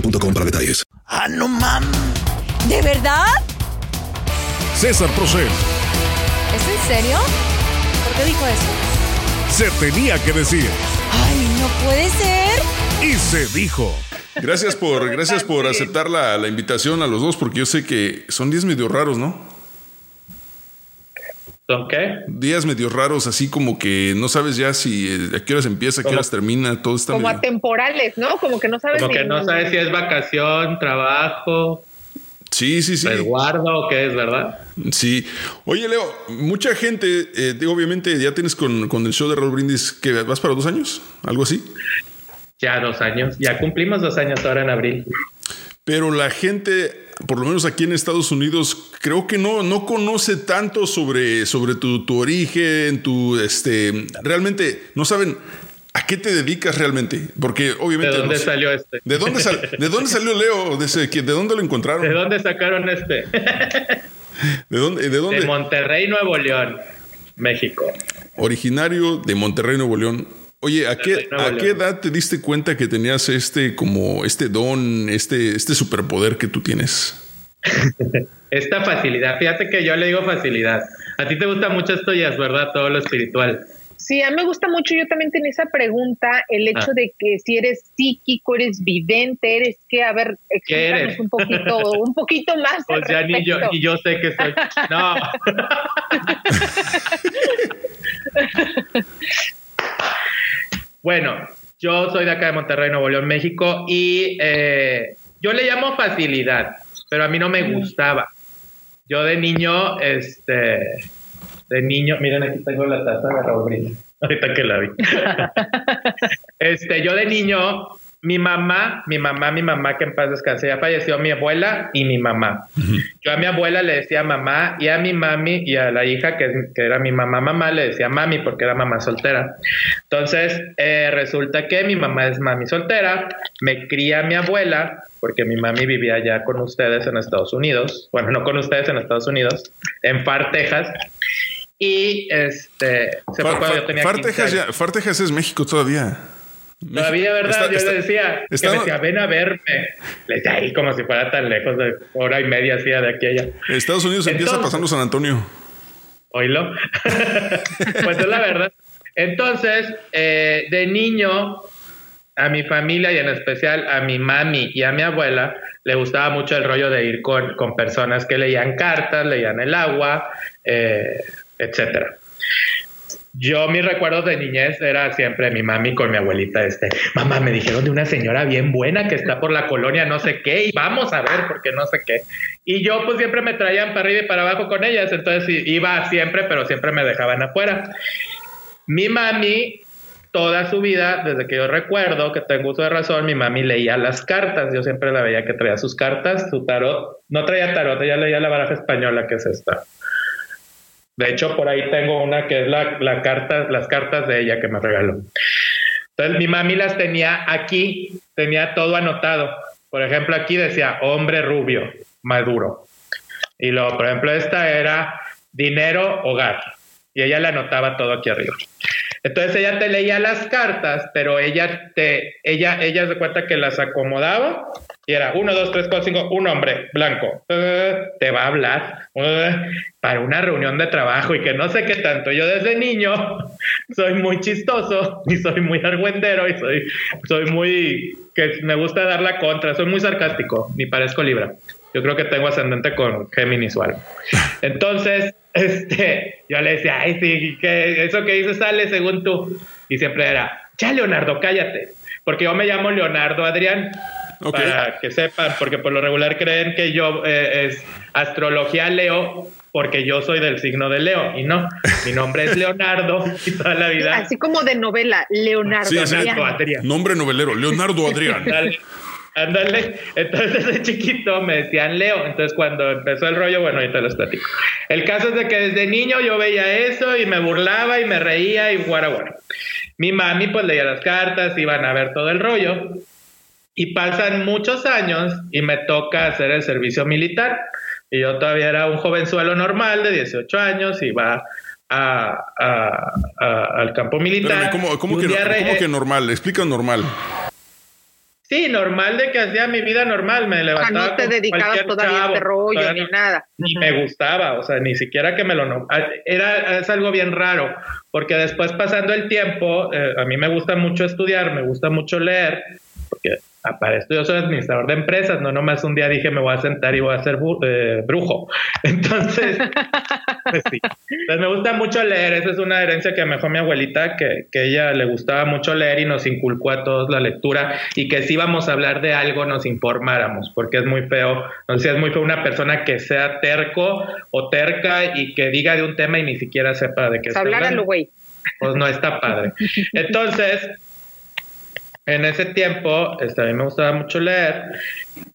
boostmobile.com para detalles. ¡Ah, no mames! ¿De verdad? César Procel. ¿Es en serio? ¿Por qué dijo eso? Se tenía que decir. ¡Ay, no puede ser! Y se dijo. Gracias por, gracias por aceptar la, la invitación a los dos, porque yo sé que son días medio raros, ¿no? ¿Son qué? Días medio raros, así como que no sabes ya si eh, a qué horas empieza, a qué horas termina, todo está Como medio- atemporales, ¿no? Como que no sabes Como que ni- no sabes si es vacación, trabajo, Sí, sí, sí. resguardo o qué es, ¿verdad? Sí. Oye, Leo, mucha gente, eh, digo, obviamente ya tienes con, con el show de Raúl Brindis, que vas para dos años, algo así. Ya dos años. Ya cumplimos dos años ahora en abril. Pero la gente, por lo menos aquí en Estados Unidos, creo que no, no conoce tanto sobre, sobre tu, tu origen, tu este. Realmente no saben a qué te dedicas realmente. Porque obviamente. ¿De dónde no sé- salió este? ¿De dónde, sal- ¿De dónde salió Leo? ¿De, ese- ¿De dónde lo encontraron? ¿De dónde sacaron este? ¿De dónde? ¿De dónde? De Monterrey, Nuevo León, México. Originario de Monterrey, Nuevo León. Oye, ¿a qué, ¿a León. qué edad te diste cuenta que tenías este como este don, este, este superpoder que tú tienes? Esta facilidad, fíjate que yo le digo facilidad. A ti te gusta mucho esto, ya es verdad, todo lo espiritual. Sí, a mí me gusta mucho. Yo también tenía esa pregunta, el hecho Ah. de que si eres psíquico, eres vidente, eres qué, a ver, explícanos eres? un poquito, un poquito más. Pues ya ni yo, ni yo sé que soy. No. bueno, yo soy de acá de Monterrey, Nuevo León, México, y eh, yo le llamo facilidad, pero a mí no me gustaba. Yo de niño, este, de niño, miren aquí tengo la taza de Raúl Brindis, ahorita que la vi. este, yo de niño, mi mamá, mi mamá, mi mamá que en paz descanse, ya falleció mi abuela y mi mamá. Yo a mi abuela le decía mamá y a mi mami y a la hija que, que era mi mamá mamá le decía mami porque era mamá soltera. Entonces eh, resulta que mi mamá es mami soltera, me cría mi abuela porque mi mami vivía ya con ustedes en Estados Unidos, bueno no con ustedes en Estados Unidos, en Far, Texas. Y este se fue cuando yo tenía Far 15 Texas, ya- Far Texas es México todavía. Todavía, ¿verdad? Está- yo está- le decía, está- que me decía, ven a verme. Le decía, ahí como si fuera tan lejos, de hora y media así de aquí a allá. Estados Unidos empieza pasando San Antonio. Oílo. pues es la verdad. Entonces, eh, de niño, a mi familia y en especial a mi mami y a mi abuela le gustaba mucho el rollo de ir con, con personas que leían cartas, leían el agua, eh, etcétera. Yo mis recuerdos de niñez era siempre mi mami con mi abuelita, este, mamá, me dijeron de una señora bien buena que está por la colonia no sé qué y vamos a ver porque no sé qué. Y yo pues siempre me traían para arriba y para abajo con ellas, entonces iba siempre, pero siempre me dejaban afuera. Mi mami toda su vida, desde que yo recuerdo que tengo uso de razón, mi mami leía las cartas. Yo siempre la veía que traía sus cartas, su tarot. No traía tarot, ella leía la baraja española, que es esta. De hecho, por ahí tengo una que es la, carta, las cartas de ella que me regaló. Entonces, mi mami las tenía aquí, tenía todo anotado. Por ejemplo, aquí decía hombre rubio, maduro. Y luego, por ejemplo, esta era dinero, hogar. Y ella le anotaba todo aquí arriba. Entonces ella te leía las cartas, pero ella te, ella, ella se cuenta que las acomodaba y era uno, dos, tres, cuatro, cinco, un hombre blanco eh, te va a hablar eh, para una reunión de trabajo y que no sé qué tanto. Yo desde niño soy muy chistoso y soy muy argüendero y soy, soy muy que me gusta dar la contra, soy muy sarcástico, ni parezco Libra. Yo creo que tengo ascendente con Géminis o algo. Entonces, este, yo le decía, ay, sí, que eso que dices sale según tú. Y siempre era, ya, Leonardo, cállate. Porque yo me llamo Leonardo Adrián. Para que sepan, porque por lo regular creen que yo eh, es astrología Leo, porque yo soy del signo de Leo. Y no, mi nombre es Leonardo y toda la vida. Así como de novela, Leonardo Adrián. Nombre novelero, Leonardo Adrián. Ándale. Entonces desde chiquito me decían Leo. Entonces cuando empezó el rollo, bueno, ahorita les platico. El caso es de que desde niño yo veía eso y me burlaba y me reía y guara guara. Mi mami pues leía las cartas, iban a ver todo el rollo. Y pasan muchos años y me toca hacer el servicio militar. Y yo todavía era un jovenzuelo normal de 18 años, y a, a, al campo militar. ¿cómo, cómo que, ¿cómo que normal? Explica normal. Sí, normal de que hacía mi vida normal, me levantaba. O no te dedicabas todavía a este rollo ni nada. Ni me gustaba, o sea, ni siquiera que me lo. Era, es algo bien raro, porque después pasando el tiempo, eh, a mí me gusta mucho estudiar, me gusta mucho leer, porque para esto yo soy administrador de empresas, no nomás un día dije me voy a sentar y voy a ser eh, brujo. Entonces, pues sí. Pues me gusta mucho leer, esa es una herencia que me dejó mi abuelita, que, que ella le gustaba mucho leer y nos inculcó a todos la lectura y que si íbamos a hablar de algo nos informáramos, porque es muy feo, no sé, es muy feo una persona que sea terco o terca y que diga de un tema y ni siquiera sepa de qué está hablando. güey. Pues no está padre. Entonces, en ese tiempo, este, a mí me gustaba mucho leer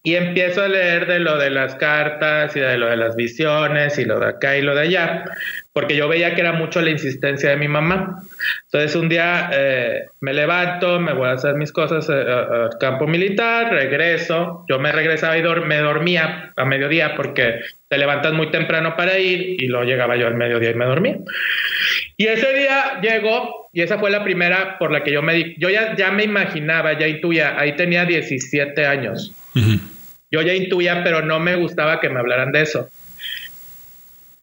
y empiezo a leer de lo de las cartas y de lo de las visiones y lo de acá y lo de allá, porque yo veía que era mucho la insistencia de mi mamá. Entonces un día eh, me levanto, me voy a hacer mis cosas eh, al campo militar, regreso, yo me regresaba y me dormía a mediodía porque te levantas muy temprano para ir y luego llegaba yo al mediodía y me dormía. Y ese día llegó, y esa fue la primera por la que yo me di, yo ya, ya me imaginaba, ya intuía, ahí tenía 17 años. Yo ya intuía, pero no me gustaba que me hablaran de eso.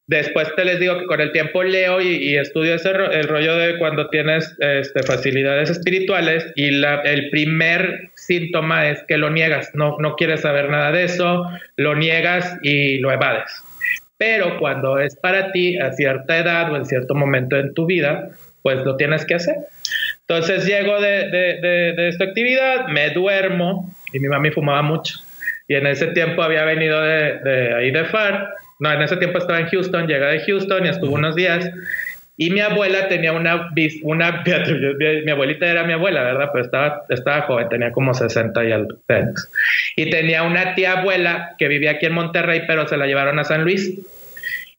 Después te les digo que con el tiempo leo y, estudio ese el rollo de cuando tienes este, facilidades espirituales y la, el primer síntoma es que lo niegas, no, no quieres saber nada de eso, lo niegas y lo evades. Pero cuando es para ti a cierta edad o en cierto momento en tu vida, pues lo tienes que hacer. Entonces llego de, de, de, esta actividad, me duermo y mi mami fumaba mucho. Y en ese tiempo había venido de, ahí de FAR. No, en ese tiempo estaba en Houston, llega de Houston y estuvo unos días. Y mi abuela tenía una, una mi abuelita era mi abuela, ¿verdad? Pero estaba, estaba joven, tenía como 60 y algo años. Y tenía una tía abuela que vivía aquí en Monterrey, pero se la llevaron a San Luis.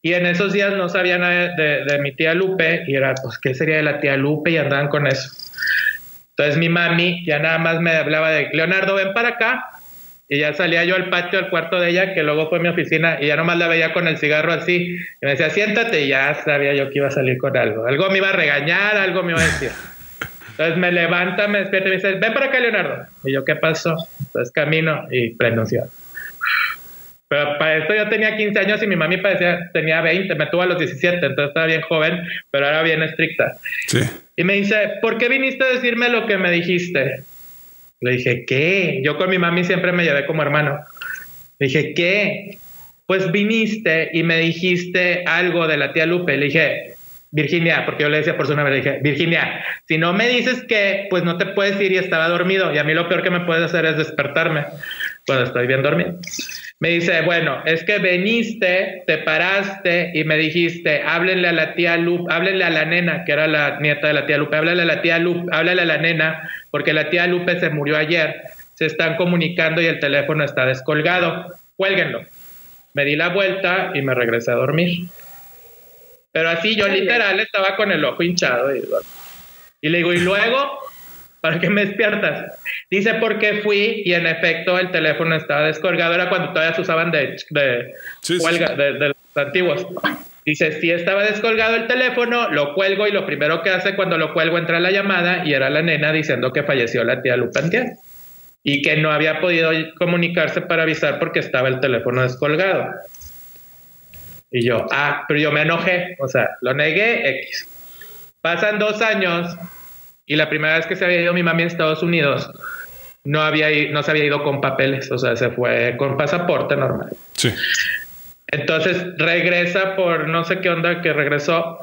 Y en esos días no sabían de, de, mi tía Lupe y era, pues, ¿qué sería de la tía Lupe? Y andaban con eso. Entonces mi mami ya nada más me hablaba de, Leonardo, ven para acá. Y ya salía yo al patio, al cuarto de ella, que luego fue mi oficina, y ya nomás la veía con el cigarro así. Y me decía, siéntate, y ya sabía yo que iba a salir con algo. Algo me iba a regañar, algo me iba a decir. Entonces me levanta, me despierta y me dice, ven para acá, Leonardo. Y yo, ¿qué pasó? Entonces camino y cigarro. Pero para esto yo tenía 15 años y mi mami parecía, tenía 20, me tuvo a los 17, entonces estaba bien joven, pero era bien estricta. Sí. Y me dice, ¿por qué viniste a decirme lo que me dijiste? Le dije, ¿qué? Yo con mi mami siempre me llevé como hermano. Le dije, ¿qué? Pues viniste y me dijiste algo de la tía Lupe. Le dije, Virginia, porque yo le decía por su nombre, le dije, Virginia, si no me dices que, pues no te puedes ir y estaba dormido. Y a mí lo peor que me puedes hacer es despertarme cuando estoy bien dormido. Me dice, bueno, es que veniste, te paraste y me dijiste, háblenle a la tía Lupe, háblenle a la nena, que era la nieta de la tía Lupe, háblenle a la tía Lupe, háblenle a la nena, porque la tía Lupe se murió ayer. Se están comunicando y el teléfono está descolgado. Cuélguenlo. Me di la vuelta y me regresé a dormir. Pero así yo literal estaba con el ojo hinchado. Y, y le digo, ¿y luego? ¿Para qué me despiertas? Dice, porque fui y en efecto el teléfono estaba descolgado. Era cuando todavía se usaban de, de, cuelga, De, de, los antiguos. Dice, si estaba descolgado el teléfono, lo cuelgo y lo primero que hace cuando lo cuelgo entra la llamada y era la nena diciendo que falleció la tía Lupantier y que no había podido comunicarse para avisar porque estaba el teléfono descolgado. Y yo, ah, pero yo me enojé, o sea, lo negué, X. Pasan dos años y la primera vez que se había ido mi mami a Estados Unidos, no, había, no se había ido con papeles, o sea, se fue con pasaporte normal. Sí. Entonces regresa por no sé qué onda que regresó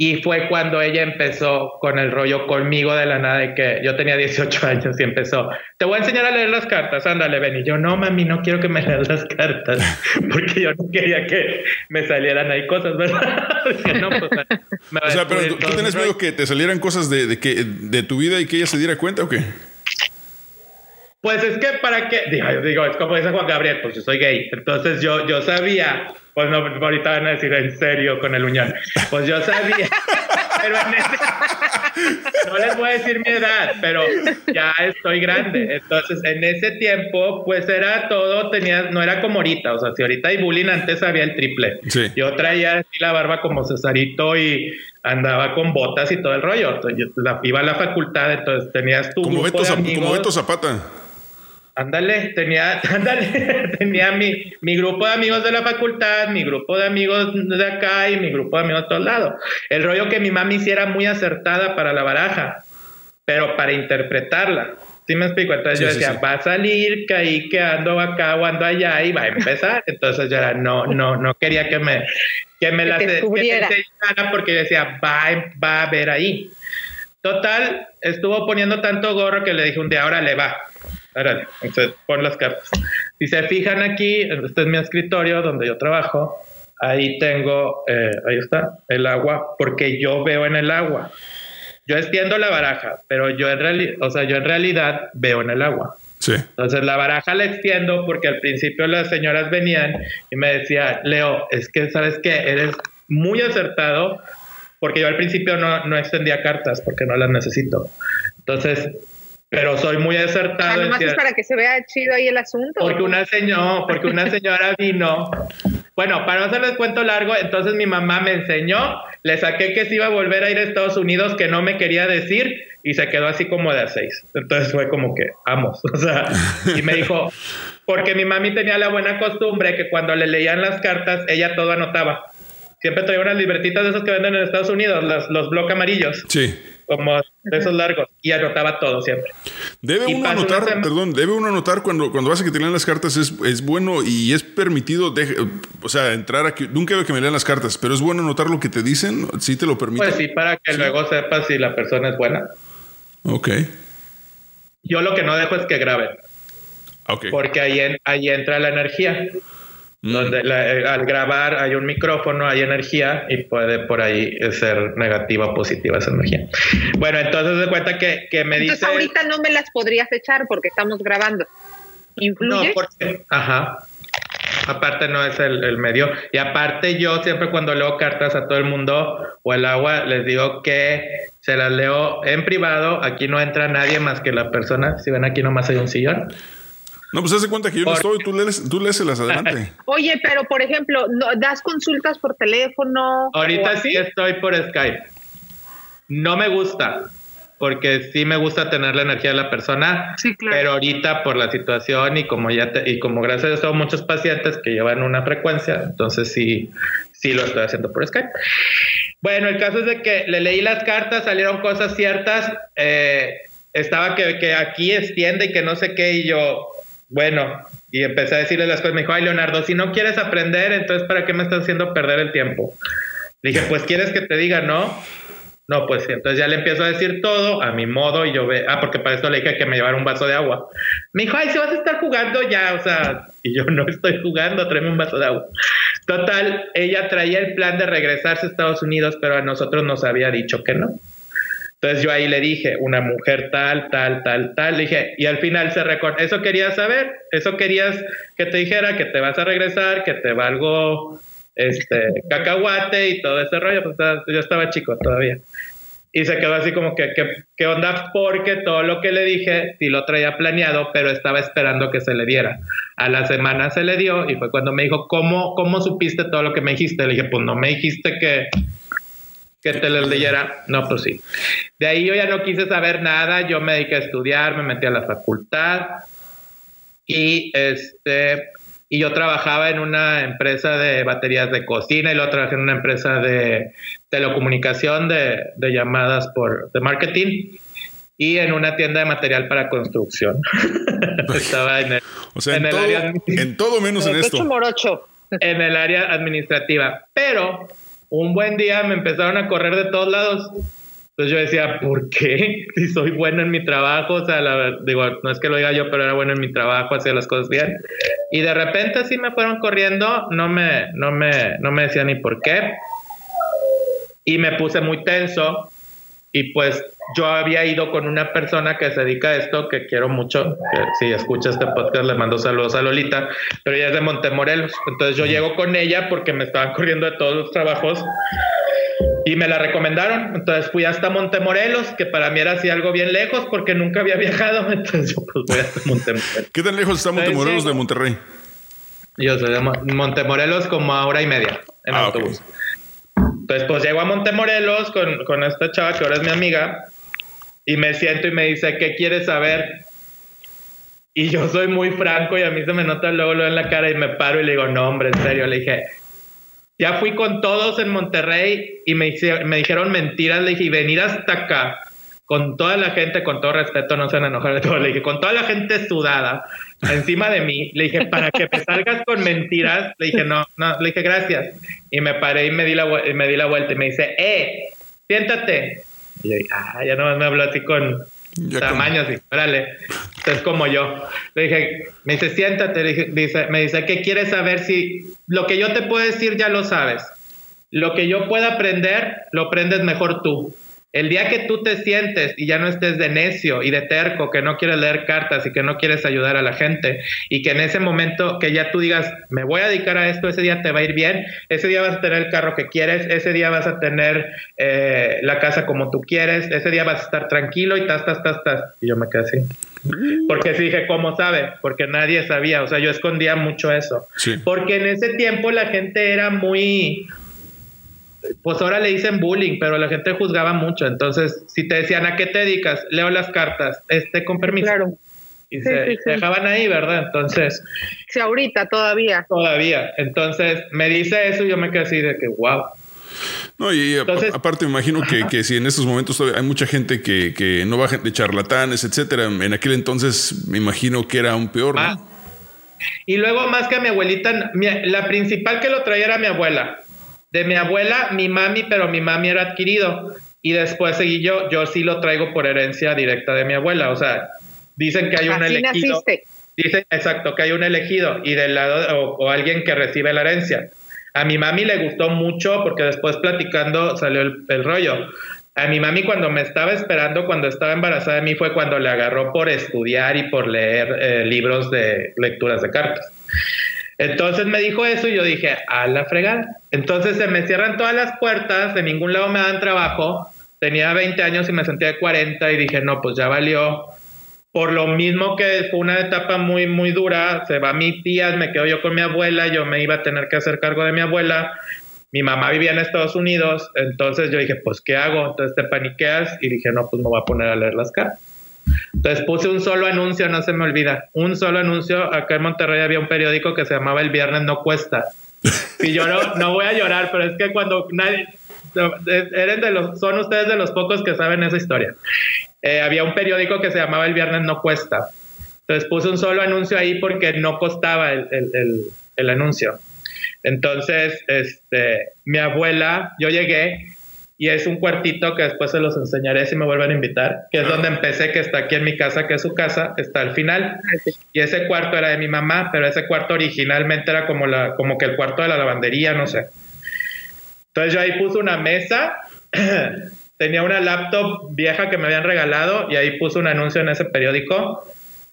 y fue cuando ella empezó con el rollo conmigo de la nada de que yo tenía 18 años y empezó, te voy a enseñar a leer las cartas, ándale, ven. Y yo, no, mami, no quiero que me leas las cartas, porque yo no quería que me salieran ahí cosas, ¿verdad? no, pues, o sea, pero tú, tienes miedo que te salieran cosas de, de, que, de tu vida y que ella se diera cuenta o qué? Pues es que para qué, digo, digo, es como dice Juan Gabriel, pues yo soy gay. Entonces yo, yo sabía, pues no, ahorita van a decir en serio con el uñón. Pues yo sabía, pero en ese, no les voy a decir mi edad, pero ya estoy grande. Entonces en ese tiempo, pues era todo, tenía, no era como ahorita. O sea, si ahorita hay bullying, antes había el triple. Sí. Yo traía así la barba como Cesarito y andaba con botas y todo el rollo. Yo iba a la facultad, entonces tenías tu como Beto, de amigos. Como Beto Zapata. Ándale, tenía, ándale, tenía mi, mi grupo de amigos de la facultad, mi grupo de amigos de acá y mi grupo de amigos de todos lados. El rollo que mi mami hiciera muy acertada para la baraja, pero para interpretarla. ¿Sí me explico? Entonces Sí, yo sí, decía, sí. va a salir que ahí que ando acá o ando allá y va a empezar. Entonces yo era, no, no, no quería que me, que me Que la descubriera. enseñara porque yo decía, va, a- va a ver ahí. Total, estuvo poniendo tanto gorro que le dije un día, ahora le va. Entonces pon las cartas. Si se fijan aquí, este es mi escritorio donde yo trabajo. Ahí tengo, eh, ahí está, el agua, porque yo veo en el agua. Yo extiendo la baraja, pero yo en realidad, o sea, yo en realidad veo en el agua. Sí. Entonces la baraja la extiendo porque al principio las señoras venían y me decía, Leo, es que sabes que eres muy acertado porque yo al principio no, no extendía cartas porque no las necesito. Entonces, pero soy muy Ah, acertado. en nomás es para que se vea chido ahí el asunto. porque una señora, porque una señora vino. Bueno, para no hacerles cuento largo, entonces mi mamá me enseñó, le saqué que se iba a volver a ir a Estados Unidos, que no me quería decir, y se quedó así como de a seis. Entonces fue como que, vamos, o sea, y me dijo, porque mi mami tenía la buena costumbre que cuando le leían las cartas, ella todo anotaba. Siempre traía unas libretitas de esos que venden en Estados Unidos, los, los bloques amarillos, Sí. como de esos largos, y anotaba todo siempre. Debe Y uno una anotar, perdón, debe uno anotar cuando, cuando vas a que te lean las cartas, es, es bueno y es permitido, o sea, entrar aquí, nunca veo que me lean las cartas, pero es bueno anotar lo que te dicen, si te lo permiten. Pues sí, para que luego sepas si la persona es buena. Ok, Yo lo que no dejo es que graben, ok. porque ahí, en- ahí entra la energía. Mm. Donde la- eh, al grabar hay un micrófono, hay energía y puede por ahí ser negativa o positiva esa energía. Bueno, entonces de cuenta que, que me Entonces dice... ahorita no me las podrías echar porque estamos grabando. No, ¿Influye? porque... Ajá. Aparte no es el, el medio. Y aparte yo siempre cuando leo cartas a todo el mundo o el agua, les digo que se las leo en privado. Aquí no entra nadie más que la persona. Si ven aquí nomás hay un sillón. No, pues haz de cuenta que yo no estoy, tú, lees, tú léeselas adelante. Oye, pero por ejemplo, ¿no, ¿das consultas por teléfono? Ahorita sí estoy por Skype. No me gusta, porque sí me gusta tener la energía de la persona, Sí, claro. pero ahorita por la situación y como ya te- y como gracias a Dios tengo muchos pacientes que llevan una frecuencia, entonces sí, sí lo estoy haciendo por Skype. Bueno, el caso es de que le leí las cartas, salieron cosas ciertas, eh, estaba que, que aquí extiende y que no sé qué, y yo, bueno, y empecé a decirle las cosas, me dijo, ay Leonardo, si no quieres aprender, entonces ¿para qué me estás haciendo perder el tiempo? Le dije, pues quieres que te diga no. No, pues. Entonces ya le empiezo a decir todo a mi modo y yo ve, ah, porque para esto le dije que me llevara un vaso de agua. Me dijo, ay, si vas a estar jugando ya, o sea, y yo no estoy jugando, tráeme un vaso de agua. Total, ella traía el plan de regresarse a Estados Unidos, pero a nosotros nos había dicho que no. Entonces yo ahí le dije, una mujer tal, tal, tal, tal, le dije, y al final se recortó, eso querías saber, eso querías que te dijera que te vas a regresar, que te valgo este cacahuate y todo ese rollo, pues yo estaba chico todavía. Y se quedó así como que, ¿qué onda? Porque todo lo que le dije sí lo traía planeado, pero estaba esperando que se le diera. A la semana se le dio y fue cuando me dijo, ¿cómo, cómo supiste todo lo que me dijiste? Le dije, pues no me dijiste que, que te lo leyera. No, pues sí. De ahí yo ya no quise saber nada, yo me dediqué a estudiar, me metí a la facultad y este y yo trabajaba en una empresa de baterías de cocina y luego trabajé en una empresa de telecomunicación de, de llamadas por de marketing y en una tienda de material para construcción. Estaba en el, o sea, en, todo, área en todo menos en esto. Morocho. En el área administrativa. Pero un buen día me empezaron a correr de todos lados entonces yo decía, ¿por qué? Si soy bueno en mi trabajo, o sea, la, digo, no es que lo diga yo, pero era bueno en mi trabajo, hacía las cosas bien. Y de repente sí me fueron corriendo, no me, no me, no me decía ni por qué. Y me puse muy tenso. Y pues yo había ido con una persona que se dedica a esto, que quiero mucho, que si escucha este podcast le mando saludos a Lolita, pero ella es de Montemorelos. Entonces yo llego con ella porque me estaban corriendo de todos los trabajos y me la recomendaron. Entonces fui hasta Montemorelos, que para mí era así algo bien lejos porque nunca había viajado. Entonces yo pues voy hasta Montemorelos. ¿Qué tan lejos está Montemorelos de Monterrey? Yo soy de Montemorelos como a hora y media en ah, autobús. Entonces pues llego a Montemorelos con, con esta chava que ahora es mi amiga y me siento y me dice, ¿qué quieres saber? Y yo soy muy franco y a mí se me nota luego, luego en la cara y me paro y le digo, no, hombre, en serio. Le dije, ya fui con todos en Monterrey y me, dijeron mentiras. Le dije, venir hasta acá con toda la gente, con todo respeto, no se van a enojar de todo. Le dije, con toda la gente sudada encima de mí. Le dije, para que me salgas con mentiras. Le dije, no, no. Le dije, gracias. Y me paré y me di la, me di la vuelta y me dice, eh, siéntate. Y yo dije, ah, ya no me habló así con tamaño, así, órale. Es como yo. Le dije, me dice, siéntate, dice, me dice, ¿qué quieres saber si lo que yo te puedo decir ya lo sabes? Lo que yo pueda aprender, lo aprendes mejor tú. El día que tú te sientes y ya no estés de necio y de terco, que no quieres leer cartas y que no quieres ayudar a la gente, y que en ese momento que ya tú digas, me voy a dedicar a esto, ese día te va a ir bien, ese día vas a tener el carro que quieres, ese día vas a tener eh, la casa como tú quieres, ese día vas a estar tranquilo y tas, tas, tas, tas. Y yo me quedé así. Porque sí dije, ¿cómo sabe? Porque nadie sabía, o sea, yo escondía mucho eso. Porque en ese tiempo la gente era muy pues ahora le dicen bullying, pero la gente juzgaba mucho. Entonces, si te decían a qué te dedicas, leo las cartas, este con permiso. Claro. Y se, dejaban ahí, ¿verdad? Entonces. Sí, ahorita todavía. Todavía. Entonces, me dice eso y yo me quedé así de que, wow. No, y aparte me imagino que, que, si en estos momentos hay mucha gente que, que no baja de charlatanes, etcétera, en aquel entonces me imagino que era un peor, ¿no? Ah. Y luego más que a mi abuelita, la principal que lo traía era mi abuela. De mi abuela, mi mami, pero mi mami era adquirido. Y después seguí yo, yo sí lo traigo por herencia directa de mi abuela. O sea, dicen que hay un elegido. Dicen, exacto, que hay un elegido y del lado, o, alguien que recibe la herencia. A mi mami le gustó mucho porque después platicando salió el, rollo. A mi mami cuando me estaba esperando, cuando estaba embarazada de mí, fue cuando le agarró por estudiar y por leer eh, libros de lecturas de cartas. Entonces me dijo eso y yo dije, a la fregada. Entonces se me cierran todas las puertas, de ningún lado me dan trabajo. Tenía 20 años y me sentía de 40 y dije, no, pues ya valió. Por lo mismo que fue una etapa muy, muy dura, se va mi tía, me quedo yo con mi abuela, yo me iba a tener que hacer cargo de mi abuela. Mi mamá vivía en Estados Unidos, entonces yo dije, pues, ¿qué hago? Entonces te paniqueas y dije, no, pues me voy a poner a leer las cartas. Entonces puse un solo anuncio, no se me olvida, un solo anuncio. Acá en Monterrey había un periódico que se llamaba El Viernes No Cuesta. Y yo no, no voy a llorar, pero es que cuando nadie, eran de los, son ustedes de los pocos que saben esa historia. Eh, había un periódico que se llamaba El Viernes No Cuesta. Entonces puse un solo anuncio ahí porque no costaba el, el, el, el anuncio. Entonces, este, mi abuela, yo llegué y es un cuartito que después se los enseñaré si me vuelven a invitar, que es donde empecé, que está aquí en mi casa, que es su casa, está al final. Y ese cuarto era de mi mamá, pero ese cuarto originalmente era como, la, como que el cuarto de la lavandería, no sé. Entonces yo ahí puse una mesa, tenía una laptop vieja que me habían regalado y ahí puse un anuncio en ese periódico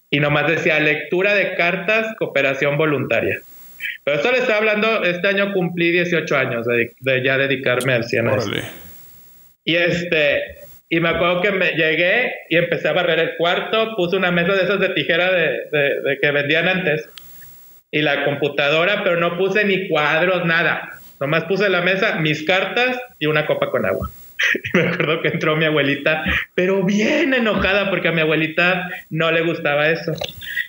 y nomás decía lectura de cartas, cooperación voluntaria. Pero esto le estaba hablando, este año cumplí 18 años de, de ya dedicarme al 100 y este, y me acuerdo que me llegué y empecé a barrer el cuarto, puse una mesa de esas de tijera de, de, que vendían antes y la computadora, pero no puse ni cuadros, nada. Nomás puse la mesa, mis cartas y una copa con agua. Y me acuerdo que entró mi abuelita, pero bien enojada porque a mi abuelita no le gustaba eso.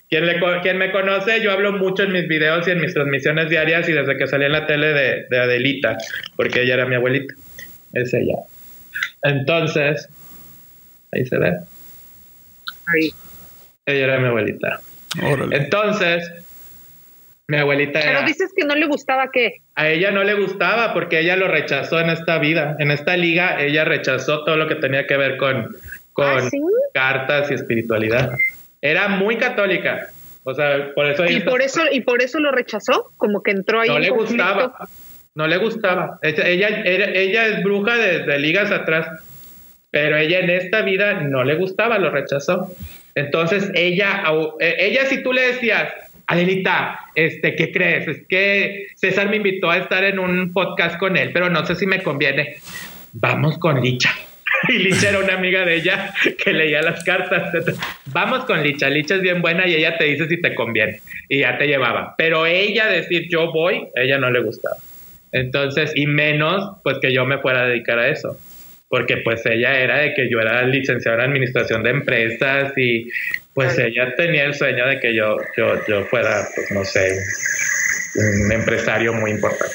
Quien, le, quien me conoce, yo hablo mucho en mis videos y en mis transmisiones diarias y desde que salí en la tele de, de Adelita, porque ella era mi abuelita. Es ella. Entonces, ahí se ve. Ahí. Ella era mi abuelita. Entonces, mi abuelita Pero dices que no le gustaba qué. A ella no le gustaba porque ella lo rechazó en esta vida. En esta liga, ella rechazó todo lo que tenía que ver con, con ¿Ah, cartas y espiritualidad. Era muy católica. O sea, por eso... ¿Y por eso, ¿Y por eso lo rechazó? Como que entró ahí. No le gustaba. No le gustaba. Ella, es bruja de, ligas atrás, pero ella en esta vida no le gustaba, lo rechazó. Entonces ella, e, ella si tú le decías, Adelita, este, ¿qué crees? Es que César me invitó a estar en un podcast con él, pero no sé si me conviene. Vamos con Licha. Y Licha era una amiga de ella que leía las cartas. Vamos con Licha. Licha es bien buena y ella te dice si te conviene. Y ya te llevaba. Pero ella decir yo voy, ella no le gustaba. Entonces, y menos pues que yo me fuera a dedicar a eso, porque pues ella era de que yo era licenciada en administración de empresas y pues ella tenía el sueño de que yo, yo, yo fuera, pues no sé, un empresario muy importante.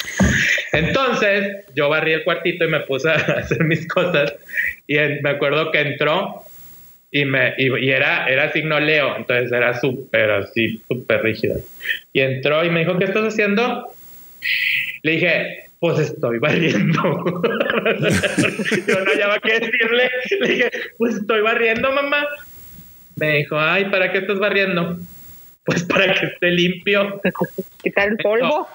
Entonces, yo barrí el cuartito y me puse a hacer mis cosas y me acuerdo que entró y, me, y, era, era signo Leo, entonces era súper así, súper rígido. Y entró y me dijo, ¿qué estás haciendo? Le dije, pues estoy barriendo. Yo no hallaba qué decirle. Le dije, pues estoy barriendo, mamá. Me dijo, ay, ¿para qué estás barriendo? Pues para que esté limpio. Quitar el polvo.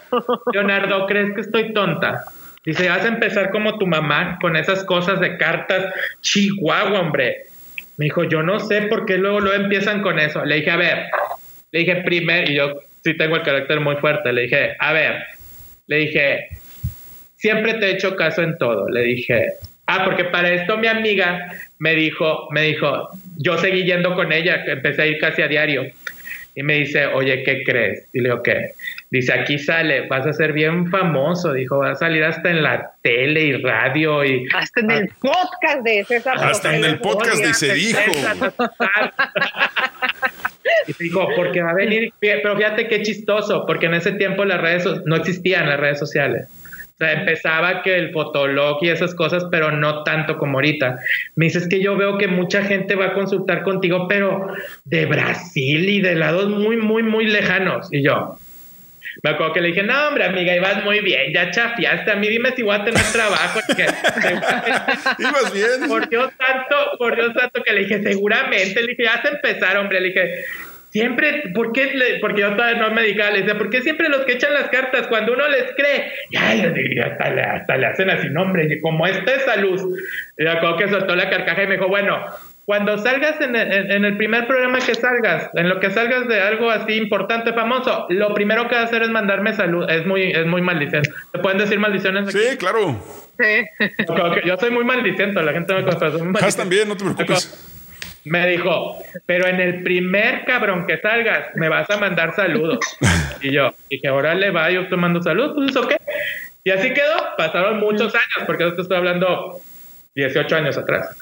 Leonardo, ¿crees que estoy tonta? Dice, vas a empezar como tu mamá con esas cosas de cartas. Chihuahua, hombre. Me dijo, yo no sé por qué luego lo empiezan con eso. Le dije, a ver, le dije primero, y yo sí tengo el carácter muy fuerte, le dije, a ver, le dije, siempre te he hecho caso en todo. Le dije, ah, porque para esto mi amiga me dijo, me dijo, yo seguí yendo con ella, empecé a ir casi a diario. Y me dice, oye, ¿qué crees? Y le digo, ¿qué? Dice, aquí sale, vas a ser bien famoso. Dijo, vas a salir hasta en la tele y radio y... Hasta en el podcast de César. Hasta en el podcast de Se Dijo. Y dijo, porque va a venir, pero fíjate qué chistoso, porque en ese tiempo las redes no existían las redes sociales. O sea, empezaba que el fotolog y esas cosas, pero no tanto como ahorita. Me dices que yo veo que mucha gente va a consultar contigo, pero de Brasil y de lados muy, muy, muy lejanos. Y yo, me acuerdo que le dije, no, hombre, amiga, ibas muy bien, ya chafiaste. A mí dime si voy a tener trabajo. ibas bien. Por Dios santo, por Dios santo, que le dije, seguramente. Le dije, ya se empezar, hombre. Le dije, Siempre, ¿por qué? Le, porque yo todavía no me dedicaba, le decía, ¿por qué siempre los que echan las cartas, cuando uno les cree, ya, hasta, le, hasta le hacen así, nombre, y como esta esa luz. Y me acuerdo que soltó la carcaja y me dijo, bueno, cuando salgas en el, en el, primer programa que salgas, en lo que salgas de algo así importante, famoso, lo primero que vas a hacer es mandarme salud. Es muy, es muy maldiciente. ¿Te pueden decir maldiciones? Aquí? Sí, claro. Sí. Yo soy muy maldiciento, la gente me conoce. también, no te preocupes me dijo, pero en el primer cabrón que salgas, me vas a mandar saludos. y yo dije, órale, va, yo te mando saludos, pues eso qué. Y así quedó, pasaron muchos años, porque esto estoy hablando 18 años atrás.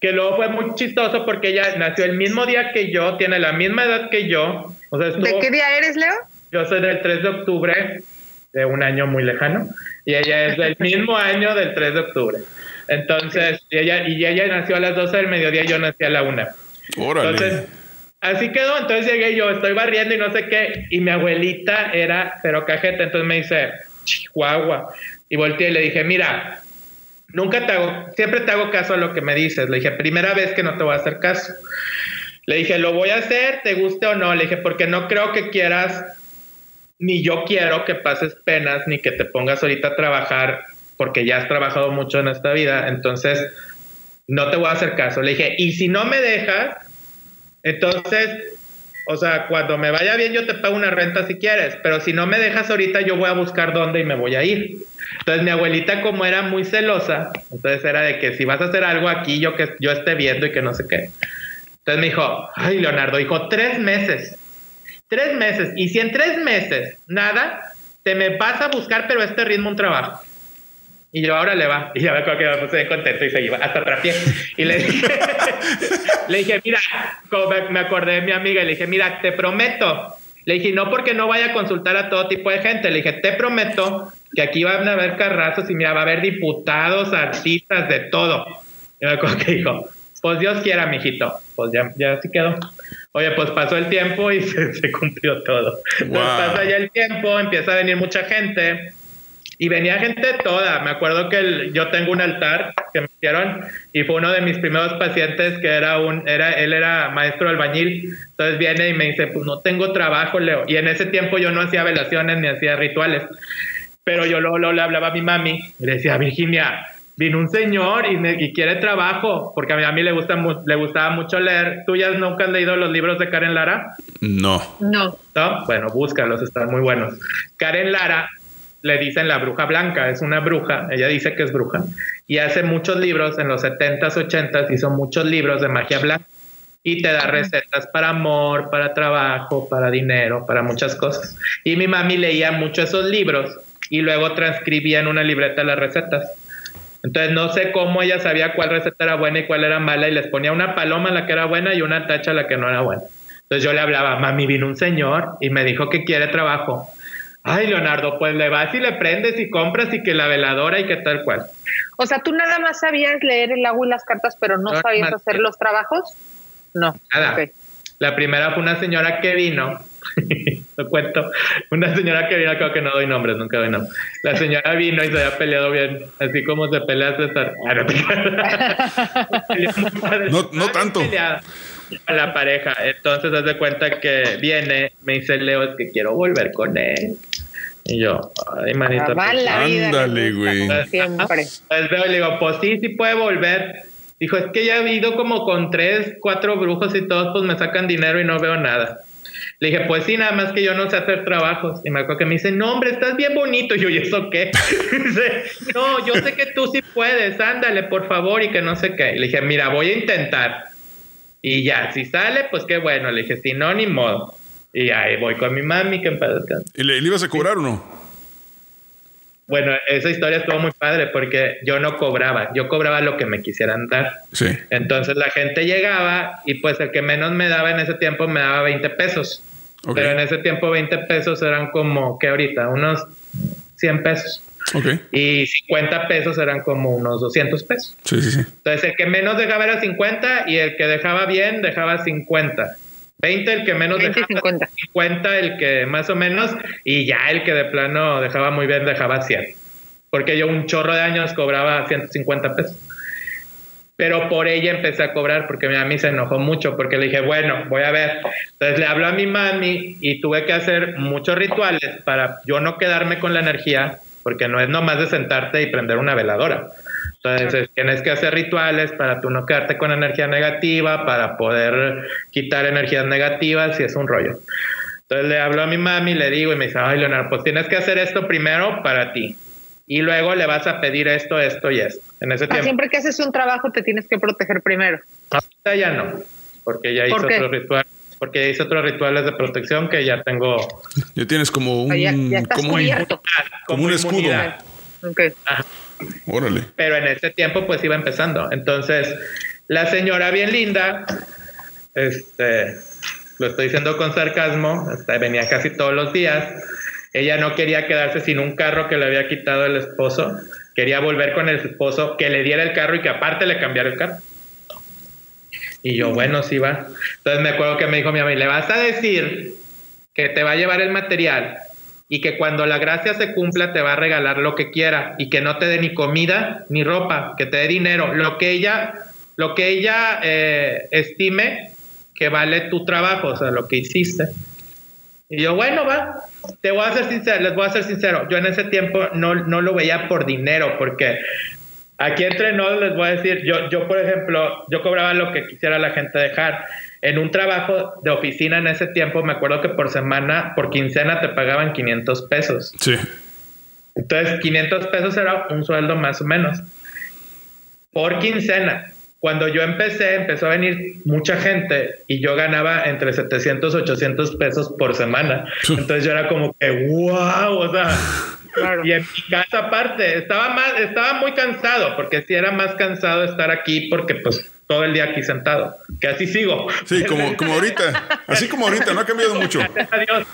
Que luego fue muy chistoso porque ella nació el mismo día que yo, tiene la misma edad que yo. O sea, ¿De qué día eres, Leo? Yo soy del 3 de octubre, de un año muy lejano, y ella es del mismo año del 3 de octubre. Entonces, y ella, y ella nació a las 12 del mediodía, yo nací a la 1. Entonces, Así quedó, entonces llegué yo, estoy barriendo y no sé qué, y mi abuelita era pero cajeta, entonces me dice, Chihuahua, y volteé y le dije, mira, nunca te hago, siempre te hago caso a lo que me dices, le dije, primera vez que no te voy a hacer caso. Le dije, lo voy a hacer, te guste o no, le dije, porque no creo que quieras, ni yo quiero que pases penas, ni que te pongas ahorita a trabajar, porque ya has trabajado mucho en esta vida, entonces no te voy a hacer caso. Le dije, y si no me dejas, entonces, o sea, cuando me vaya bien yo te pago una renta si quieres, pero si no me dejas ahorita yo voy a buscar dónde y me voy a ir. Entonces mi abuelita como era muy celosa, entonces era de que si vas a hacer algo aquí yo que yo esté viendo y que no sé qué. Entonces me dijo, ay Leonardo, dijo, tres meses, tres meses, y si en tres meses nada, te me vas a buscar pero este ritmo un trabajo. Y yo, ahora le va. Y ya me acuerdo que me puse contento y se iba hasta trapié. Y le dije, le dije, mira, como me acordé de mi amiga, y le dije, mira, te prometo. Le dije, no porque no vaya a consultar a todo tipo de gente. Le dije, te prometo que aquí van a haber carrazos y mira, va a haber diputados, artistas, de todo. Y me acuerdo que dijo, pues Dios quiera, mijito. Pues ya, ya así quedó. Oye, pues pasó el tiempo y se, cumplió todo. Entonces pasa ya el tiempo, empieza a venir mucha gente y venía gente toda. Me acuerdo que yo tengo un altar que me hicieron y fue uno de mis primeros pacientes que era un, era, él era maestro albañil. Entonces viene y me dice, pues no tengo trabajo, Leo. Y en ese tiempo yo no hacía velaciones ni hacía rituales. Pero yo luego, le hablaba a mi mami y le decía, Virginia, vino un señor y, me, y quiere trabajo, porque a mí, a mí le, gusta, le gustaba mucho leer. ¿Tú ya nunca has leído los libros de Karen Lara? No. No. ¿No? Bueno, búscalos, están muy buenos. Karen Lara le dicen la bruja blanca, es una bruja, ella dice que es bruja, y hace muchos libros, en los 70s, 80s hizo muchos libros de magia blanca, y te da recetas para amor, para trabajo, para dinero, para muchas cosas. Y mi mami leía mucho esos libros y luego transcribía en una libreta las recetas. Entonces no sé cómo ella sabía cuál receta era buena y cuál era mala y les ponía una paloma a la que era buena y una tacha a la que no era buena. Entonces yo le hablaba, mami, vino un señor y me dijo que quiere trabajo. Ay, Leonardo, pues le vas y le prendes y compras y que la veladora y que tal cual. O sea, tú nada más sabías leer el agua y las cartas, pero no, sabías hacer los trabajos. No. Nada. La primera fue una señora que vino, lo cuento, una señora que vino, creo que no doy nombres, nunca doy nombres. La señora vino y se había peleado bien, así como se pelea César. no, no tanto a la pareja. Entonces, haz de cuenta que viene, me dice Leo, es que quiero volver con él. Y yo, ay, manito. Ándale, güey. Entonces veo y le digo, pues sí, sí puede volver. Dijo, es que ya he ido como con tres, cuatro brujos y todos pues me sacan dinero y no veo nada. Le dije, pues sí, nada más que yo no sé hacer trabajos. Y me acuerdo que me dice, no, hombre, estás bien bonito. Y yo, ¿y eso qué? dice, no, yo sé que tú sí puedes, ándale, por favor, y que no sé qué. le dije, mira, voy a intentar. Y ya, si sale, pues qué bueno. Le dije, si no, ni modo. Y ahí voy con mi mami, que en ¿Y le, ibas a cobrar o no? Bueno, esa historia estuvo muy padre porque yo no cobraba, yo cobraba lo que me quisieran dar. Sí. Entonces la gente llegaba y pues el que menos me daba en ese tiempo me daba 20 pesos. Pero en ese tiempo 20 pesos eran como que ahorita, unos 100 pesos. Y 50 pesos eran como unos 200 pesos. Sí, sí, sí. Entonces, el que menos dejaba era 50 y el que dejaba bien dejaba 50. 20 el que menos dejaba 50. 50 el que más o menos y ya el que de plano dejaba muy bien dejaba 100. Porque yo un chorro de años cobraba 150 pesos. Pero por ella empecé a cobrar porque mi mami se enojó mucho porque le dije, bueno, voy a ver. Entonces le hablo a mi mami y tuve que hacer muchos rituales para yo no quedarme con la energía porque no es nomás de sentarte y prender una veladora. Entonces tienes que hacer rituales para tú no quedarte con energía negativa, para poder quitar energías negativas y es un rollo. Entonces le hablo a mi mami, le digo y me dice, ay Leonardo, pues tienes que hacer esto primero para ti. Y luego le vas a pedir esto, esto y esto. En ese tiempo. Siempre que haces un trabajo te tienes que proteger primero. Ahorita ya no, porque ya hizo otro ritual porque hice otros rituales de protección que ya tengo. Ya tienes como un, como, un escudo. Órale. Pero en ese tiempo pues iba empezando. Entonces, la señora bien linda, este, lo estoy diciendo con sarcasmo, este, venía casi todos los días. Ella no quería quedarse sin un carro que le había quitado el esposo. Quería volver con el esposo, que le diera el carro y que aparte le cambiara el carro. Y yo, bueno, sí va. Entonces me acuerdo que me dijo mi mamá, le vas a decir que te va a llevar el material y que cuando la gracia se cumpla te va a regalar lo que quiera y que no te dé ni comida ni ropa, que te dé dinero, lo que ella, lo que ella eh, estime que vale tu trabajo, o sea, lo que hiciste. Y yo, bueno, va, te voy a ser sincero, les voy a ser sincero, yo en ese tiempo no, no lo veía por dinero, porque aquí entre nos les voy a decir, yo, yo por ejemplo, yo cobraba lo que quisiera la gente dejar. En un trabajo de oficina en ese tiempo, me acuerdo que por semana, por quincena te pagaban 500 pesos. Sí. Entonces, 500 pesos era un sueldo más o menos. Por quincena. Cuando yo empecé, empezó a venir mucha gente y yo ganaba entre 700, 800 pesos por semana. Entonces yo era como que, wow, o sea, y en mi casa aparte, estaba más, estaba muy cansado, porque sí era más cansado estar aquí porque pues todo el día aquí sentado, que así sigo. Sí, como, como ahorita, así como ahorita, no ha cambiado mucho. Gracias a Dios.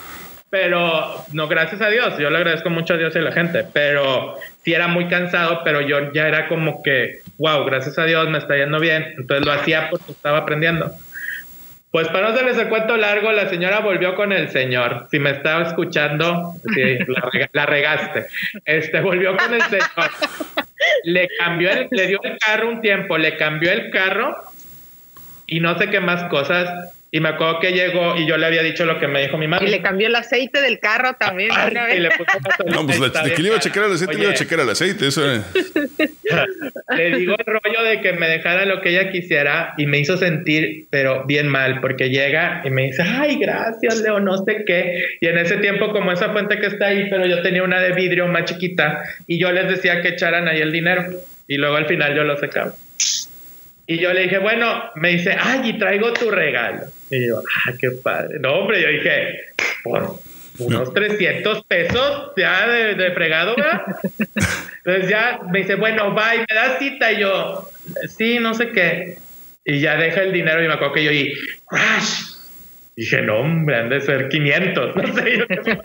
Pero no, gracias a Dios, yo le agradezco mucho a Dios y a la gente, pero sí era muy cansado, pero yo ya era como que, wow, gracias a Dios me está yendo bien, entonces lo hacía porque estaba aprendiendo. Pues para no hacerles el cuento largo, la señora volvió con el señor. Si me estaba escuchando, la regaste. Este volvió con el señor. Le cambió el, le dio el carro un tiempo, le cambió el carro y no sé qué más cosas. Y me acuerdo que llegó y yo le había dicho lo que me dijo mi mamá. Y le cambió el aceite del carro también. una Y le vez. puso No, pues la, de que le iba a checar el aceite, le iba a Oye, checar el aceite. Eso era- le digo el rollo de que me dejara lo que ella quisiera y me hizo sentir, pero bien mal, porque llega y me dice, ay, gracias, Leo, no sé qué. Y en ese tiempo, como esa fuente que está ahí, pero yo tenía una de vidrio más chiquita y yo les decía que echaran ahí el dinero y luego al final yo lo secaba. Y yo le dije, bueno, me dice, ay, y traigo tu regalo. Y yo, ah, qué padre. No, hombre, yo dije, por unos 300 pesos ya de, de fregado, ¿verdad? Entonces ya me dice, bueno, bye, me das cita. Y yo, sí, no sé qué. Y ya deja el dinero y me acuerdo que yo y crash. Dije, no, hombre, han de ser 500. No sé yo qué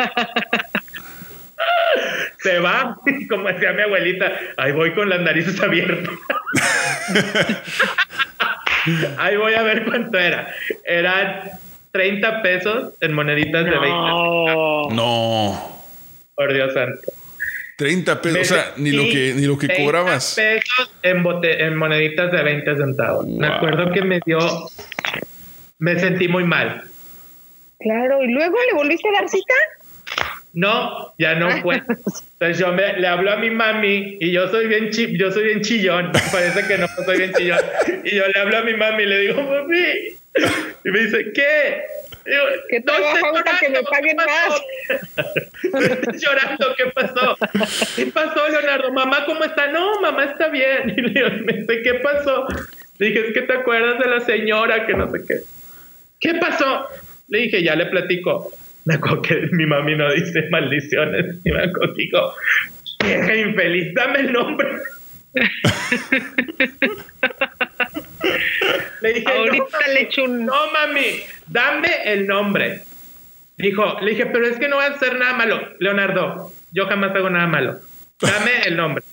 Se va, como decía mi abuelita, ahí voy con las narices abiertas. ahí voy a ver cuánto era. Eran 30 pesos en moneditas de 20. No. Por Dios santo. 30 pesos, o sea, ni lo que, ni lo que 30 cobrabas. pesos en, bote- en moneditas de 20 centavos. Me acuerdo que me dio. Me sentí muy mal. Claro, y luego le volviste a dar cita. No, ya no fue. Entonces yo me, le hablo a mi mami y yo soy bien chi, yo soy bien chillón. Parece que no soy bien chillón. Y yo le hablo a mi mami y le digo, mami. Y me dice, ¿qué? Digo, Que "No que me paguen ¿qué pasó?". No estés llorando, ¿qué pasó? ¿Qué pasó, Leonardo? Mamá, ¿cómo está? No, mamá está bien. Y le digo, me dice, ¿qué pasó? Le dije, es que te acuerdas de la señora que no sé qué. ¿Qué pasó? Le dije, ya le platico. Me acuerdo que mi mami no dice maldiciones. Y me acuerdo que dijo, vieja infeliz, dame el nombre. le dije, Ahorita no, le echo un. no, mami, dame el nombre. Dijo, le dije, pero es que no va a hacer nada malo. Leonardo, yo jamás hago nada malo. Dame el nombre.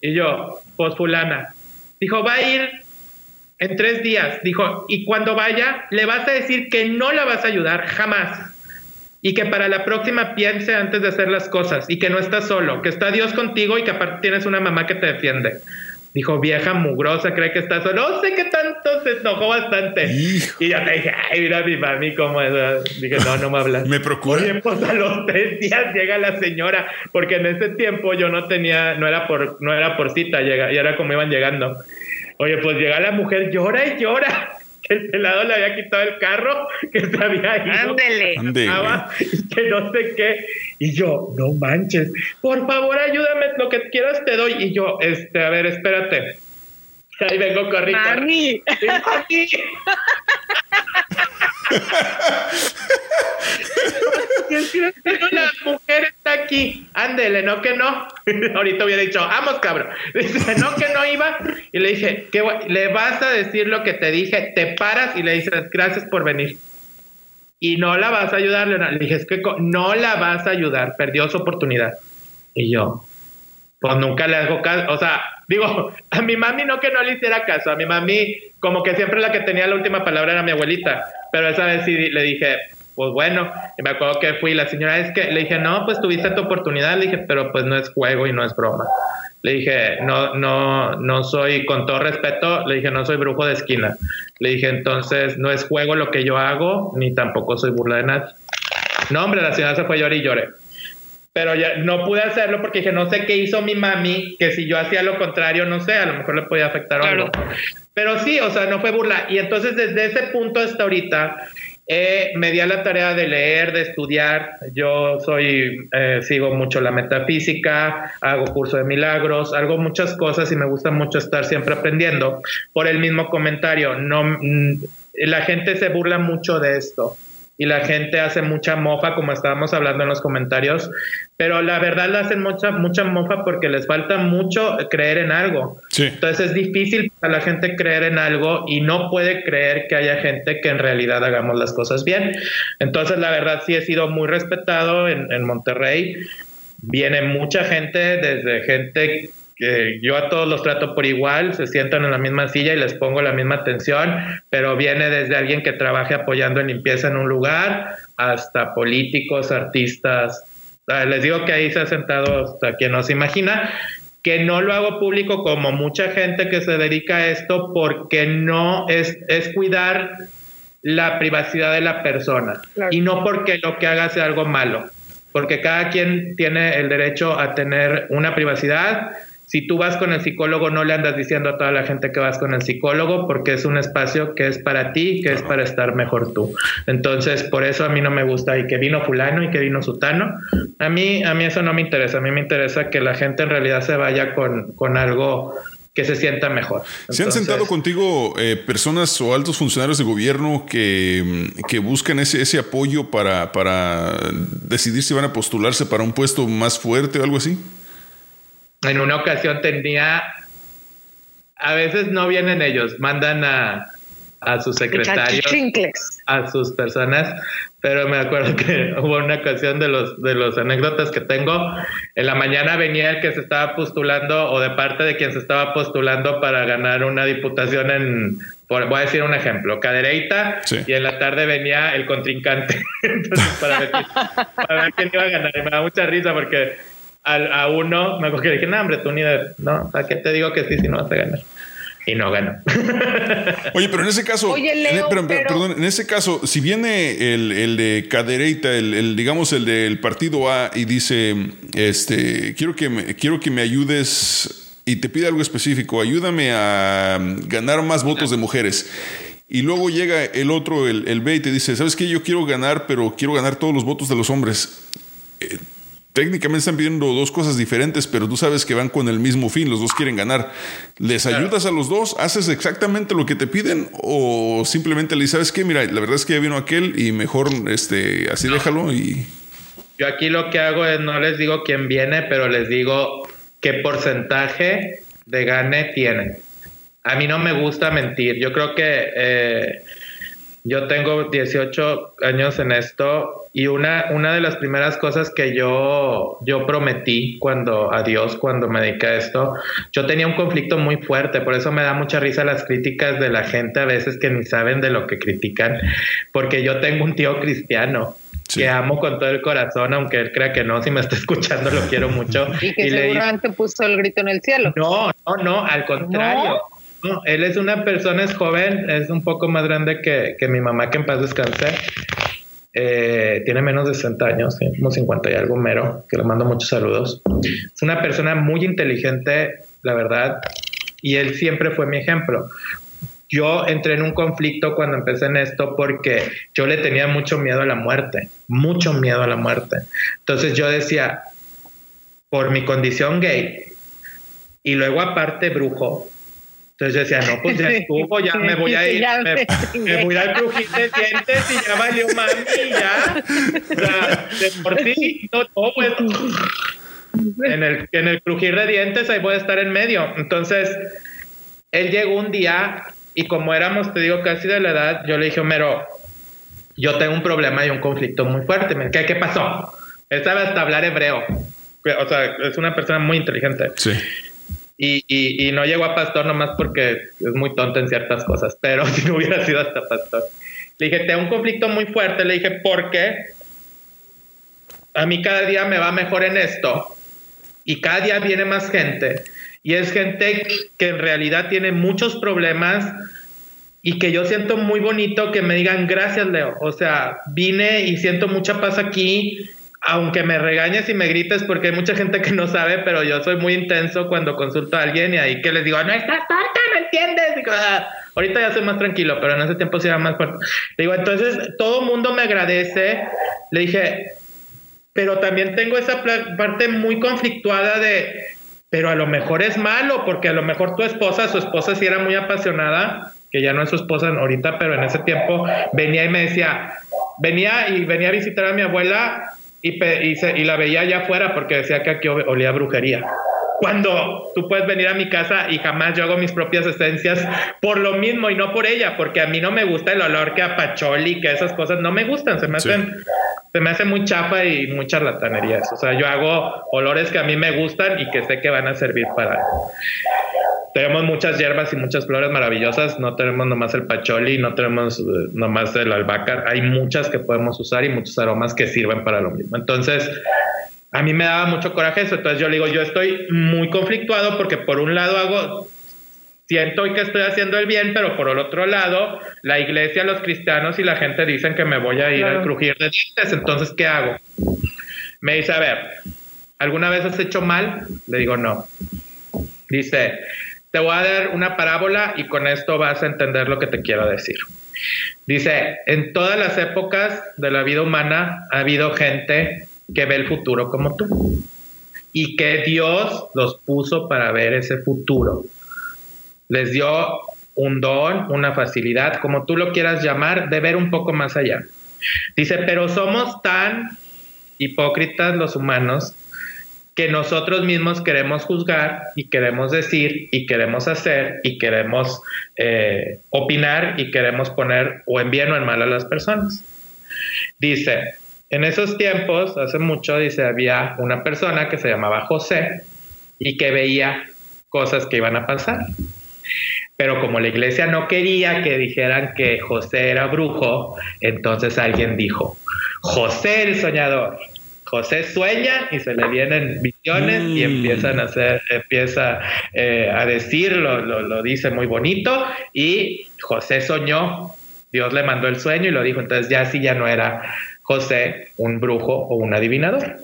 Y yo, pues fulana. Dijo, va a ir en tres días. Dijo, y cuando vaya, le vas a decir que no la vas a ayudar jamás. Y que para la próxima piense antes de hacer las cosas. Y que no estás solo, que está Dios contigo y que aparte tienes una mamá que te defiende. Dijo, vieja mugrosa, cree que está solo. No sé qué tanto se enojó bastante. Y yo le dije, ay, mira mi mami cómo es. Dije, no, no me hablas. Me procura. Oye, pues a los tres días llega la señora, porque en ese tiempo yo no tenía, no era por, no era por cita, llega, y era como iban llegando. Oye, pues llega la mujer, llora y llora. Que el pelado le había quitado el carro, que se había ido. Ándele. Ándele. Estaba, y que no sé qué. Y yo, no manches, por favor ayúdame, lo que quieras te doy. Y yo, este, a ver, espérate. Ahí vengo corriendo. Mami. Sí, mami. La mujer está aquí. Ándele, no que no. Ahorita hubiera dicho, vamos, cabrón. Dice, no que no iba. Y le dije, ¿qué le vas a decir lo que te dije, te paras y le dices, gracias por venir. Y no la vas a ayudar, Leonardo. Le dije, es que no la vas a ayudar, perdió su oportunidad. Y yo, pues nunca le hago caso. O sea, digo, a mi mami no que no le hiciera caso. A mi mami, como que siempre la que tenía la última palabra era mi abuelita. Pero esa vez sí le dije, pues bueno, y me acuerdo que fui, la señora es que le dije, no, pues tuviste tu oportunidad, le dije, pero pues no es juego y no es broma. Le dije, no, no, no soy, con todo respeto, le dije, no soy brujo de esquina. Le dije, entonces no es juego lo que yo hago, ni tampoco soy burla de nadie. No, hombre, la señora se fue llorar y lloré. Pero ya no pude hacerlo porque dije, no sé qué hizo mi mami, que si yo hacía lo contrario, no sé, a lo mejor le podía afectar algo. Pero sí, o sea, no fue burla. Y entonces desde ese punto hasta ahorita, eh, me di a la tarea de leer, de estudiar. Yo soy, eh, sigo mucho la metafísica, hago curso de milagros, hago muchas cosas y me gusta mucho estar siempre aprendiendo. Por el mismo comentario, no, mm, la gente se burla mucho de esto y la gente hace mucha mofa, como estábamos hablando en los comentarios, pero la verdad la hacen mucha, mucha mofa porque les falta mucho creer en algo. Entonces es difícil para la gente creer en algo y no puede creer que haya gente que en realidad hagamos las cosas bien. Entonces la verdad sí he sido muy respetado en, en Monterrey. Viene mucha gente, desde gente que yo a todos los trato por igual, se sientan en la misma silla y les pongo la misma atención, pero viene desde alguien que trabaje apoyando en limpieza en un lugar hasta políticos, artistas. Les digo que ahí se ha sentado hasta quien no se imagina, que no lo hago público como mucha gente que se dedica a esto porque no es, es cuidar la privacidad de la persona y no porque lo que haga sea algo malo, porque cada quien tiene el derecho a tener una privacidad si tú vas con el psicólogo, no le andas diciendo a toda la gente que vas con el psicólogo porque es un espacio que es para ti, que es para estar mejor tú. Entonces, por eso a mí no me gusta y que vino fulano y que vino sutano. A mí, a mí eso no me interesa. A mí me interesa que la gente en realidad se vaya con, con algo que se sienta mejor. ¿Se han sentado contigo eh, personas o altos funcionarios de gobierno que, que buscan ese, ese apoyo para, para decidir si van a postularse para un puesto más fuerte o algo así? En una ocasión tenía, a veces no vienen ellos, mandan a, a sus secretarios, a sus personas, pero me acuerdo que hubo una ocasión de los de los anécdotas que tengo, en la mañana venía el que se estaba postulando o de parte de quien se estaba postulando para ganar una diputación en voy a decir un ejemplo, Cadereita, y en la tarde venía el contrincante. Entonces, para ver, para ver quién iba a ganar. Y me da mucha risa porque a, uno, me acuerdo que dije, no, hombre, tú ni de, no, ¿a qué te digo que sí si no vas a ganar? Y no ganó. Oye, pero en ese caso, en, perdón, en ese caso, si viene el, el de Cadereita, el, el, digamos el del partido A y dice, este, quiero que me, quiero que me ayudes y te pide algo específico, ayúdame a ganar más votos de mujeres. Y luego llega el otro, el, el B, y te dice, ¿sabes qué? Yo quiero ganar, pero quiero ganar todos los votos de los hombres. Eh, técnicamente están pidiendo dos cosas diferentes, pero tú sabes que van con el mismo fin, los dos quieren ganar. ¿Les ayudas a los dos? ¿Haces exactamente lo que te piden? ¿O simplemente le dices, sabes qué? Mira, la verdad es que ya vino aquel y mejor este, así déjalo y... Yo aquí lo que hago es, no les digo quién viene, pero les digo qué porcentaje de gane tienen. A mí no me gusta mentir. Yo creo que eh, yo tengo 18 años en esto y una, una de las primeras cosas que yo, yo prometí cuando a Dios, cuando me dediqué a esto, yo tenía un conflicto muy fuerte, por eso me da mucha risa las críticas de la gente a veces que ni saben de lo que critican, porque yo tengo un tío cristiano que amo con todo el corazón, aunque él crea que no, si me está escuchando lo quiero mucho. Y que seguramente puso el grito en el cielo. No, no, no, al contrario él es una persona, es joven, es un poco más grande que, mi mamá, que en paz descanse. Eh, tiene menos de 60 años, como 50 y algo mero, que le mando muchos saludos. Es una persona muy inteligente, la verdad, y él siempre fue mi ejemplo. Yo entré en un conflicto cuando empecé en esto porque yo le tenía mucho miedo a la muerte, mucho miedo a la muerte. Entonces yo decía, por mi condición gay, y luego aparte brujo, entonces yo decía, no, pues ya estuvo, ya me voy a ir, me, voy a crujir de dientes y ya valió mami, ya. O sea, de por sí, no, no, pues. En el, en el crujir de dientes ahí voy a estar en medio. Entonces, él llegó un día y como éramos, te digo, casi de la edad, yo le dije, Homero, yo tengo un problema y un conflicto muy fuerte. ¿Qué, qué pasó? Él sabe hasta hablar hebreo o sea, es una persona muy inteligente. Sí. Y, y, y, no llegó a pastor nomás porque es muy tonto en ciertas cosas, pero si no hubiera sido hasta pastor. Le dije, tengo un conflicto muy fuerte, le dije, porque a mí cada día me va mejor en esto y cada día viene más gente y es gente que en realidad tiene muchos problemas y que yo siento muy bonito que me digan gracias Leo, o sea, vine y siento mucha paz aquí aunque me regañes y me grites porque hay mucha gente que no sabe, pero yo soy muy intenso cuando consulto a alguien y ahí que les digo, no estás tonta, no entiendes. Ah, ahorita ya soy más tranquilo, pero en ese tiempo sí era más fuerte. Digo, entonces todo mundo me agradece. Le dije, pero también tengo esa parte muy conflictuada de, pero a lo mejor es malo, porque a lo mejor tu esposa, su esposa sí era muy apasionada, que ya no es su esposa ahorita, pero en ese tiempo venía y me decía, venía y venía a visitar a mi abuela y, y, la veía allá afuera porque decía que aquí olía brujería. Cuando tú puedes venir a mi casa y jamás yo hago mis propias esencias por lo mismo y no por ella, porque a mí no me gusta el olor que a pacholi, que esas cosas no me gustan, se me hacen, se me hace muy chafa y muy charlatanería. O sea, yo hago olores que a mí me gustan y que sé que van a servir para tenemos muchas hierbas y muchas flores maravillosas. No tenemos nomás el pacholi, no tenemos eh, nomás el albahaca. Hay muchas que podemos usar y muchos aromas que sirven para lo mismo. Entonces, a mí me daba mucho coraje eso. Entonces yo le digo, yo estoy muy conflictuado porque por un lado hago, siento que estoy haciendo el bien, pero por el otro lado, la iglesia, los cristianos y la gente dicen que me voy a ir a crujir de dientes. Entonces, ¿qué hago? Me dice, a ver, ¿alguna vez has hecho mal? Le digo, no. Dice, te voy a dar una parábola y con esto vas a entender lo que te quiero decir. Dice, en todas las épocas de la vida humana ha habido gente que ve el futuro como tú y que Dios los puso para ver ese futuro. Les dio un don, una facilidad, como tú lo quieras llamar, de ver un poco más allá. Dice, pero somos tan hipócritas los humanos que nosotros mismos queremos juzgar y queremos decir y queremos hacer y queremos eh, opinar y queremos poner o en bien o en mal a las personas. Dice, en esos tiempos, hace mucho, dice, había una persona que se llamaba José y que veía cosas que iban a pasar. Pero como la iglesia no quería que dijeran que José era brujo, entonces alguien dijo, José el soñador, José sueña y se le vienen visiones y mm. empiezan a hacer, empieza eh, a decirlo, lo, dice muy bonito y José soñó, Dios le mandó el sueño y lo dijo, entonces ya sí ya no era José un brujo o un adivinador.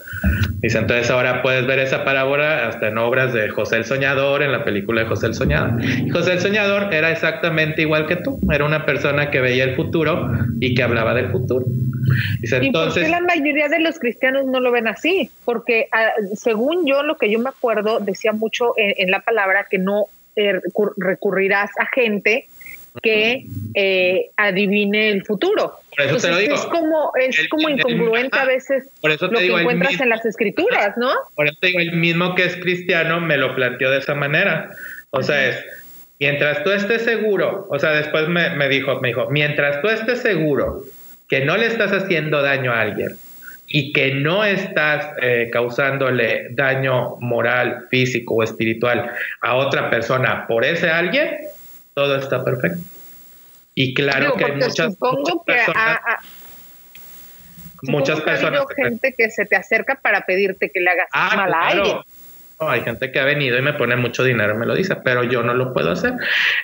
Dice, entonces ahora puedes ver esa parábola hasta en obras de José el Soñador, en la película de José el Soñador. Y José el Soñador era exactamente igual que tú, era una persona que veía el futuro y que hablaba del futuro. Dice, entonces, ¿Y por qué la mayoría de los cristianos no lo ven así? Porque ah, según yo, lo que yo me acuerdo, decía mucho en, la palabra que no eh, recurrirás a gente que eh, adivine el futuro. Por eso te lo digo. Es como, es como incongruente a veces lo que encuentras en las escrituras, ¿no? Por eso te digo, el mismo que es cristiano me lo planteó de esa manera. O sea, es, mientras tú estés seguro, o sea, después me, dijo, me dijo, mientras tú estés seguro que no le estás haciendo daño a alguien y que no estás eh, causándole daño moral, físico o espiritual a otra persona por ese alguien, todo está perfecto. Y claro que hay muchas, personas, muchas personas gente que se te acerca para pedirte que le hagas ah, mal a alguien. Hay gente que ha venido y me pone mucho dinero, me lo dice, pero yo no lo puedo hacer.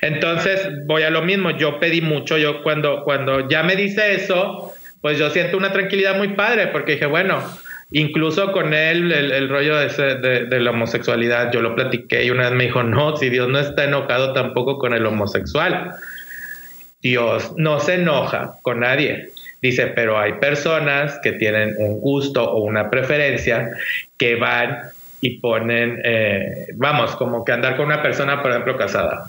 Entonces voy a lo mismo. Yo pedí mucho. Yo cuando, cuando ya me dice eso, pues yo siento una tranquilidad muy padre porque dije, bueno, Incluso con él, el, rollo de, de, la homosexualidad, yo lo platiqué y una vez me dijo, no, si Dios no está enojado tampoco con el homosexual. Dios no se enoja con nadie. Dice, pero hay personas que tienen un gusto o una preferencia que van y ponen, eh, vamos, como que andar con una persona, por ejemplo, casada.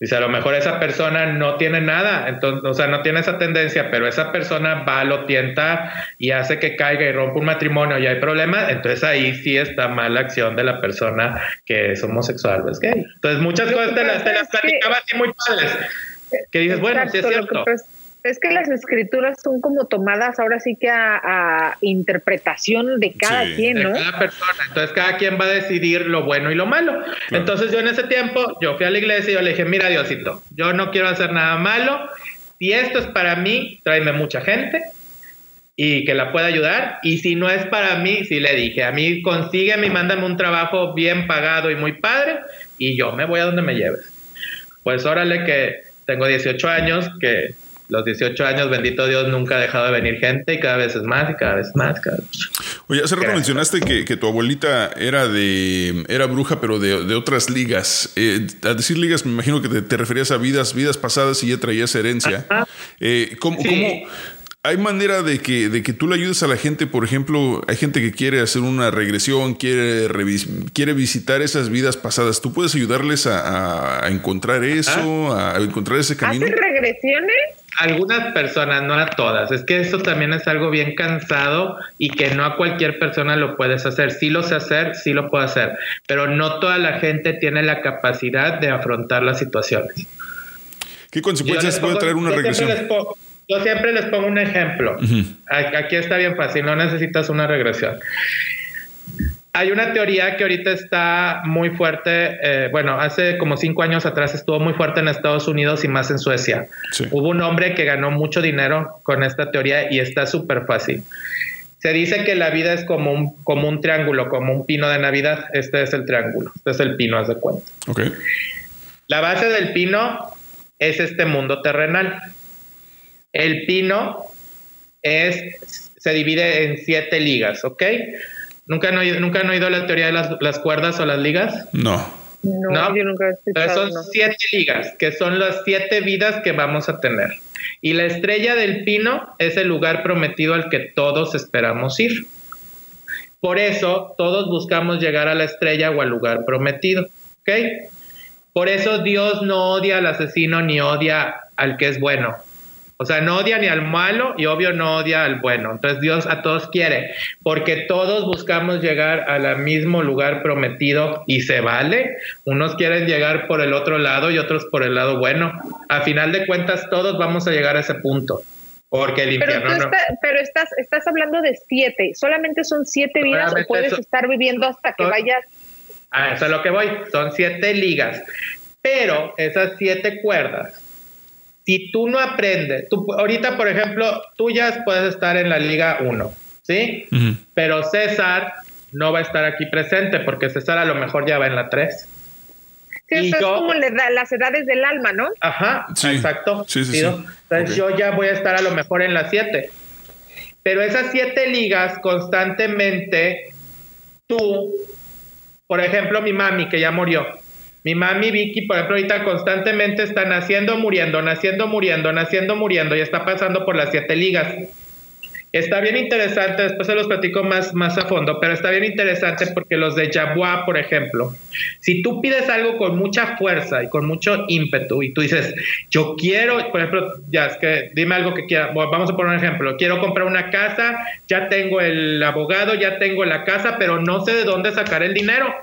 Dice, a lo mejor esa persona no tiene nada, entonces, o sea, no tiene esa tendencia, pero esa persona va, lo tienta y hace que caiga y rompa un matrimonio y hay problemas, entonces ahí sí está mal la acción de la persona que es homosexual es gay. Entonces, muchas cosas te las, te las platicaba así muy padres, que dices, bueno, sí es cierto. Es que las escrituras son como tomadas ahora sí que a, interpretación de cada quien, ¿no? De cada persona. Entonces cada quien va a decidir lo bueno y lo malo. Entonces yo en ese tiempo, yo fui a la iglesia y yo le dije, mira Diosito, yo no quiero hacer nada malo. Si esto es para mí, tráeme mucha gente y que la pueda ayudar. Y si no es para mí, sí le dije, a mí consígueme y mándame un trabajo bien pagado y muy padre y yo me voy a donde me lleves. Pues órale que tengo 18 años, que los 18 años, bendito Dios, nunca ha dejado de venir gente y cada vez es más y cada vez más. Oye, hace rato mencionaste que, tu abuelita era de era bruja, pero de, otras ligas. Eh, al decir ligas, me imagino que te, referías a vidas, vidas pasadas y ya traías herencia. Eh, ¿cómo, hay manera de que, de que tú le ayudes a la gente? Por ejemplo, hay gente que quiere hacer una regresión, quiere, quiere visitar esas vidas pasadas. ¿Tú puedes ayudarles a, encontrar eso, a encontrar ese camino? ¿Haces regresiones? Algunas personas, no a todas. Es que eso también es algo bien cansado y que no a cualquier persona lo puedes hacer. Sí lo sé hacer, sí lo puedo hacer, pero no toda la gente tiene la capacidad de afrontar las situaciones. ¿Qué consecuencias puede traer una regresión? Yo siempre les pongo un ejemplo. Aquí está bien fácil, no necesitas una regresión. Hay una teoría que ahorita está muy fuerte, eh, bueno, hace como cinco años atrás estuvo muy fuerte en Estados Unidos y más en Suecia. Hubo un hombre que ganó mucho dinero con esta teoría y está súper fácil. Se dice que la vida es como un, como un triángulo, como un pino de Navidad. Este es el triángulo, este es el pino, haz de cuenta. Okay. La base del pino es este mundo terrenal. El pino es, se divide en siete ligas, ¿ok? ¿Nunca han oído, ¿nunca han oído la teoría de las, cuerdas o las ligas? No. No, yo nunca he escuchado. son siete ligas, que son las siete vidas que vamos a tener. Y la estrella del pino es el lugar prometido al que todos esperamos ir. Por eso todos buscamos llegar a la estrella o al lugar prometido. ¿Ok? Por eso Dios no odia al asesino ni odia al que es bueno. O sea, no odia ni al malo y obvio no odia al bueno. Entonces Dios a todos quiere, porque todos buscamos llegar al mismo lugar prometido y se vale. Unos quieren llegar por el otro lado y otros por el lado bueno. A final de cuentas todos vamos a llegar a ese punto. Porque el infierno pero, pero estás, estás hablando de siete. ¿Solamente son siete vidas o puedes estar viviendo hasta que vayas? A eso es lo que voy. Son siete ligas. Pero esas siete cuerdas si tú no aprendes, tú, ahorita, por ejemplo, tú ya puedes estar en la Liga 1, ¿sí? Pero César no va a estar aquí presente porque César a lo mejor ya va en la 3. Sí, eso es como las edades del alma, ¿no? Ajá, exacto. Sí, sí, Entonces yo ya voy a estar a lo mejor en la 7. Pero esas siete ligas constantemente, tú, por ejemplo, mi mami que ya murió, mi mami Vicky, por ejemplo, ahorita constantemente está naciendo, muriendo, naciendo, muriendo, naciendo, muriendo y está pasando por las siete ligas. Está bien interesante, después se los platico más, más a fondo, pero está bien interesante porque los de Jabuá, por ejemplo, si tú pides algo con mucha fuerza y con mucho ímpetu y tú dices, yo quiero, por ejemplo, ya es que dime algo que quiera, vamos a poner un ejemplo, quiero comprar una casa, ya tengo el abogado, ya tengo la casa, pero no sé de dónde sacar el dinero.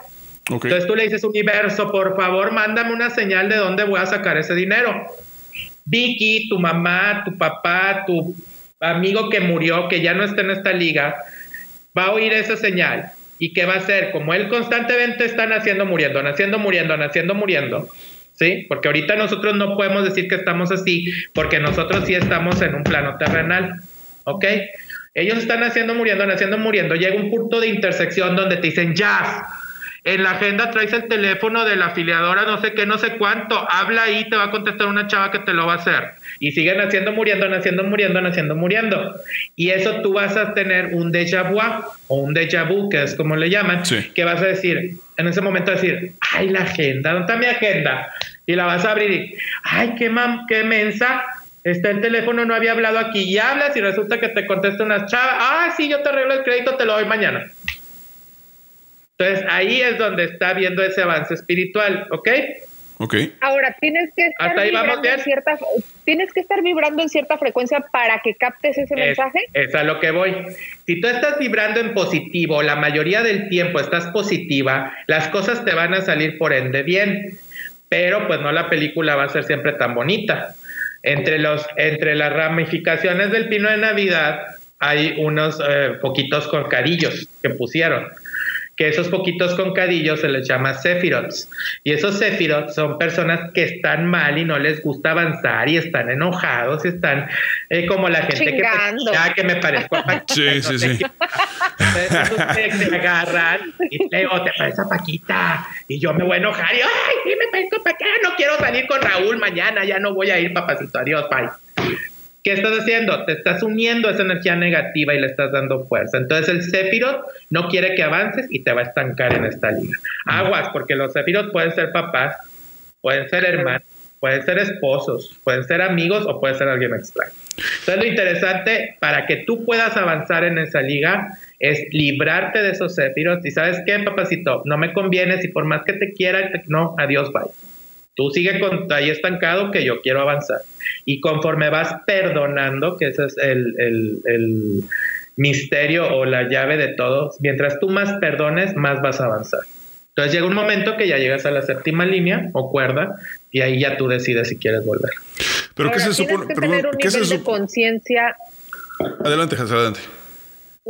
Entonces tú le dices, universo, por favor, mándame una señal de dónde voy a sacar ese dinero. Vicky, tu mamá, tu papá, tu amigo que murió, que ya no está en esta liga, va a oír esa señal. ¿Y qué va a hacer? Como él constantemente está naciendo, muriendo, naciendo, muriendo, naciendo, muriendo. ¿Sí? Porque ahorita nosotros no podemos decir que estamos así, porque nosotros sí estamos en un plano terrenal. ¿Ok? Ellos están naciendo, muriendo, naciendo, muriendo. Llega un punto de intersección donde te dicen, ya, en la agenda traes el teléfono de la afiliadora, no sé qué, no sé cuánto. Habla ahí, te va a contestar una chava que te lo va a hacer. Y siguen naciendo, muriendo, naciendo, muriendo, naciendo, muriendo. Y eso tú vas a tener un déjà vu o un déjà vu, que es como le llaman, que vas a decir, en ese momento decir, ay, la agenda, ¿dónde está mi agenda? Y la vas a abrir y, ay, qué, mam qué mensa, está el teléfono, no había hablado aquí y hablas y resulta que te contesta una chava, ah, sí, yo te arreglo el crédito, te lo doy mañana. Entonces ahí es donde está viendo ese avance espiritual, ¿ok? Ok. Ahora tienes que estar vibrando en cierta, tienes que estar vibrando en cierta frecuencia para que captes ese mensaje. Es a lo que voy. Si tú estás vibrando en positivo, la mayoría del tiempo estás positiva, las cosas te van a salir por ende bien. Pero pues no la película va a ser siempre tan bonita. Entre, los, entre las ramificaciones del pino de Navidad hay unos eh, poquitos corcadillos que pusieron que esos poquitos concadillos se les llama sephirots. Y esos sephirots son personas que están mal y no les gusta avanzar y están enojados y están eh, como la gente que, me, ya que me parezco a Paquita. Sí, sí, sí. Entonces se agarran y te parece a Paquita. Y yo me voy a enojar y, ay, sí, me parezco a Paquita. No quiero salir con Raúl mañana, ya no voy a ir, papacito. Adiós, bye. ¿Qué estás haciendo? Te estás uniendo a esa energía negativa y le estás dando fuerza. Entonces el Sephiroth no quiere que avances y te va a estancar en esta liga. Aguas, porque los Sephiroth pueden ser papás, pueden ser hermanos, pueden ser esposos, pueden ser amigos o pueden ser alguien extraño. Entonces lo interesante para que tú puedas avanzar en esa liga es librarte de esos Sephiroth y sabes qué, papacito, no me conviene si por más que te quiera, no, adiós, bye. Tú sigue con, ahí estancado que yo quiero avanzar. Y conforme vas perdonando, que ese es el, misterio o la llave de todo, mientras tú más perdones, más vas a avanzar. Entonces llega un momento que ya llegas a la séptima línea o cuerda y ahí ya tú decides si quieres volver. Pero ¿qué se supone? Que tener un nivel de conciencia. Adelante, Hans, adelante.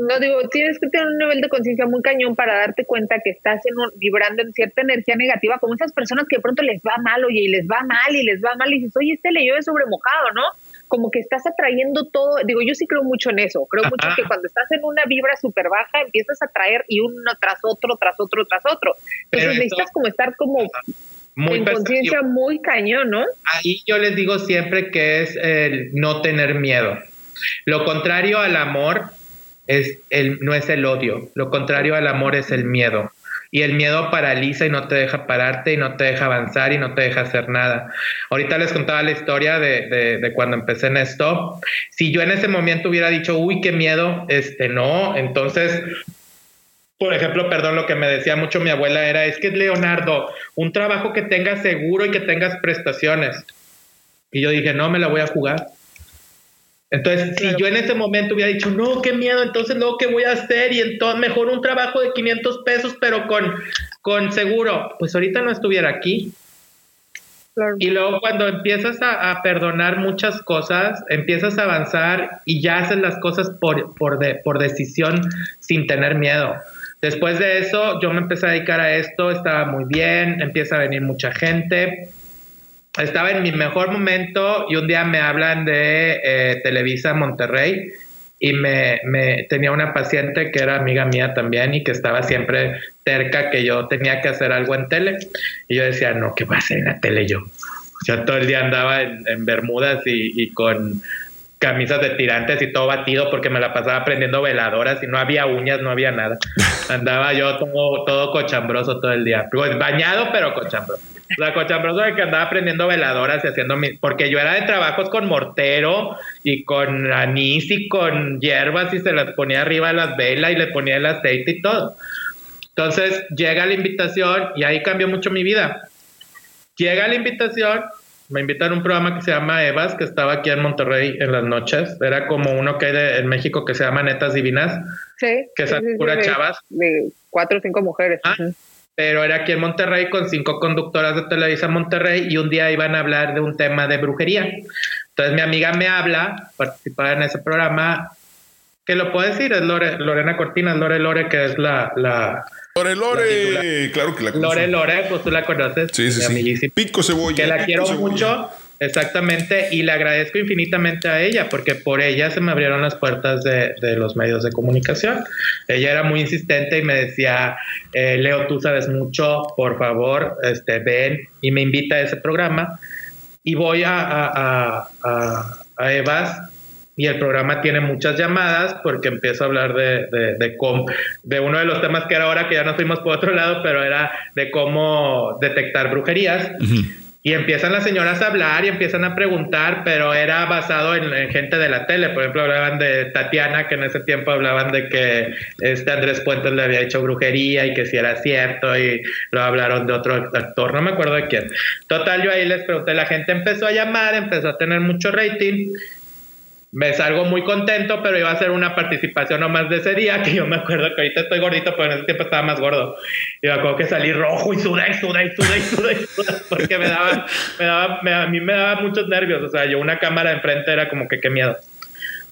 No digo, tienes que tener un nivel de conciencia muy cañón para darte cuenta que estás en vibrando en cierta energía negativa, como esas personas que de pronto les va mal, oye, y les va mal, y les va mal, y dices, oye, este le llueve sobre mojado, ¿no? Como que estás atrayendo todo. Digo, yo sí creo mucho en eso. Creo mucho que cuando estás en una vibra súper baja, empiezas a traer y uno tras otro, tras otro, tras otro. Entonces necesitas como estar como muy en conciencia muy cañón, ¿no? Ahí yo les digo siempre que es el no tener miedo. Lo contrario al amor es el, no es el odio, lo contrario al amor es el miedo. Y el miedo paraliza y no te deja pararte y no te deja avanzar y no te deja hacer nada. Ahorita les contaba la historia de, de, cuando empecé en esto. Si yo en ese momento hubiera dicho, uy, qué miedo, este no, entonces por ejemplo, perdón, lo que me decía mucho mi abuela era, es que Leonardo, un trabajo que tengas seguro y que tengas prestaciones. Y yo dije, no, me la voy a jugar. Entonces, si yo en ese momento hubiera dicho, no, qué miedo, entonces luego, ¿qué voy a hacer? Y entonces, mejor un trabajo de 500 pesos, pero con, con seguro, pues ahorita no estuviera aquí. Y luego cuando empiezas a, perdonar muchas cosas, empiezas a avanzar y ya haces las cosas por, por, por decisión sin tener miedo. Después de eso, yo me empecé a dedicar a esto, estaba muy bien, empieza a venir mucha gente estaba en mi mejor momento y un día me hablan de eh, Televisa Monterrey y me, me, tenía una paciente que era amiga mía también y que estaba siempre cerca que yo tenía que hacer algo en tele. Y yo decía, no, ¿qué voy a hacer en la tele yo? O sea, todo el día andaba en, bermudas y, y, con camisas de tirantes y todo batido porque me la pasaba aprendiendo veladoras y no había uñas, no había nada. Andaba yo todo, todo cochambroso todo el día. Pues bañado, pero cochambroso. La cochambrosa de que andaba aprendiendo veladoras y haciendo mi, porque yo era de trabajos con mortero y con anís y con hierbas y se las ponía arriba de las velas y le ponía el aceite y todo. Entonces llega la invitación y ahí cambió mucho mi vida. Llega la invitación, me invitan a un programa que se llama Evas, que estaba aquí en Monterrey en las noches. Era como uno que hay en México que se llama Netas Divinas. Sí. Que es pura chavas. De cuatro o cinco mujeres. Ah, pero era aquí en Monterrey con cinco conductoras de Televisa Monterrey y un día iban a hablar de un tema de brujería. Entonces mi amiga me habla, participaba en ese programa, que lo puedo decir, es Lorena Cortina, Lore Lore, que es la... la Lore Lore, claro que la conozco. Lore Lore, pues tú la conoces. Sí, sí, sí. Pico cebolla. Que la quiero mucho Exactamente, y le agradezco infinitamente a ella, porque por ella se me abrieron las puertas de, los medios de comunicación. Ella era muy insistente y me decía, eh, Leo, tú sabes mucho, por favor, este, ven, y me invita a ese programa. Y voy a, a, a, a Evas y el programa tiene muchas llamadas porque empiezo a hablar de, de, de, cómo, de uno de los temas que era ahora que ya nos fuimos por otro lado, pero era de cómo detectar brujerías. Y empiezan las señoras a hablar y empiezan a preguntar, pero era basado en, gente de la tele. Por ejemplo, hablaban de Tatiana, que en ese tiempo hablaban de que este Andrés Puentes le había hecho brujería y que si era cierto, y lo hablaron de otro actor, no me acuerdo de quién. Total, yo ahí les pregunté, la gente empezó a llamar, empezó a tener mucho rating. Me salgo muy contento, pero iba a ser una participación nomás de ese día, que yo me acuerdo que ahorita estoy gordito, pero en ese tiempo estaba más gordo. Y me acuerdo que salí rojo y sudé, y sudé, y sudé, y sudé, porque me daba, me daba, a mí me daba muchos nervios. O sea, yo una cámara enfrente era como que qué miedo.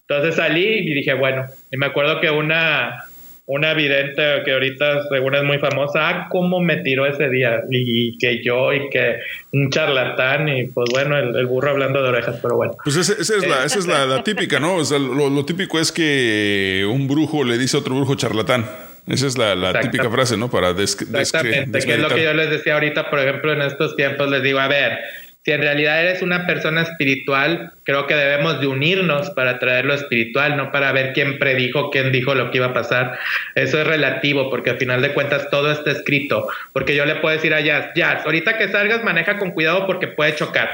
Entonces salí y dije, bueno, y me acuerdo que una, una vidente que ahorita según es muy famosa, ah, cómo me tiró ese día, y, que yo, y que un charlatán, y pues bueno, el, burro hablando de orejas, pero bueno. Pues esa, es, la, esa es la, típica, ¿no? O sea, lo, típico es que un brujo le dice a otro brujo charlatán. Esa es la, típica frase, ¿no? Para describir. Exactamente, que es lo que yo les decía ahorita, por ejemplo, en estos tiempos, les digo, a ver, si en realidad eres una persona espiritual, creo que debemos de unirnos para traer lo espiritual, no para ver quién predijo, quién dijo lo que iba a pasar. Eso es relativo, porque al final de cuentas todo está escrito. Porque yo le puedo decir a Jazz, Jazz, ahorita que salgas maneja con cuidado porque puede chocar.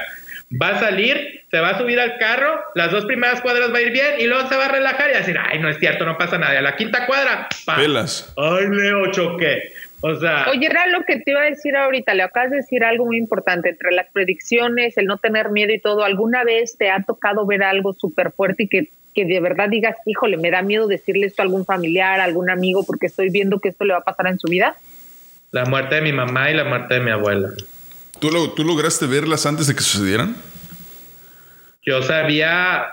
Va a salir, se va a subir al carro, las dos primeras cuadras va a ir bien y luego se va a relajar y a decir, ay, no es cierto, no pasa nada. a la quinta cuadra, Pelas. Ay, Leo, choqué. O sea. Oye, era lo que te iba a decir ahorita. Le acabas de decir algo muy importante. Entre las predicciones, el no tener miedo y todo, ¿alguna vez te ha tocado ver algo súper fuerte y que, que de verdad digas, híjole, me da miedo decirle esto a algún familiar, a algún amigo, porque estoy viendo que esto le va a pasar en su vida? La muerte de mi mamá y la muerte de mi abuela. ¿Tú, lo, ¿Tú lograste verlas antes de que sucedieran? Yo sabía.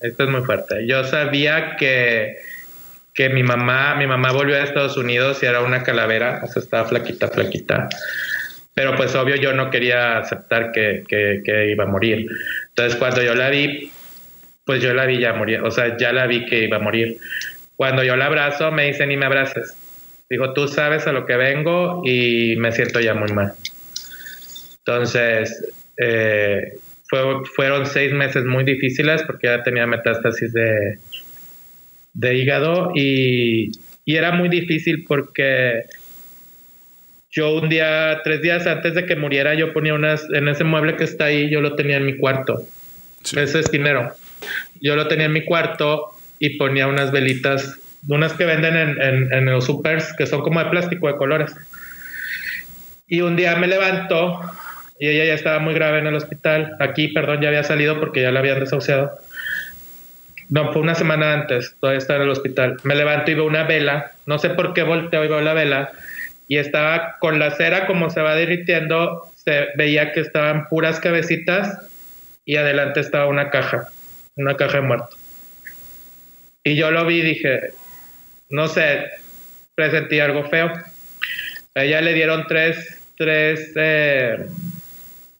Esto es muy fuerte. Yo sabía que que mi mamá, mi mamá volvió a Estados Unidos y era una calavera, o sea, estaba flaquita, flaquita. Pero pues obvio yo no quería aceptar que, que, iba a morir. Entonces cuando yo la vi, pues yo la vi ya morir, o sea, ya la vi que iba a morir. Cuando yo la abrazo, me dice, ni me abraces. Dijo, tú sabes a lo que vengo y me siento ya muy mal. Entonces, eh, fueron seis meses muy difíciles porque ya tenía metástasis de, de hígado y, era muy difícil porque yo un día, tres días antes de que muriera, yo ponía unas, en ese mueble que está ahí, yo lo tenía en mi cuarto. Ese es dinero. Yo lo tenía en mi cuarto y ponía unas velitas, unas que venden en, en, los supers, que son como de plástico de colores. Y un día me levanto y ella ya estaba muy grave en el hospital. Aquí, perdón, ya había salido porque ya la habían desahuciado. No, fue una semana antes, todavía estaba en el hospital. Me levanto y veo una vela, no sé por qué volteo y veo la vela, y estaba con la cera como se va derritiendo, se veía que estaban puras cabecitas y adelante estaba una caja, una caja de muerto. Y yo lo vi y dije, no sé, presentí algo feo. A ella le dieron tres, tres eh,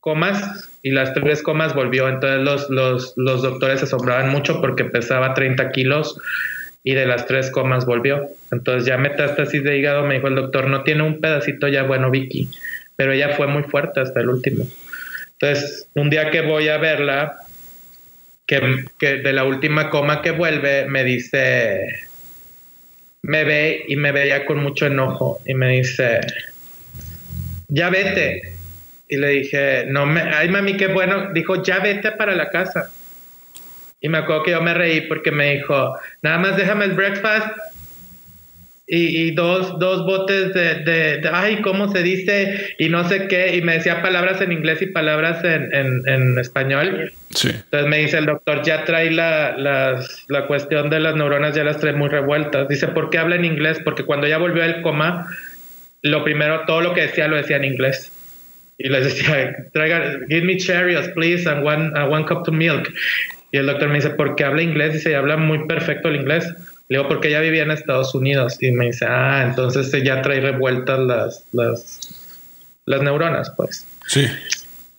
comas y las tres comas volvió. Entonces los, los, los doctores se asombraban mucho porque pesaba 30 kilos y de las tres comas volvió. Entonces ya metástasis de hígado, me dijo el doctor, no tiene un pedacito ya bueno, Vicky, pero ella fue muy fuerte hasta el último. Entonces, un día que voy a verla, que, que de la última coma que vuelve, me dice, me ve y me veía con mucho enojo y me dice, ya vete, y le dije, no me, ay mami, qué bueno. Dijo, ya vete para la casa. Y me acuerdo que yo me reí porque me dijo, nada más déjame el breakfast y, dos, dos botes de, de, ay, ¿cómo se dice? Y no sé qué. Y me decía palabras en inglés y palabras en, en, español. Sí. Entonces me dice el doctor, ya trae la, las, la cuestión de las neuronas, ya las trae muy revueltas. Dice, ¿por qué habla en inglés? Porque cuando ya volvió el coma, lo primero, todo lo que decía lo decía en inglés y les decía, traigan, give me Cheerios, please, and one, one cup of milk. Y el doctor me dice, ¿por qué habla inglés? Dice, habla muy perfecto el inglés. Le digo, porque ya vivía en Estados Unidos. Y me dice, ah, entonces ya trae revueltas las, las, las neuronas, pues. Sí.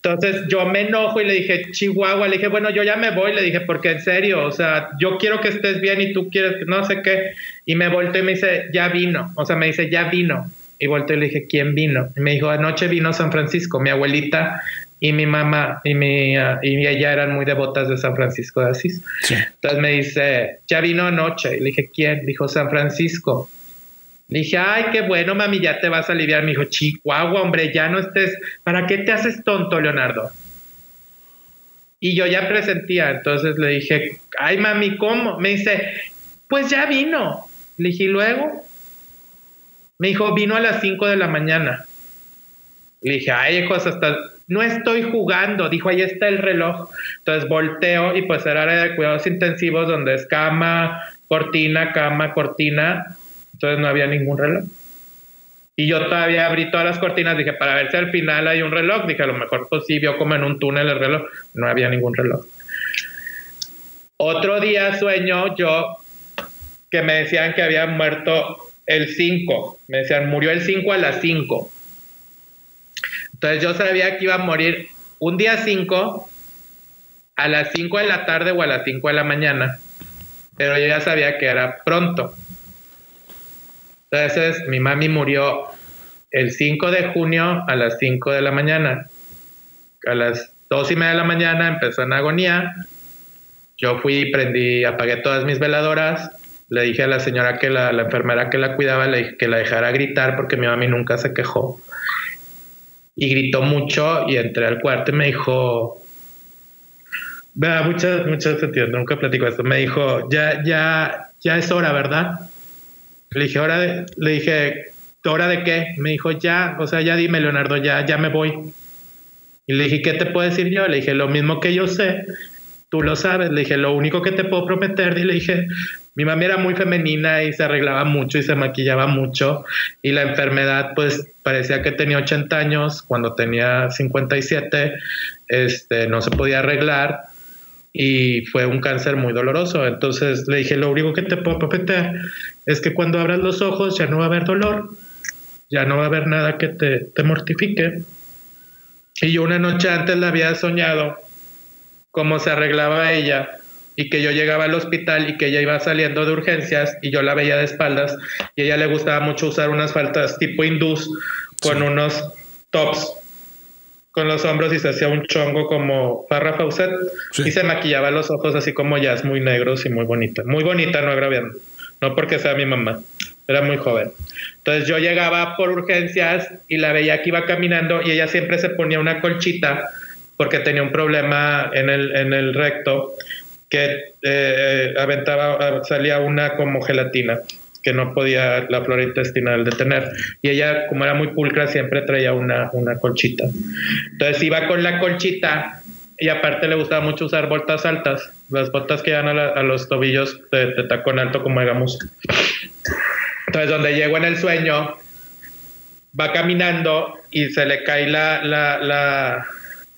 Entonces yo me enojo y le dije, Chihuahua, le dije, bueno, yo ya me voy, le dije, porque en serio, o sea, yo quiero que estés bien y tú quieres, no sé qué. Y me volteé y me dice, ya vino, o sea, me dice, ya vino. Y volteé y le dije, ¿quién vino? Y me dijo, anoche vino San Francisco, mi abuelita y mi mamá y, mi, ah, y ella eran muy devotas de San Francisco de Asís. Entonces me dice, ya vino anoche. Y le dije, ¿quién? Dijo, San Francisco. Le dije, ay, qué bueno, mami, ya te vas a aliviar. Me dijo, Chihuahua, hombre, ya no estés. ¿Para qué te haces tonto, Leonardo? Y yo ya presentía, entonces le dije, ay, mami, ¿cómo? Me dice, pues ya vino. Le dije, ¿y luego? Me dijo, vino a las 5 de la mañana. Le dije, ay, hijos, hasta no estoy jugando, dijo, ahí está el reloj. Entonces volteo y pues era área de cuidados intensivos donde es cama, cortina, cama, cortina. Entonces no había ningún reloj. Y yo todavía abrí todas las cortinas, dije, para ver si al final hay un reloj. Dije, a lo mejor pues sí, vio como en un túnel el reloj. No había ningún reloj. Otro día sueño yo que me decían que había muerto el 5. Me decían, murió el 5 a las 5. Entonces yo sabía que iba a morir un día 5 a las 5 de la tarde o a las 5 de la mañana. Pero yo ya sabía que era pronto. Entonces mi mami murió el 5 de junio a las 5 de la mañana. A las 2 y media de la mañana empezó en agonía. Yo fui y prendí, apagué todas mis veladoras. Le dije a la señora que la, la enfermera que la cuidaba, le dije que la dejara gritar porque mi mami nunca se quejó y gritó mucho y entré al cuarto y me dijo, vea, muchas, muchas sentido, nunca platico esto, me dijo, ya, ya, ya es hora, ¿verdad? Le dije, hora de, le dije, ¿hora de qué? Me dijo, ya, o sea, ya dime, Leonardo, ya, ya me voy. Y le dije, ¿qué te puedo decir yo? Le dije, lo mismo que yo sé, tú lo sabes. Le dije, lo único que te puedo prometer. Y le dije, mi mamá era muy femenina y se arreglaba mucho y se maquillaba mucho y la enfermedad pues parecía que tenía 80 años cuando tenía 57 este no se podía arreglar y fue un cáncer muy doloroso entonces le dije lo único que te puedo prometer es que cuando abras los ojos ya no va a haber dolor ya no va a haber nada que te, te mortifique y yo una noche antes la había soñado cómo se arreglaba ella y que yo llegaba al hospital y que ella iba saliendo de urgencias y yo la veía de espaldas y a ella le gustaba mucho usar unas faltas tipo hindús con unos tops con los hombros y se hacía un chongo como Farrah Fawcett y se maquillaba los ojos así como jazz muy negros y muy bonita, muy bonita, no agraviando, no porque sea mi mamá, era muy joven. Entonces yo llegaba por urgencias y la veía que iba caminando y ella siempre se ponía una colchita porque tenía un problema en el, en el recto que eh, aventaba, salía una como gelatina que no podía la flora intestinal detener. Y ella, como era muy pulcra, siempre traía una, una colchita. Entonces iba con la colchita y aparte le gustaba mucho usar botas altas, las botas que llegan a, los tobillos de, tacón alto como digamos. Entonces donde llego en el sueño, va caminando y se le cae la, la, la,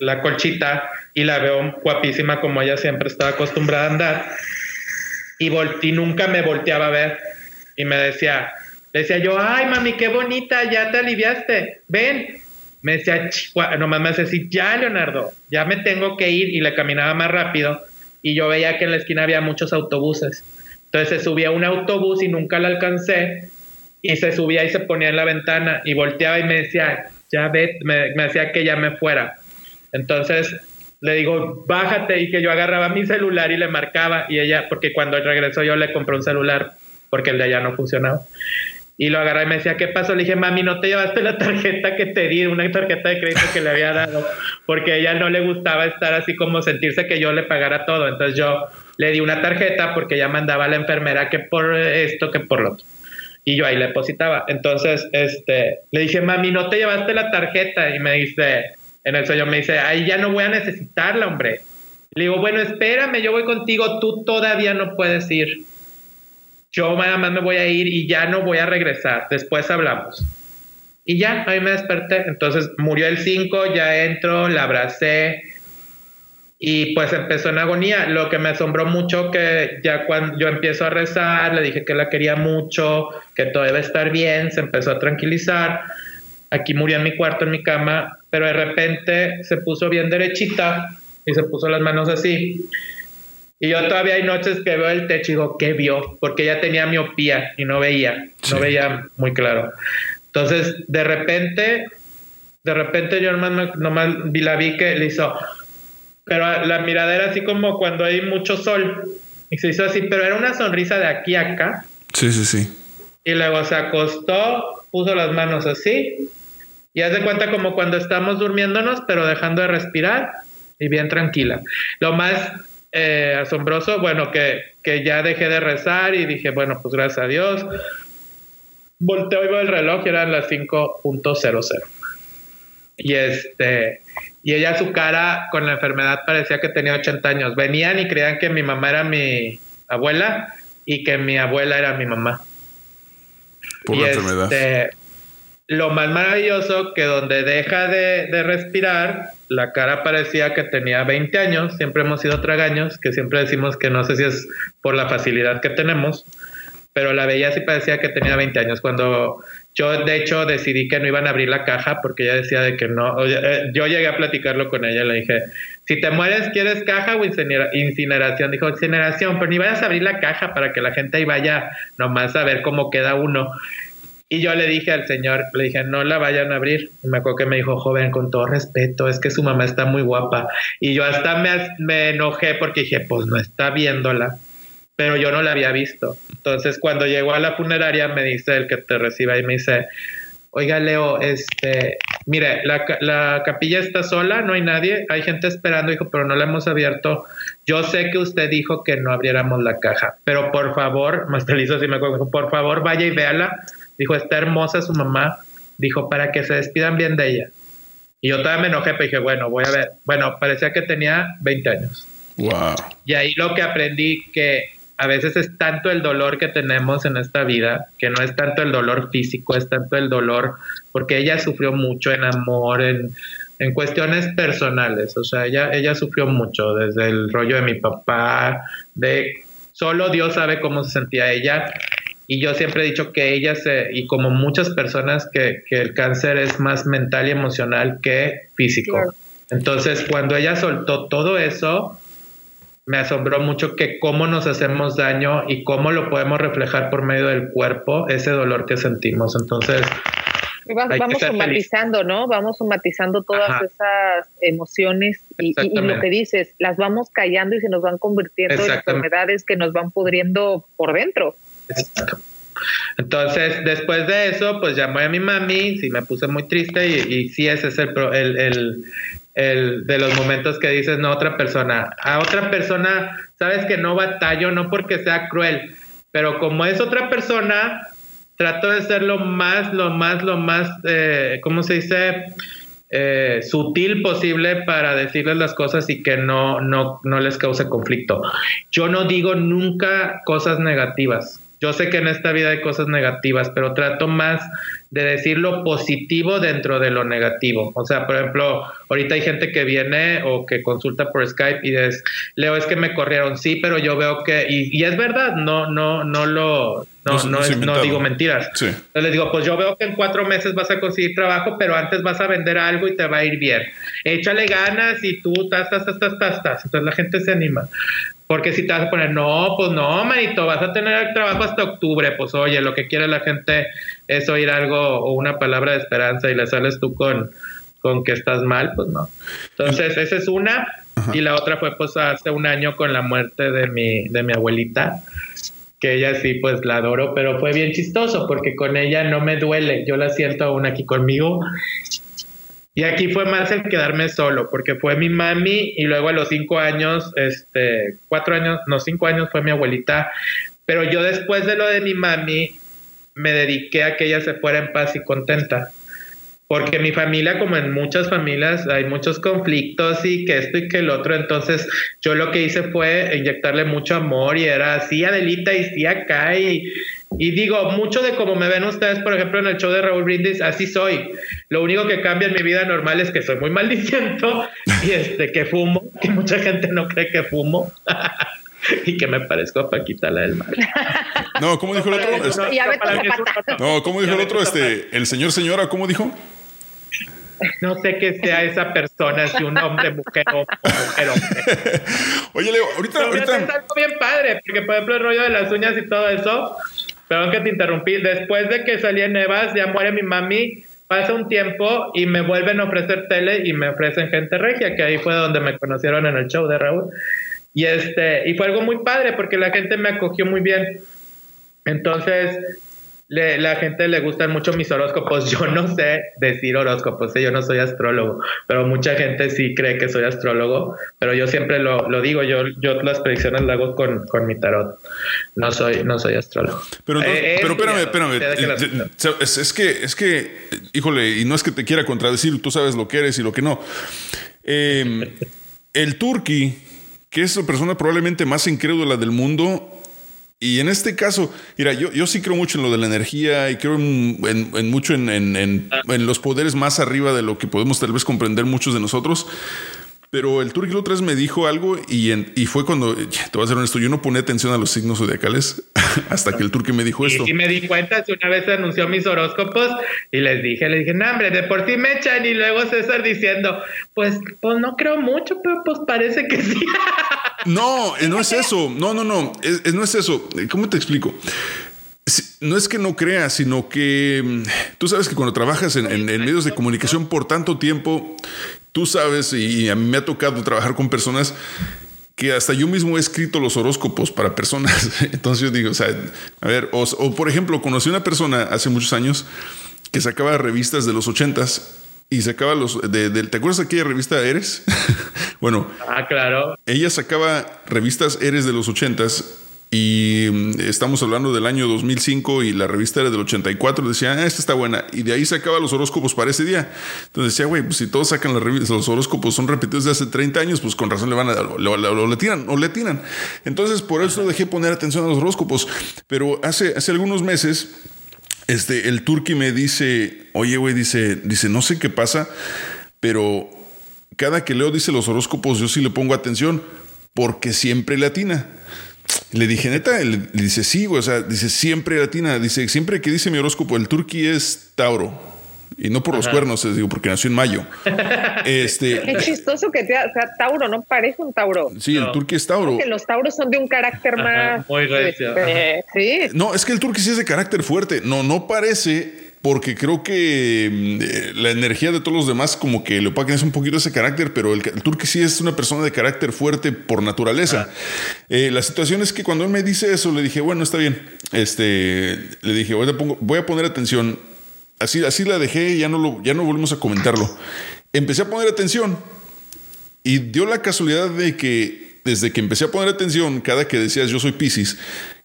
la colchita y la veo guapísima como ella siempre estaba acostumbrada a andar. Y, y nunca me volteaba a ver. Y me decía, decía yo, ay mami, qué bonita, ya te aliviaste, ven. Me decía, nomás me decía así, ya Leonardo, ya me tengo que ir. Y le caminaba más rápido. Y yo veía que en la esquina había muchos autobuses. Entonces se subía un autobús y nunca la alcancé. Y se subía y se ponía en la ventana y volteaba y me decía, ya ve, me decía que ya me fuera. Entonces le digo, bájate y que yo agarraba mi celular y le marcaba y ella, porque cuando regresó yo le compré un celular porque el de allá no funcionaba. Y lo agarré y me decía, ¿qué pasó? Le dije, mami, ¿no te llevaste la tarjeta que te di, una tarjeta de crédito que le había dado? Porque ella no le gustaba estar así como sentirse que yo le pagara todo. Entonces yo le di una tarjeta porque ella mandaba a la enfermera que por esto, que por lo otro. Y yo ahí le depositaba. Entonces, este, le dije, mami, ¿no te llevaste la tarjeta? Y me dice, en el sueño me dice, ahí ya no voy a necesitarla, hombre. Le digo, bueno, espérame, yo voy contigo, tú todavía no puedes ir. Yo nada más me voy a ir y ya no voy a regresar, después hablamos. Y ya, ahí me desperté. Entonces murió el 5, ya entro, la abracé y pues empezó en agonía. Lo que me asombró mucho que ya cuando yo empiezo a rezar, le dije que la quería mucho, que todo debe estar bien, se empezó a tranquilizar. Aquí murió en mi cuarto, en mi cama, pero de repente se puso bien derechita y se puso las manos así. Y yo todavía hay noches que veo el techo y digo, ¿qué vio? Porque ya tenía miopía y no veía, no veía muy claro. Entonces, de repente, de repente yo nomás, nomás vi la vi que le hizo, pero la mirada era así como cuando hay mucho sol. Y se hizo así, pero era una sonrisa de aquí a acá. Sí, sí, sí. Y luego se acostó, puso las manos así y haz de cuenta como cuando estamos durmiéndonos, pero dejando de respirar y bien tranquila. Lo más eh, asombroso, bueno, que, que ya dejé de rezar y dije, bueno, pues gracias a Dios. Volteo y veo el reloj y eran las 5.00. Y este, y ella su cara con la enfermedad parecía que tenía 80 años. Venían y creían que mi mamá era mi abuela y que mi abuela era mi mamá. Por la enfermedad. Lo más maravilloso que donde deja de, de, respirar, la cara parecía que tenía 20 años, siempre hemos sido tragaños, que siempre decimos que no sé si es por la facilidad que tenemos, pero la veía sí parecía que tenía 20 años. Cuando yo, de hecho, decidí que no iban a abrir la caja porque ella decía de que no. Eh, yo llegué a platicarlo con ella, le dije, si te mueres, ¿quieres caja o incineración? Dijo, incineración, pero ni vayas a abrir la caja para que la gente ahí vaya nomás a ver cómo queda uno. Y yo le dije al señor, le dije, no la vayan a abrir. Y me acuerdo que me dijo, joven, con todo respeto, es que su mamá está muy guapa. Y yo hasta me, enojé porque dije, pues no está viéndola pero yo no la había visto. Entonces, cuando llegó a la funeraria, me dice el que te reciba y me dice, oiga, Leo, este, mire, la, la capilla está sola, no hay nadie, hay gente esperando, dijo, pero no la hemos abierto. Yo sé que usted dijo que no abriéramos la caja, pero por favor, más hizo así me acuerdo, por favor, vaya y véala. Dijo, está hermosa su mamá. Dijo, para que se despidan bien de ella. Y yo todavía me enojé, pero dije, bueno, voy a ver. Bueno, parecía que tenía 20 años. Wow. Y ahí lo que aprendí que a veces es tanto el dolor que tenemos en esta vida, que no es tanto el dolor físico, es tanto el dolor, porque ella sufrió mucho en amor, en, en cuestiones personales, o sea, ella, ella sufrió mucho, desde el rollo de mi papá, de solo Dios sabe cómo se sentía ella. Y yo siempre he dicho que ella se, y como muchas personas, que, que el cáncer es más mental y emocional que físico. Entonces, cuando ella soltó todo eso, me asombró mucho que cómo nos hacemos daño y cómo lo podemos reflejar por medio del cuerpo, ese dolor que sentimos. Entonces, vamos somatizando, ¿no? Vamos somatizando todas esas emociones y, lo que dices, las vamos callando y se nos van convirtiendo en enfermedades que nos van pudriendo por dentro. Entonces, después de eso, pues llamé a mi mami, sí me puse muy triste y, y sí, ese es el, el, el, de los momentos que dices, no, otra persona. A otra persona, sabes que no batallo, no porque sea cruel, pero como es otra persona, trato de ser lo más, lo más, lo más, eh, ¿cómo se dice? Eh, sutil posible para decirles las cosas y que no, no, no les cause conflicto. Yo no digo nunca cosas negativas. Yo sé que en esta vida hay cosas negativas, pero trato más de decir lo positivo dentro de lo negativo. O sea, por ejemplo, ahorita hay gente que viene o que consulta por Skype y dice, Leo, es que me corrieron, sí, pero yo veo que, y, es verdad, no, no, no lo, no, no, no, digo mentiras. Entonces les digo, pues yo veo que en cuatro meses vas a conseguir trabajo, pero antes vas a vender algo y te va a ir bien. Échale ganas y tú, tas, tas, tas, tas, tas, tas. Entonces la gente se anima. Porque si te vas a poner, no, pues no, manito, vas a tener el trabajo hasta octubre, pues oye, lo que quiere la gente es oír algo o una palabra de esperanza y le sales tú con, con que estás mal, pues no. Entonces, esa es una. Y la otra fue pues hace un año con la muerte de mi, de mi abuelita, que ella sí, pues la adoro, pero fue bien chistoso porque con ella no me duele, yo la siento aún aquí conmigo y aquí fue más el quedarme solo, porque fue mi mami y luego a los cinco años, este, cuatro años, no, cinco años fue mi abuelita. Pero yo después de lo de mi mami, me dediqué a que ella se fuera en paz y contenta. Porque mi familia, como en muchas familias, hay muchos conflictos y que esto y que el otro. Entonces, yo lo que hice fue inyectarle mucho amor y era así, Adelita, y sí acá. Y, y digo, mucho de como me ven ustedes, por ejemplo, en el show de Raúl Brindis, así soy. Lo único que cambia en mi vida normal es que soy muy maldiciento y este, que fumo, que mucha gente no cree que fumo. y que me parezco a Paquita la del mar. No, ¿cómo dijo el otro? No, ¿cómo dijo el otro? Este, el señor, señora, ¿cómo dijo? No sé qué sea esa persona, si un hombre, mujer o mujer, hombre. Oye, Leo, ahorita. ahorita... Es algo bien padre, porque por ejemplo el rollo de las uñas y todo eso, perdón que te interrumpí, después de que salí en Evas, ya muere mi mami, pasa un tiempo y me vuelven a ofrecer tele y me ofrecen gente regia, que ahí fue donde me conocieron en el show de Raúl. Y este, y fue algo muy padre porque la gente me acogió muy bien. Entonces, le, la gente le gustan mucho mis horóscopos. Yo no sé decir horóscopos, ¿eh? yo no soy astrólogo, pero mucha gente sí cree que soy astrólogo, pero yo siempre lo, lo digo, yo, yo las predicciones las hago con, con, mi tarot. No soy, no soy astrólogo. Pero, eh, pero espérame, espérame. Es, es, que, es que, híjole, y no es que te quiera contradecir, tú sabes lo que eres y lo que no. Em, el turqui, que es la persona probablemente más incrédula del mundo, y en este caso, mira, yo, yo sí creo mucho en lo de la energía y creo en, mucho en, en, los poderes más arriba de lo que podemos tal vez comprender muchos de nosotros. Pero el otra vez me dijo algo y, y fue cuando, te voy a ser honesto, yo no ponía atención a los signos zodiacales hasta que el Turquía me dijo esto. Y me di cuenta, una vez anunció mis horóscopos y les dije, le dije, no, hombre, de por sí me echan y luego César diciendo, pues, pues no creo mucho, pero pues parece que sí. No, eh, no es eso, no, no, no, es, no es eso. ¿Cómo te explico? No es que no creas, sino que mm, tú sabes que cuando trabajas en, en, medios de comunicación por tanto tiempo Tú sabes, y a mí me ha tocado trabajar con personas que hasta yo mismo he escrito los horóscopos para personas. Entonces yo digo, o sea, a ver, o, por ejemplo, conocí una persona hace muchos años que sacaba revistas de los ochentas y sacaba los de, ¿te acuerdas de aquella revista Eres? bueno, ah, claro. Ella sacaba revistas Eres de los ochentas y mm, estamos hablando del año 2005 y la revista era del 84. Decía, ah, esta está buena. Y de ahí sacaba los horóscopos para ese día. Entonces decía, güey, pues si todos sacan las revistas, los horóscopos son repetidos de hace 30 años, pues con razón le van a dar, lo, le tiran o le tiran. Entonces por eso dejé poner atención a los horóscopos. Pero hace, hace algunos meses, este, el turqui me dice, oye, güey, dice, dice, no sé qué pasa, pero cada que leo, dice los horóscopos, yo sí le pongo atención porque siempre le atina. Le dije, neta, le dice, sí, o sea, dice, siempre latina, dice, siempre que dice mi horóscopo, el turqui es Tauro. Y no por los cuernos, digo, porque nació en mayo. este, es chistoso que sea, Tauro, no parece un Tauro. Sí, el turqui es Tauro. Porque los Tauros son de un carácter más. Muy recio. Este, sí. No, es que el turqui sí es de carácter fuerte. No, no parece, porque creo que mm, eh, la energía de todos los demás como que le opaquen es un poquito ese carácter, pero el, el sí es una persona de carácter fuerte por naturaleza. Ah. Eh, la situación es que cuando él me dice eso, le dije, bueno, está bien. Este, le dije, voy a poner atención. Así, así la dejé, ya no, lo, ya no volvimos a comentarlo. Empecé a poner atención y dio la casualidad de que desde que empecé a poner atención, cada que decías yo soy Pisces,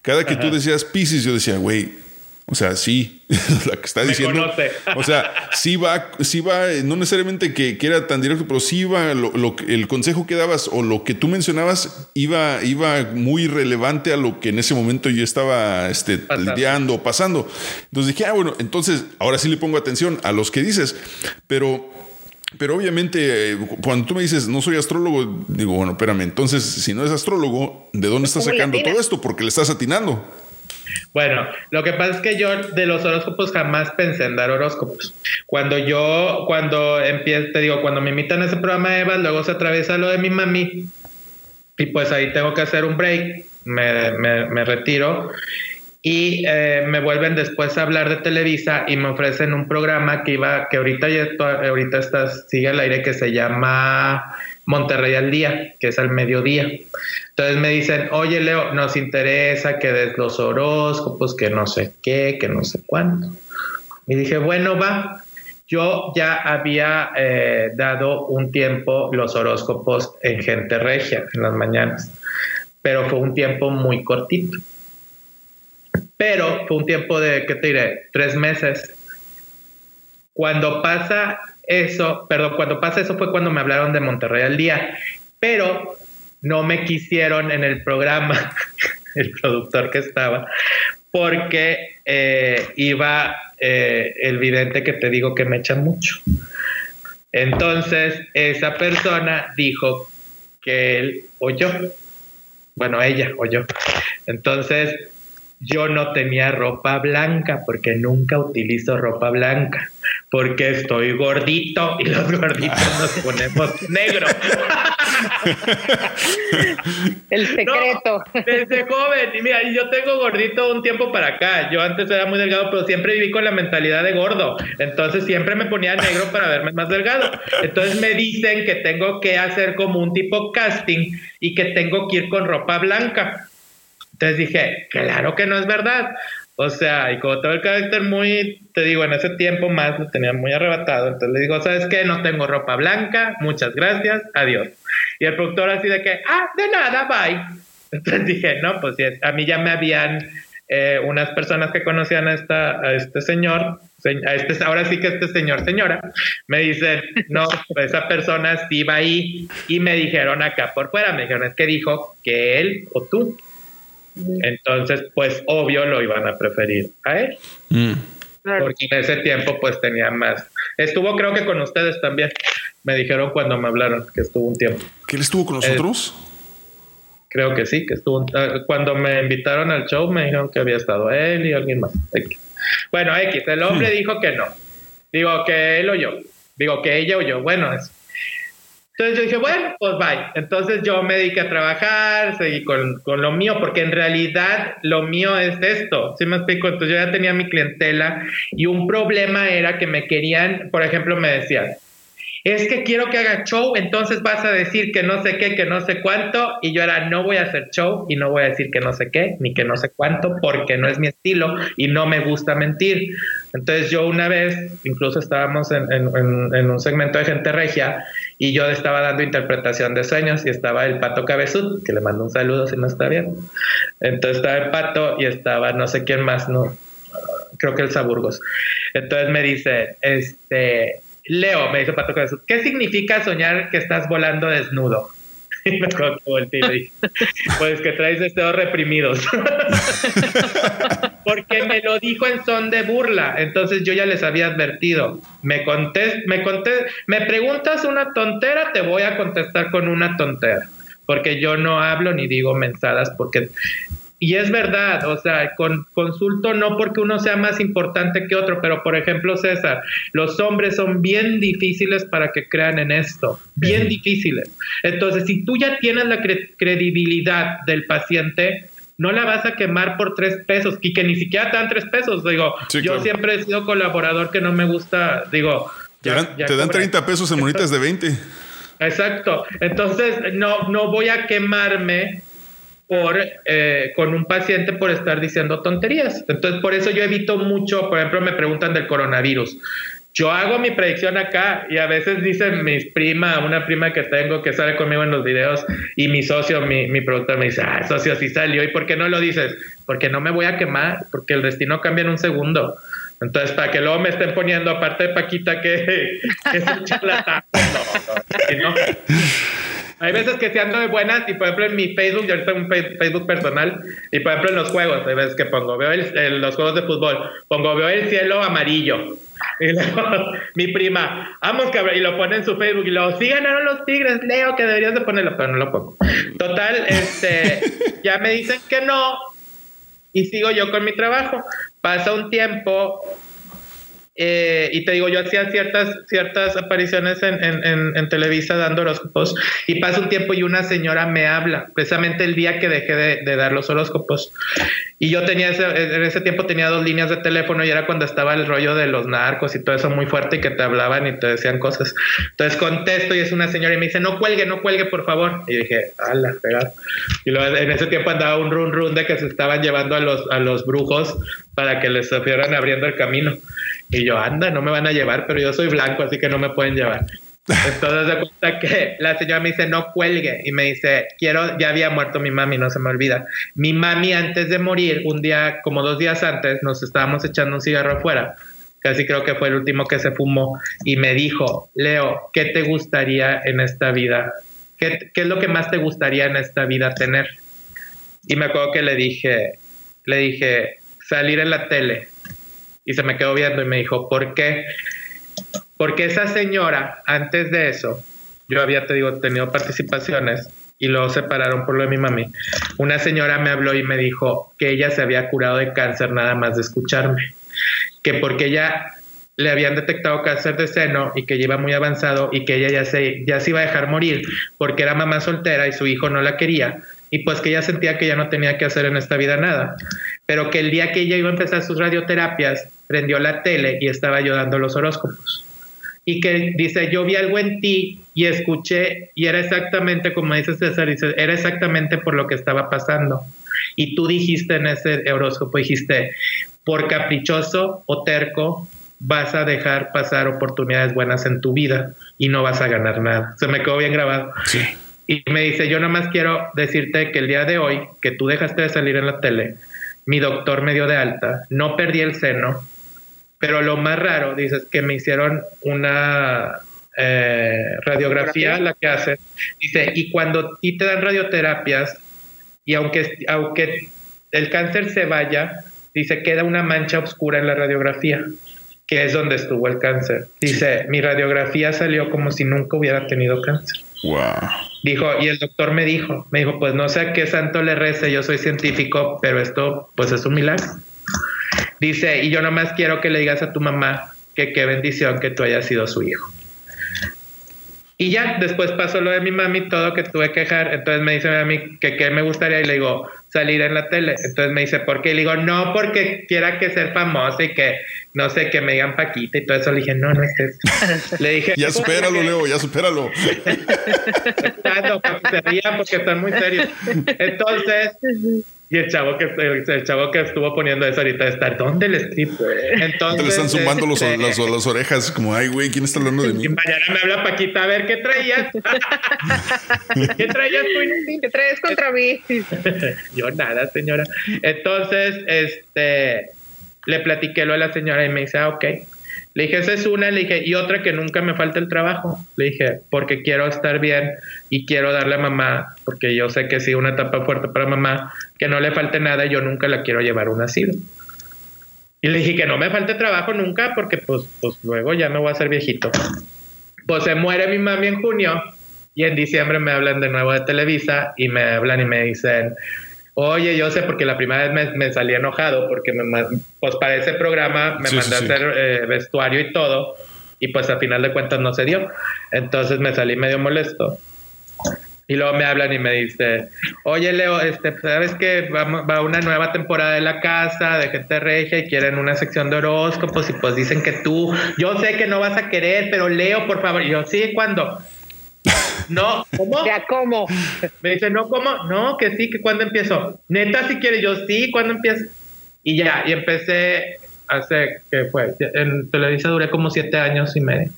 cada que tú decías Pisces, yo decía, güey, o sea, sí, la que está diciendo. o sea, sí va, sí va, no necesariamente que, era tan directo, pero sí va, lo, el consejo que dabas o lo que tú mencionabas iba, iba muy relevante a lo que en ese momento yo estaba este, lidiando o pasando. Entonces dije, ah, bueno, entonces ahora sí le pongo atención a los que dices, pero pero obviamente, eh, cuando tú me dices, no soy astrólogo, digo, bueno, espérame, entonces, si no es astrólogo, ¿de dónde estás sacando todo esto? Porque le estás atinando. Bueno, lo que pasa es que yo de los horóscopos jamás pensé en dar horóscopos. Cuando yo, cuando empiezo, te digo, cuando me invitan a ese programa de Eva, luego se atraviesa lo de mi mami y pues ahí tengo que hacer un break, me, me, retiro y eh, me vuelven después a hablar de Televisa y me ofrecen un programa que iba, que ahorita ya ahorita está, sigue al aire que se llama Monterrey al día, que es al mediodía. Entonces me dicen, oye Leo, nos interesa que des los horóscopos, que no sé qué, que no sé cuánto. Y dije, bueno, va. Yo ya había eh, dado un tiempo los horóscopos en Gente Regia, en las mañanas, pero fue un tiempo muy cortito. Pero fue un tiempo de, ¿qué te diré? Tres meses. Cuando pasa eso, perdón, cuando pasa eso fue cuando me hablaron de Monterrey al día, pero no me quisieron en el programa, el productor que estaba, porque eh, iba eh, el vidente que te digo que me echa mucho. Entonces, esa persona dijo que él o yo, bueno, ella o yo. Entonces, yo no tenía ropa blanca porque nunca utilizo ropa blanca porque estoy gordito y los gorditos nos ponemos negro. El secreto. desde joven, y mira, yo tengo gordito un tiempo para acá. Yo antes era muy delgado, pero siempre viví con la mentalidad de gordo. Entonces siempre me ponía negro para verme más delgado. Entonces me dicen que tengo que hacer como un tipo casting y que tengo que ir con ropa blanca. Entonces dije, claro que no es verdad. O sea, y como todo el carácter muy, te digo, en ese tiempo más lo tenía muy arrebatado. Entonces le digo, ¿sabes qué? No tengo ropa blanca, muchas gracias, adiós. Y el productor así de que, ah, de nada, bye. Entonces dije, no, pues a mí ya me habían, eh, unas personas que conocían a, esta, a este señor, este, ahora sí que este señor, señora, me dice, no, esa persona sí va ahí. Y me dijeron acá por fuera, me dijeron, es que dijo que él o tú. Entonces, pues obvio lo iban a preferir a él. Mm. Porque en ese tiempo pues tenía más. Estuvo creo que con ustedes también. Me dijeron cuando me hablaron que estuvo un tiempo. ¿Que él estuvo con nosotros? creo que sí, que estuvo. Ah, cuando me invitaron al show me dijeron que había estado él y alguien más. Bueno, X, el hombre hmm. dijo que no. Digo que él o yo. Digo que ella o yo. Bueno, es entonces yo dije, bueno, pues bye. Entonces yo me dediqué a trabajar, seguí con, con, lo mío, porque en realidad lo mío es esto. ¿Sí me explico? Entonces yo ya tenía mi clientela y un problema era que me querían, por ejemplo, me decían, es que quiero que haga show, entonces vas a decir que no sé qué, que no sé cuánto, y yo era, no voy a hacer show y no voy a decir que no sé qué, ni que no sé cuánto, porque no es mi estilo y no me gusta mentir. Entonces yo una vez, incluso estábamos en, en un segmento de gente regia, y yo estaba dando interpretación de sueños y estaba el pato cabezud, que le mando un saludo si no está bien. Entonces estaba el pato y estaba no sé quién más, no, creo que el Saburgos. Entonces me dice, este, Leo, me dice Pato Cabezud, ¿qué significa soñar que estás volando desnudo? Me y pues que traes deseos reprimidos. Porque me lo dijo en son de burla. Entonces yo ya les había advertido. Me conté, me conté, me preguntas una tontera, te voy a contestar con una tontera. Porque yo no hablo ni digo mensadas porque y es verdad, o sea, con, consulto no porque uno sea más importante que otro, pero por ejemplo, César, los hombres son bien difíciles para que crean en esto, bien difíciles. Entonces, si tú ya tienes la credibilidad del paciente, no la vas a quemar por tres pesos y que ni siquiera te dan tres pesos. Digo, yo siempre he sido colaborador que no me gusta, digo. te dan 30 pesos en monitas de 20. Exacto. Entonces, no, no voy a quemarme por, eh, con un paciente por estar diciendo tonterías. Entonces, por eso yo evito mucho, por ejemplo, me preguntan del coronavirus. Yo hago mi predicción acá y a veces dicen mis prima, una prima que tengo que sale conmigo en los videos y mi socio, mi, mi productor me dice, ah, socio, sí salió. ¿Y por qué no lo dices? Porque no me voy a quemar, porque el destino cambia en un segundo. Entonces, para que luego me estén poniendo, aparte de Paquita, que, que es un charlatán. no, no, no. Hay veces que se ando de buenas y por ejemplo en mi Facebook, yo ahorita tengo un Facebook personal y por ejemplo en los juegos, hay veces que pongo, veo el, los juegos de fútbol, pongo, veo el cielo amarillo. Y luego mi prima, vamos cabrón, y lo pone en su Facebook y luego, sí ganaron los Tigres, Leo, que deberías de ponerlo, pero no lo pongo. Total, este, ya me dicen que no y sigo yo con mi trabajo. Pasa un tiempo, eh, y te digo, yo hacía ciertas, ciertas apariciones en, en, en, Televisa dando horóscopos y pasa un tiempo y una señora me habla, precisamente el día que dejé de, de dar los horóscopos. Y yo tenía, ese, en ese tiempo tenía dos líneas de teléfono y era cuando estaba el rollo de los narcos y todo eso muy fuerte y que te hablaban y te decían cosas. Entonces contesto y es una señora y me dice, no cuelgue, no cuelgue, por favor. Y dije, ala, pegado. Y luego en ese tiempo andaba un run run de que se estaban llevando a los, a los brujos para que les fueran abriendo el camino. Y yo, anda, no me van a llevar, pero yo soy blanco, así que no me pueden llevar. Entonces de cuenta que la señora me dice, no cuelgue. Y me dice, quiero, ya había muerto mi mami, no se me olvida. Mi mami antes de morir, un día, como dos días antes, nos estábamos echando un cigarro afuera. Casi creo que fue el último que se fumó. Y me dijo, Leo, ¿qué te gustaría en esta vida? ¿Qué, qué es lo que más te gustaría en esta vida tener? Y me acuerdo que le dije, le dije, salir en la tele y se me quedó viendo y me dijo, ¿por qué? Porque esa señora, antes de eso, yo había, te digo, tenido participaciones y luego separaron por lo de mi mami. Una señora me habló y me dijo que ella se había curado de cáncer nada más de escucharme. Que porque ella le habían detectado cáncer de seno y que lleva muy avanzado y que ella ya se, ya se iba a dejar morir porque era mamá soltera y su hijo no la quería y pues que ella sentía que ya no tenía que hacer en esta vida nada, pero que el día que ella iba a empezar sus radioterapias, prendió la tele y estaba ayudando los horóscopos. Y que dice, yo vi algo en ti y escuché, y era exactamente como dice César, dice, era exactamente por lo que estaba pasando. Y tú dijiste en ese horóscopo, dijiste, por caprichoso o terco, vas a dejar pasar oportunidades buenas en tu vida y no vas a ganar nada. Se me quedó bien grabado. Sí. Y me dice, yo nomás quiero decirte que el día de hoy, que tú dejaste de salir en la tele, mi doctor me dio de alta, no perdí el seno Pero lo más raro, dices, que me hicieron una eh, radiografía, la que hacen. Dice, y cuando ti te dan radioterapias, y aunque, aunque el cáncer se vaya, dice, queda una mancha oscura en la radiografía, que es donde estuvo el cáncer. Dice, mi radiografía salió como si nunca hubiera tenido cáncer. Wow. Dijo, y el doctor me dijo, me dijo, pues no sé a qué santo le rece, yo soy científico, pero esto pues es un milagro. Dice, y yo nomás quiero que le digas a tu mamá que qué bendición que tú hayas sido su hijo. Y ya después pasó lo de mi mami, todo que tuve que dejar. Entonces me dice a mí que qué me gustaría y le digo, salir en la tele. Entonces me dice, ¿por qué? Y le digo, no, porque quiera que ser famosa y que no sé, que me digan Paquita y todo eso. Le dije, no, no es eso. Le dije, ya supéralo, Leo, ya supéralo. porque están muy serios. Entonces, y el chavo que el, chavo que estuvo poniendo eso ahorita está, ¿dónde el strip? Entonces le están sumando los, este, las, orejas, como, ay, güey, ¿quién está hablando de mí? Y mañana me habla Paquita, a ver, ¿qué traías? ¿Qué traías tú? ¿Qué traes contra mí? Yo nada, señora. Entonces, este, le platiqué lo a la señora y me dice, ah, ok. Le dije, esa es una, le dije, y otra que nunca me falta el trabajo. Le dije, porque quiero estar bien y quiero darle a mamá, porque yo sé que sí, una etapa fuerte para mamá, que no le falte nada y yo nunca la quiero llevar a un asilo. Y le dije que no me falte trabajo nunca, porque pues, pues luego ya me voy a hacer viejito. Pues se muere mi mami en junio y en diciembre me hablan de nuevo de Televisa y me hablan y me dicen, Oye, yo sé porque la primera vez me, salí enojado porque me, pues para ese programa me mandé a hacer eh, vestuario y todo y pues a final de cuentas no se dio. Entonces me salí medio molesto. Y luego me hablan y me dicen, oye Leo, este, sabes que va, va, una nueva temporada de la casa de gente regia y quieren una sección de horóscopos y pues dicen que tú, yo sé que no vas a querer, pero Leo, por favor. Y yo, sí, ¿cuándo? No, ¿cómo? Ya, ¿cómo? Me dice, no, ¿cómo? No, que sí, que cuando empiezo. Neta, si quiere, yo sí, cuando empiezo. Y ya, y empecé hace, que fue? En Televisa duré como siete años y medio.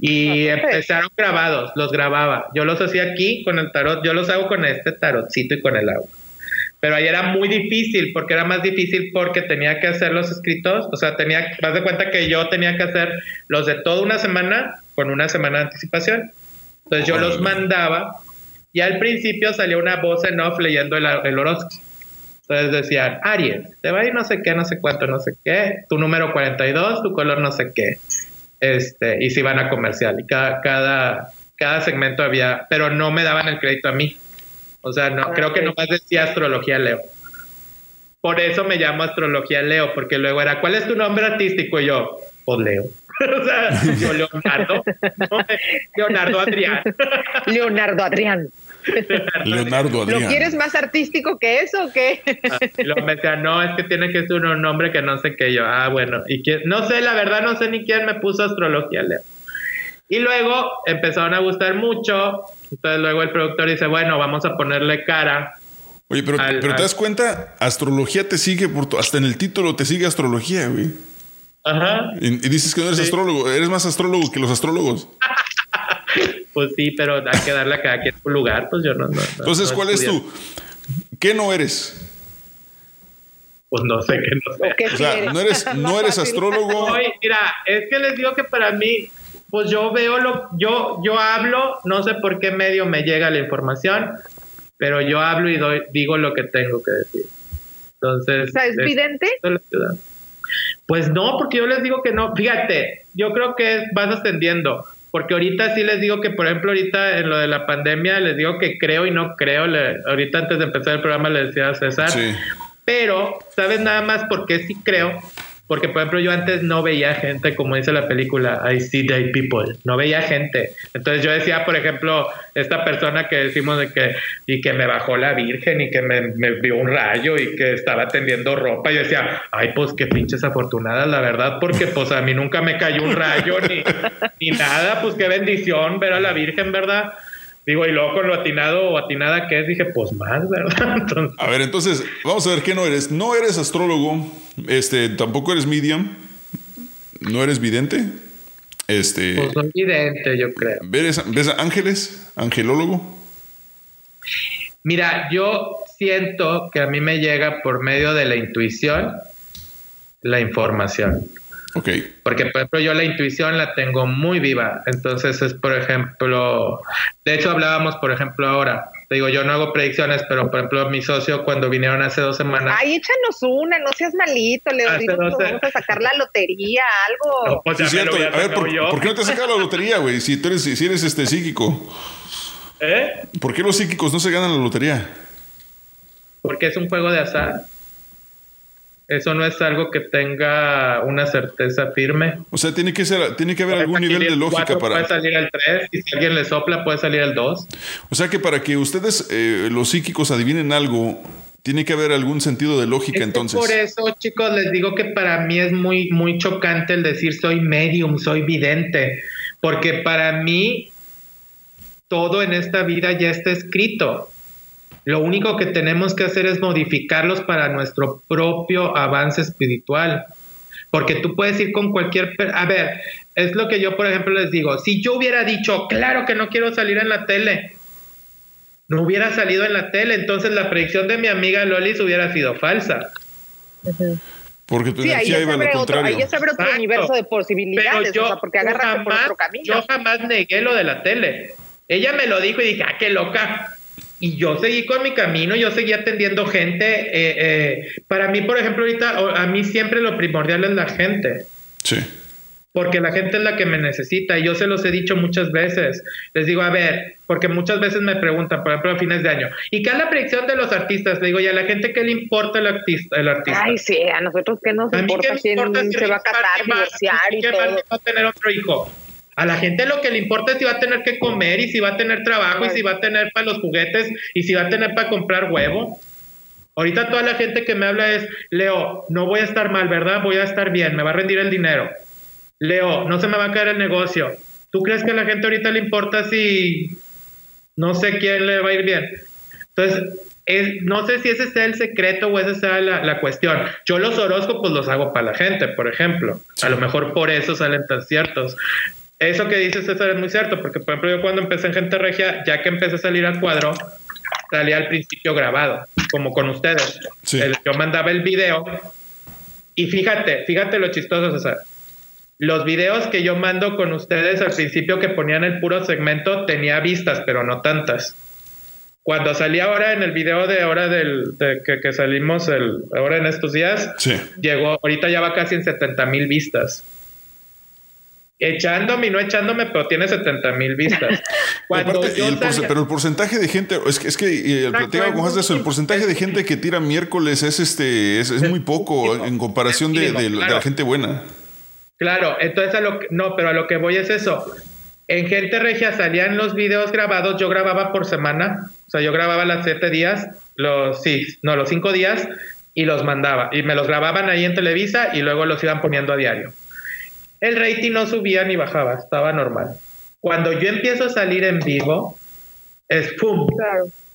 Y empezaron grabados, los grababa. Yo los hacía aquí con el tarot, yo los hago con este tarotcito y con el agua. Pero ahí era muy difícil, porque era más difícil porque tenía que hacer los escritos, o sea, tenía, vas de cuenta que yo tenía que hacer los de toda una semana con una semana de anticipación. Entonces yo los mandaba y al principio salió una voz en off leyendo el, horóscopo. Entonces decían, Aries, te va a ir no sé qué, no sé cuánto, no sé qué, tu número 42, tu color no sé qué. Este, y se iban a comercial. Y cada, cada, cada segmento había, pero no me daban el crédito a mí. O sea, no, creo que nomás decía astrología Leo. Por eso me llamo astrología Leo, porque luego era, ¿cuál es tu nombre artístico? Y yo, pues Leo. o sea, yo Leonardo, Leonardo Adrián. Leonardo Adrián. Leonardo Adrián. ¿Lo quieres más artístico que eso o qué? Ah, luego me decía, no, es que tiene que ser un nombre que no sé qué yo. Ah, bueno. Y que, no sé, la verdad no sé ni quién me puso astrología, Leo. Y luego empezaron a gustar mucho. Entonces luego el productor dice, bueno, vamos a ponerle cara. Oye, pero, pero te das cuenta, astrología te sigue por hasta en el título te sigue astrología, güey. Ajá. Y, dices que no eres astrólogo, eres más astrólogo que los astrólogos. pues sí, pero hay que darle a cada quien su lugar, pues yo no. Entonces, ¿cuál es tu? ¿Qué no eres? Pues no sé qué no sé. O sea, no eres, no eres astrólogo. mira, es que les digo que para mí, pues yo veo lo, yo, yo hablo, no sé por qué medio me llega la información, pero yo hablo y doy, digo lo que tengo que decir. Entonces. O sea, ¿es vidente? Pues no, porque yo les digo que no. Fíjate, yo creo que vas ascendiendo. Porque ahorita sí les digo que, por ejemplo, ahorita en lo de la pandemia, les digo que creo y no creo. ahorita antes de empezar el programa le decía a César. Pero, ¿sabes nada más por qué sí creo? Porque, por ejemplo, yo antes no veía gente, como dice la película, I see dead people. No veía gente. Entonces yo decía, por ejemplo, esta persona que decimos de que, y que me bajó la virgen y que me, vio un rayo y que estaba tendiendo ropa. Yo decía, ay, pues qué pinches afortunadas, la verdad, porque pues a mí nunca me cayó un rayo ni, ni nada. Pues qué bendición ver a la virgen, ¿verdad? Digo, y luego con lo atinado o atinada que es, dije, pues más, ¿verdad? A ver, entonces, vamos a ver qué no eres. No eres astrólogo, este, tampoco eres medium, no eres vidente. Este. Pues soy vidente, yo creo. ¿Ves, ¿Ves ángeles? ¿Angelólogo? Mira, yo siento que a mí me llega por medio de la intuición la información. Ok. Porque, por ejemplo, yo la intuición la tengo muy viva. Entonces, es, por ejemplo, de hecho, hablábamos, por ejemplo, ahora. Te digo, yo no hago predicciones, pero, por ejemplo, mi socio, cuando vinieron hace dos semanas. Ay, échanos una, no seas malito, le vamos a sacar la lotería, algo. pues sí, cierto. A ver, ¿por, ¿por, qué no te sacas la lotería, güey? Si tú eres, si eres este psíquico. ¿Eh? ¿Por qué los psíquicos no se ganan la lotería? Porque es un juego de azar. Eso no es algo que tenga una certeza firme. O sea, tiene que ser, tiene que haber algún nivel de lógica para. Puede salir el 3 y si alguien le sopla puede salir el 2. O sea que para que ustedes, eh, los psíquicos, adivinen algo, tiene que haber algún sentido de lógica entonces. Por eso, chicos, les digo que para mí es muy, muy chocante el decir soy medium, soy vidente, porque para mí todo en esta vida ya está escrito. Lo único que tenemos que hacer es modificarlos para nuestro propio avance espiritual. Porque tú puedes ir con cualquier... A ver, es lo que yo, por ejemplo, les digo. Si yo hubiera dicho, claro que no quiero salir en la tele, no hubiera salido en la tele, entonces la predicción de mi amiga Lolis hubiera sido falsa. Porque tu sí, energía iba a lo contrario. Ahí se abre otro universo de posibilidades, yo, o sea, porque agarraste por otro camino. Yo jamás negué lo de la tele. Ella me lo dijo y dije, ah, qué loca y yo seguí con mi camino, yo seguí atendiendo gente. Eh, eh, para mí, por ejemplo, ahorita, a mí siempre lo primordial es la gente. Sí. Porque la gente es la que me necesita. Y yo se los he dicho muchas veces. Les digo, a ver, porque muchas veces me preguntan, por ejemplo, a fines de año, ¿y qué es la predicción de los artistas? Le digo, ¿y a la gente qué le importa el artista? El artista? Ay, sí, a nosotros qué nos importa, quién se va a casar, divorciar y todo. va a tener otro hijo? A la gente lo que le importa es si va a tener que comer y si va a tener trabajo y si va a tener para los juguetes y si va a tener para comprar huevo. Ahorita toda la gente que me habla es, Leo, no voy a estar mal, ¿verdad? Voy a estar bien, me va a rendir el dinero. Leo, no se me va a caer el negocio. ¿Tú crees que a la gente ahorita le importa si no sé quién le va a ir bien? Entonces, no sé si ese sea el secreto o esa sea la, cuestión. Yo los horóscopos los hago para la gente, por ejemplo. A lo mejor por eso salen tan ciertos. Eso que dices, César, es muy cierto, porque por ejemplo yo cuando empecé en Gente Regia, ya que empecé a salir al cuadro, salía al principio grabado, como con ustedes. yo mandaba el video y fíjate, fíjate lo chistoso, César. Los videos que yo mando con ustedes al principio que ponían el puro segmento tenía vistas, pero no tantas. Cuando salí ahora en el video de ahora del que, salimos el, ahora en estos días, llegó, ahorita ya va casi en 70 mil vistas echándome y no echándome, pero tiene 70 mil vistas. pero el porcentaje de gente, es que, es que el, de eso, el porcentaje de gente que tira miércoles es este es, muy poco en comparación de, la gente buena. Claro, entonces a lo que, no, pero a lo que voy es eso. En Gente Regia salían los videos grabados, yo grababa por semana, o sea, yo grababa las siete días, los sí, no, los cinco días, y los mandaba. Y me los grababan ahí en Televisa y luego los iban poniendo a diario el rating no subía ni bajaba, estaba normal. Cuando yo empiezo a salir en vivo, es ¡pum!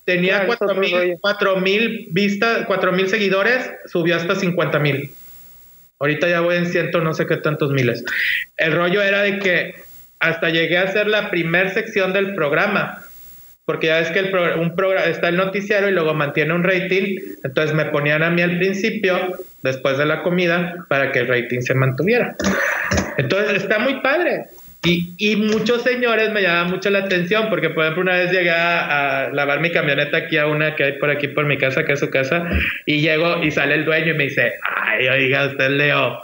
Tenía cuatro mil vistas, cuatro mil seguidores, subió hasta 50 mil. Ahorita ya voy en ciento, no sé qué tantos miles. El rollo era de que hasta llegué a hacer la primer sección del programa, porque ya ves que el un programa está el noticiero y luego mantiene un rating, entonces me ponían a mí al principio, después de la comida, para que el rating se mantuviera. Entonces está muy padre. Y, y, muchos señores me llaman mucho la atención porque, por ejemplo, una vez llegué a, lavar mi camioneta aquí a una que hay por aquí por mi casa, que es su casa, y llego y sale el dueño y me dice, ay, oiga, usted Leo.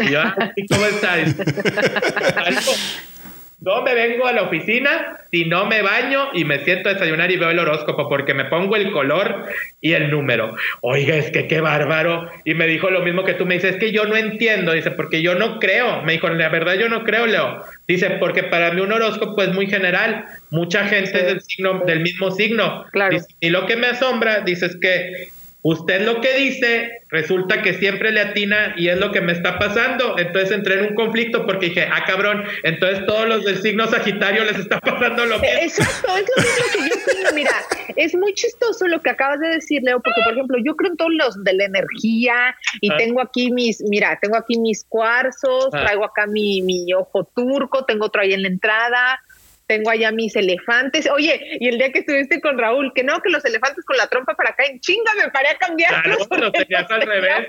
Y yo, ¿cómo estás? No me vengo a la oficina si no me baño y me siento a desayunar y veo el horóscopo porque me pongo el color y el número. Oiga, es que qué bárbaro. Y me dijo lo mismo que tú me dices, es que yo no entiendo. Dice, porque yo no creo. Me dijo, la verdad yo no creo, Leo. Dice, porque para mí un horóscopo es muy general. Mucha gente es del signo, del mismo signo. Claro. y lo que me asombra, dice, es que usted lo que dice resulta que siempre le atina y es lo que me está pasando. Entonces entré en un conflicto porque dije, ah, cabrón, entonces todos los del signo Sagitario les está pasando lo mismo. Exacto, es lo mismo que yo creo. Mira, es muy chistoso lo que acabas de decir, Leo, porque por ejemplo, yo creo en todos los de la energía y ah. tengo aquí mis, mira, tengo aquí mis cuarzos, ah. traigo acá mi, mi ojo turco, tengo otro ahí en la entrada tengo allá mis elefantes. Oye, y el día que estuviste con Raúl, que no, que los elefantes con la trompa para acá, en chinga me paré a cambiar. Claro, los tenías al revés,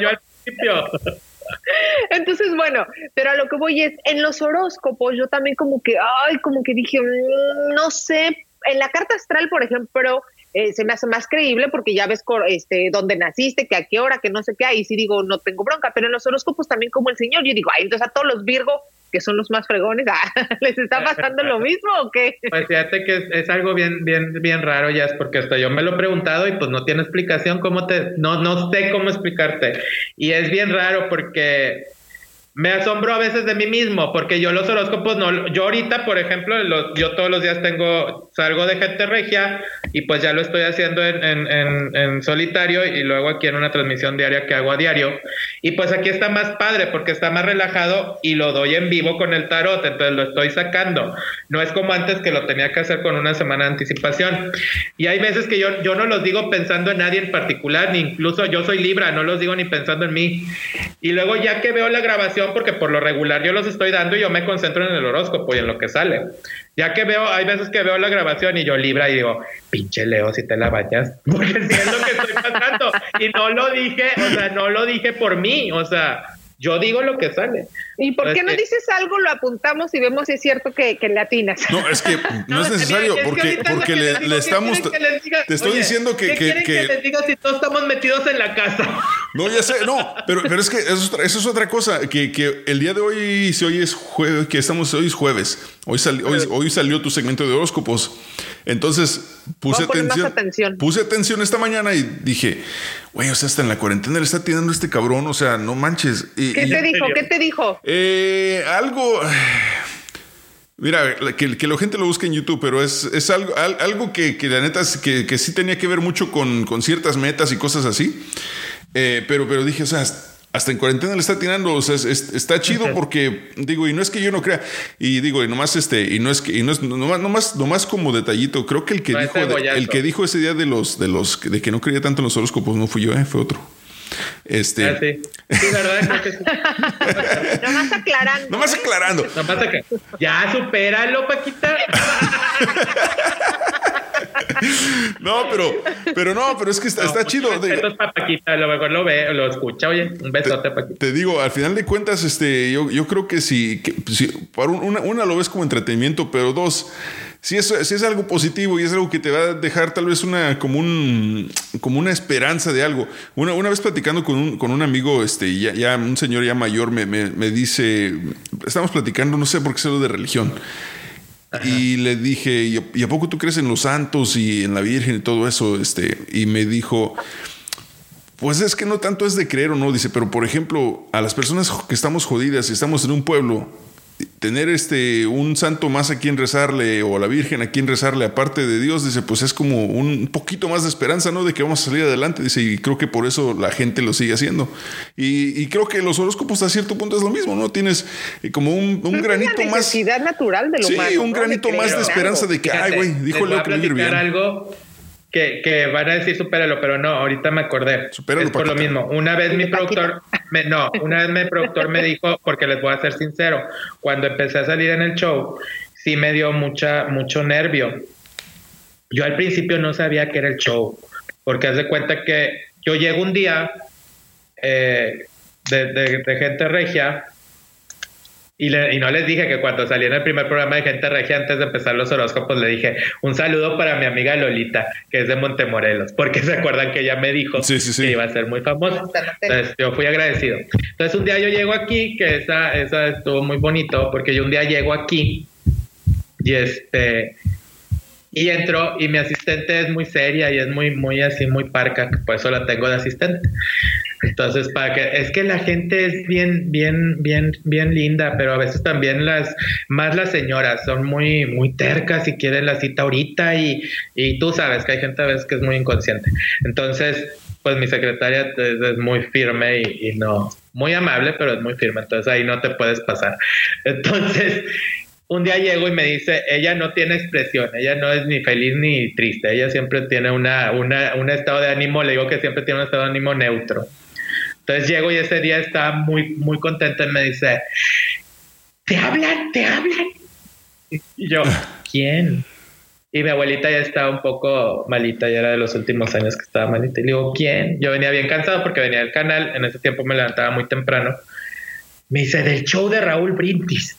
yo al principio. Entonces, bueno, pero a lo que voy es, en los horóscopos yo también como que, ay, como que dije, mm, no sé, en la carta astral, por ejemplo, eh, se me hace más creíble porque ya ves este, dónde naciste, que a qué hora, que no sé qué, y sí digo, no tengo bronca, pero en los horóscopos también como el señor, yo digo, ay, entonces a todos los Virgo, que son los más fregones, ah, ¿les está pasando lo mismo o qué? Pues fíjate que es, algo bien, bien, bien raro, ya es porque hasta yo me lo he preguntado y pues no tiene explicación, cómo te, no, no sé cómo explicarte. Y es bien raro porque me asombro a veces de mí mismo, porque yo los horóscopos no, yo ahorita, por ejemplo, yo todos los días tengo, salgo de gente regia y pues ya lo estoy haciendo en, en, en, solitario y luego aquí en una transmisión diaria que hago a diario. Y pues aquí está más padre porque está más relajado y lo doy en vivo con el tarot, entonces lo estoy sacando. No es como antes que lo tenía que hacer con una semana de anticipación. Y hay veces que yo, yo no los digo pensando en nadie en particular, ni incluso yo soy Libra, no los digo ni pensando en mí. Y luego ya que veo la grabación, porque por lo regular yo los estoy dando y yo me concentro en el horóscopo y en lo que sale. Ya que veo, hay veces que veo la grabación y yo libra y digo, pinche Leo, si te la bañas, porque si es lo que estoy pasando. y no lo dije, o sea, no lo dije por mí, o sea, yo digo lo que sale. ¿Y por qué no dices algo, lo apuntamos y vemos si es cierto que, que le atinas? No, es que no, es necesario, porque, porque le, estamos. te estoy diciendo que. ¿qué que, les diga si todos estamos metidos en la casa? No, ya sé, no, pero, pero es que eso, es otra cosa. Que, que el día de hoy, si hoy es jueves, que estamos, hoy es jueves, hoy, hoy, hoy salió tu segmento de horóscopos. Entonces puse atención, Puse atención esta mañana y dije, güey, o sea, hasta en la cuarentena le está tirando este cabrón, o sea, no manches. ¿Qué te dijo? ¿Qué te dijo? Eh, algo. Mira, que, que, la gente lo busque en YouTube, pero es, es algo, algo que, que la neta que, que, sí tenía que ver mucho con, con ciertas metas y cosas así. Eh, pero, pero dije, o sea, hasta en cuarentena le está tirando, o sea, está chido porque, digo, y no es que yo no crea, y digo, y nomás este, y no es que, y no es, nomás, nomás, como detallito, creo que el que dijo, el que dijo ese día de los, de los, de que no creía tanto en los horóscopos no fui yo, eh, fue otro. Este. Ah, sí. sí, verdad, que Nomás aclarando. Nomás aclarando. Ya, supéralo, Paquita. no, pero, pero no, pero es que está, está chido. Paquita, lo mejor lo ve, lo escucha, oye, un besote, Paquita. Te digo, al final de cuentas, este, yo, yo creo que si, que, si para una, una lo ves como entretenimiento, pero dos, si es, si es algo positivo y es algo que te va a dejar tal vez una, como, un, como una esperanza de algo. Una, una vez platicando con un, con un amigo, este, ya, ya un señor ya mayor, me, me, me dice, estamos platicando, no sé por qué es algo de religión. Y le dije, ¿y a poco tú crees en los santos y en la Virgen y todo eso? Este, y me dijo, pues es que no tanto es de creer o no, dice, pero por ejemplo, a las personas que estamos jodidas y estamos en un pueblo tener este un santo más a quien rezarle o a la Virgen a quien rezarle aparte de Dios, dice, pues es como un poquito más de esperanza, ¿no? De que vamos a salir adelante, dice, y creo que por eso la gente lo sigue haciendo. Y, creo que los horóscopos a cierto punto es lo mismo, ¿no? Tienes eh, como un, un granito más... natural de lo Sí, un granito más de esperanza de que, ay, güey, dijo Leo que me algo que, van a decir supéralo, pero no, ahorita me acordé. es por lo mismo. Una vez mi productor, me, no, una vez mi productor me dijo, porque les voy a ser sincero, cuando empecé a salir en el show, sí me dio mucha, mucho nervio. Yo al principio no sabía que era el show, porque haz de cuenta que yo llego un día eh, de gente regia y, no les dije que cuando salí en el primer programa de Gente Regia, antes de empezar los horóscopos, le dije un saludo para mi amiga Lolita, que es de Montemorelos, porque se acuerdan que ella me dijo que iba a ser muy famosa. Entonces yo fui agradecido. Entonces un día yo llego aquí, que esa, esa estuvo muy bonito, porque yo un día llego aquí y este y entro y mi asistente es muy seria y es muy, muy así, muy parca, por eso la tengo de asistente. Entonces, para que, es que la gente es bien, bien, bien, bien linda, pero a veces también las, más las señoras son muy, muy tercas y quieren la cita ahorita y, y tú sabes que hay gente a veces que es muy inconsciente. Entonces, pues mi secretaria es, muy firme y, y no, muy amable, pero es muy firme, entonces ahí no te puedes pasar. Entonces, un día llego y me dice, ella no tiene expresión, ella no es ni feliz ni triste, ella siempre tiene una, una, un estado de ánimo, le digo que siempre tiene un estado de ánimo neutro. Entonces llego y ese día está muy, muy contenta y me dice, te hablan, te hablan. Y yo, ¿quién? Y mi abuelita ya estaba un poco malita, ya era de los últimos años que estaba malita. Y le digo, ¿quién? Yo venía bien cansado porque venía del canal, en ese tiempo me levantaba muy temprano Me dice, del show de Raúl Brindis.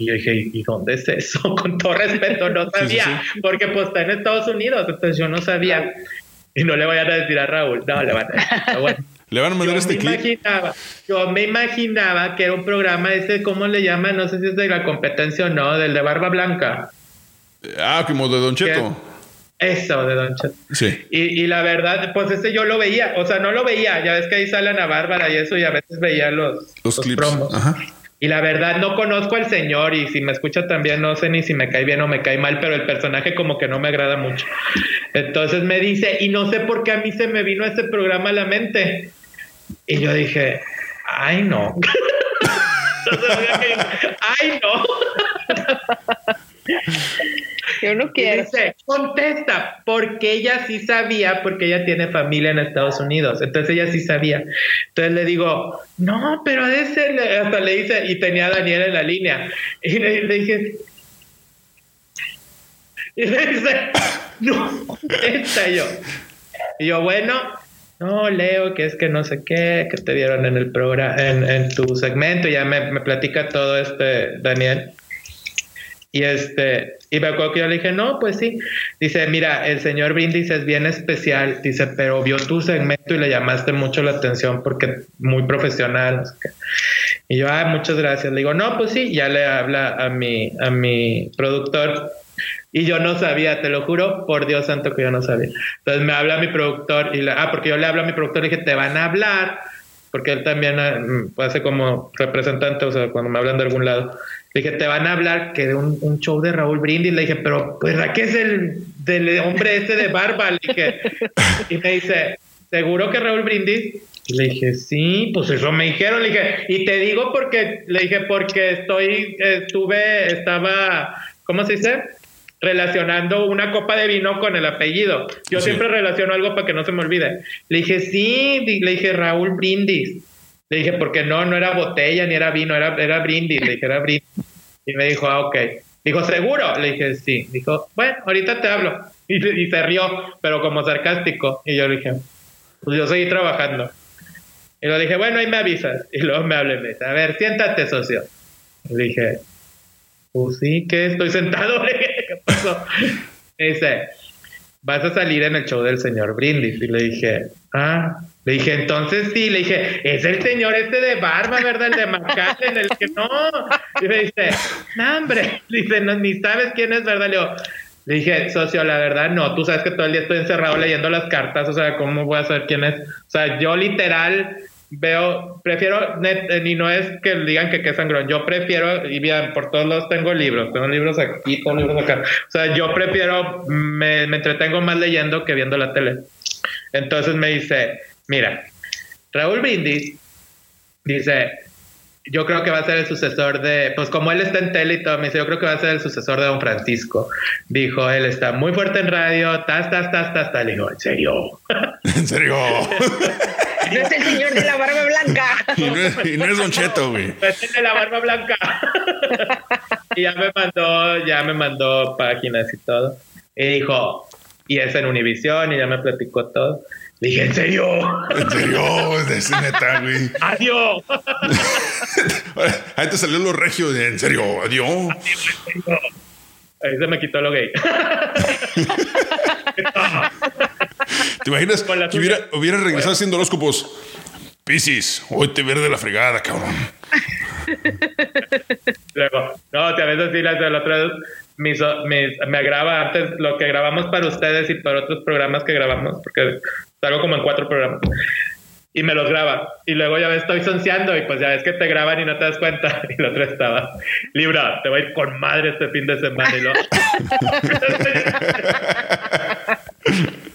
Y yo dije, ¿y dónde es eso? Con todo respeto, no sabía, porque pues está en Estados Unidos, entonces yo no sabía. Y no le voy a decir a Raúl, no, le van a decir, Le van a mandar este clip. Imaginaba, yo me imaginaba que era un programa ese, ¿cómo le llaman? No sé si es de la competencia o no, del de Barba Blanca. Ah, como de Don Cheto. Eso, de Don Cheto. Sí. Y, y, la verdad, pues ese yo lo veía, o sea, no lo veía, ya ves que ahí sale Ana Bárbara y eso, y a veces veía los, los, los clips. Promos. Ajá. Y la verdad no conozco al señor y si me escucha también no sé ni si me cae bien o me cae mal, pero el personaje como que no me agrada mucho. Entonces me dice, y no sé por qué a mí se me vino ese programa a la mente. Y yo dije, ay no. ay no. Yo no quiero. dice, contesta, porque ella sí sabía, porque ella tiene familia en Estados Unidos. Entonces ella sí sabía. Entonces le digo, no, pero de ese, hasta le dice, y tenía a Daniel en la línea. Y le, le dije, y le dice, no, contesta yo. Y yo, bueno, no, Leo, que es que no sé qué, que te dieron en el programa, en, en tu segmento, ya me, me platica todo este Daniel. Y este, y me acuerdo que yo le dije, no, pues sí. Dice, mira, el señor Brindis es bien especial. Dice, pero vio tu segmento y le llamaste mucho la atención porque muy profesional. Y yo, ah, muchas gracias. Le digo, no, pues sí, ya le habla a mi, a mi productor. Y yo no sabía, te lo juro, por Dios santo que yo no sabía. Entonces me habla mi productor y le, ah, porque yo le hablo a mi productor y dije, te van a hablar, porque él también hace como representante, o sea, cuando me hablan de algún lado. Le dije, te van a hablar que de un, un show de Raúl Brindis. Le dije, pero ¿verdad que es el del hombre ese de barba? Le dije, y me dice, ¿seguro que Raúl Brindis? Y le dije, sí, pues eso me dijeron. Le dije, y te digo porque, le dije, porque estoy, estuve, estaba, ¿cómo se dice? relacionando una copa de vino con el apellido. Yo sí. siempre relaciono algo para que no se me olvide. Le dije, sí, le dije Raúl Brindis. Le dije, porque no, no era botella ni era vino, era, era brindis. Le dije, era brindis. Y me dijo, ah, ok. Dijo, ¿seguro? Le dije, sí. Dijo, bueno, ahorita te hablo. Y, y se rió, pero como sarcástico. Y yo le dije, pues yo seguí trabajando. Y le dije, bueno, ahí me avisas. Y luego me hablé, me dice, a ver, siéntate, socio. Le dije, pues sí, que estoy sentado. ¿Qué pasó? Me dice, vas a salir en el show del señor Brindis. Y le dije, ah, le dije, entonces sí, le dije, es el señor este de barba, ¿verdad? El de en el que no. Y me dice, no, hombre, dice, no, ni sabes quién es, ¿verdad? Le le dije, socio, la verdad, no, tú sabes que todo el día estoy encerrado leyendo las cartas, o sea, ¿cómo voy a saber quién es? O sea, yo literal veo, prefiero, net, y no es que digan que qué sangrón, yo prefiero, y bien, por todos lados tengo libros, tengo libros aquí, tengo libros acá, o sea, yo prefiero, me, me entretengo más leyendo que viendo la tele. Entonces me dice, mira, Raúl Brindis dice, yo creo que va a ser el sucesor de, pues como él está en tele y todo, me dice, yo creo que va a ser el sucesor de Don Francisco. Dijo, él está muy fuerte en radio, tas, tas, tas, tas, tas. Le digo, ¿en serio? ¿En serio? es el señor de la barba blanca. Y no es, y no es Don Cheto, güey. Es el de la barba blanca. y ya me mandó, ya me mandó páginas y todo. Y dijo, y es en Univisión y ya me platicó todo. Le dije, ¿en serio? ¿En serio? Es neta, güey. ¡Adiós! Ahí te salió lo regio de, ¿en serio? ¿Adiós? Ahí se me quitó lo gay. ¿Te imaginas que hubiera, hubiera regresado haciendo horóscopos? Piscis, hoy te verde la fregada, cabrón. Luego, no, te a veces sí, las de la otra mis, mis, me graba antes lo que grabamos para ustedes y para otros programas que grabamos, porque salgo como en cuatro programas. Y me los graba. Y luego ya ves, estoy sonciando y pues ya ves que te graban y no te das cuenta. Y la otra estaba, Libra, te voy a ir con madre este fin de semana. Y lo...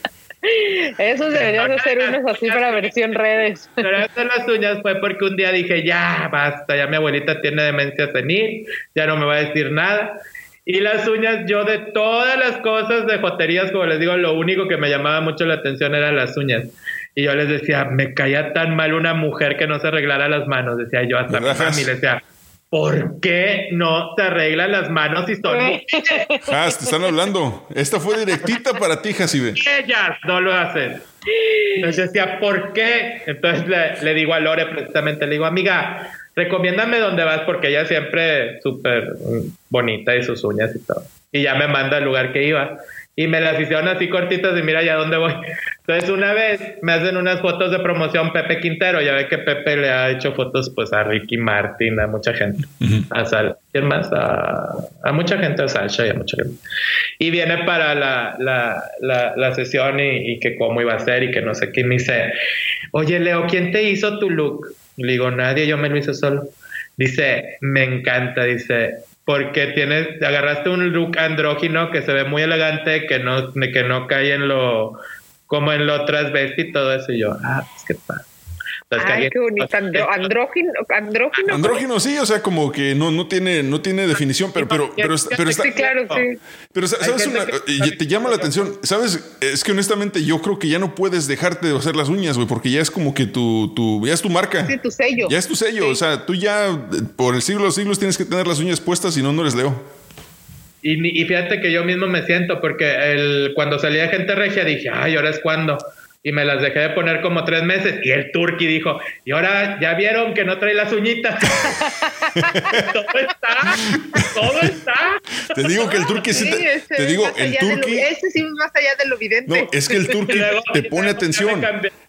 Esos deberían de ser unos así para versión redes. Pero esto de las uñas fue porque un día dije, ya, basta, ya mi abuelita tiene demencia senil, ya no me va a decir nada. Y las uñas, yo de todas las cosas de joterías, como les digo, lo único que me llamaba mucho la atención eran las uñas. Y yo les decía, me caía tan mal una mujer que no se arreglara las manos, decía yo hasta mi mami, le decía, ¿por qué no te arreglan las manos si son Has, te están hablando. Esta fue directita para ti, Jacibe. Ellas no lo hacen. Entonces decía, ¿por qué? Entonces le, le digo a Lore precisamente, le digo, amiga, recomiéndame dónde vas porque ella siempre súper bonita y sus uñas y todo. Y ya me manda al lugar que iba y me las hicieron así cortitas y mira ya dónde voy. Entonces una vez me hacen unas fotos de promoción Pepe Quintero, ya ve que Pepe le ha hecho fotos pues a Ricky Martin, a mucha gente, a Sal, ¿quién más? A, mucha gente, a Sasha y a mucha gente. Y viene para la, la, la, sesión y, y, que cómo iba a ser y que no sé qué, me dice, oye Leo, ¿quién te hizo tu look? Le digo, nadie, yo me lo hice solo. Dice, me encanta, dice, porque tienes, agarraste un look andrógino que se ve muy elegante, que no, que no cae en lo, como en lo transvesti y todo eso. Y yo, ah, pues qué pasa. Ay, qué bonito. andrógino, andrógino. Andrógino, sí, o sea, como que no, no tiene, no tiene definición, pero, pero, pero, pero está. Sí, claro, sí. Pero sabes una, te llama la atención. Sabes, es que honestamente yo creo que ya no puedes dejarte de hacer las uñas, güey, porque ya es como que tu, tu, ya es tu marca. Sí, tu sello. Ya es tu sello. O sea, tú ya por el siglo de los siglos tienes que tener las uñas puestas, si no, no eres Leo. Y, y fíjate que yo mismo me siento, porque el, cuando salía gente regia dije, ay, ahora es cuando y me las dejé de poner como tres meses. Y el turqui dijo, y ahora ya vieron que no trae las uñitas. todo está, todo está. Te digo que el turqui sí, te, digo, el turqui. Ese sí más allá de lo evidente. No, es que el turqui te pone atención.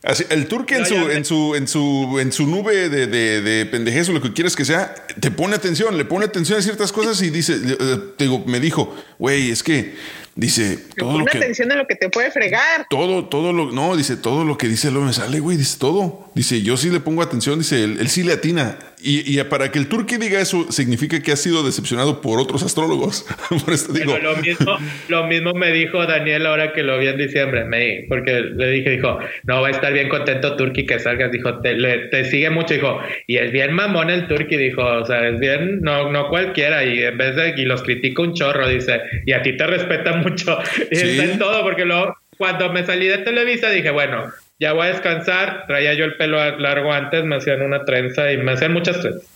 Así, el turqui en su, en su, en su, en su nube de, de, de pendejez o lo que quieras que sea, te pone atención, le pone atención a ciertas cosas y dice, eh, te digo, me dijo, güey, es que Dice, todo lo que. atención a lo que te puede fregar. Todo, todo lo. No, dice, todo lo que dice lo me sale, güey. Dice todo. Dice, yo sí le pongo atención. Dice, él, sí le atina. Y, para que el turqui diga eso, significa que ha sido decepcionado por otros astrólogos. por eso digo. lo mismo, lo mismo me dijo Daniel ahora que lo vi en diciembre. Me, porque le dije, dijo, no, va a estar bien contento turqui que salgas. Dijo, te, te sigue mucho. Dijo, y es bien mamón el turqui. Dijo, o sea, es bien, no, no cualquiera. Y en vez de, y los critica un chorro, dice, y a ti te respeta mucho. Y está en todo, porque luego, cuando me salí de Televisa, dije, bueno, ya voy a descansar. Traía yo el pelo largo antes, me hacían una trenza y me hacían muchas trenzas.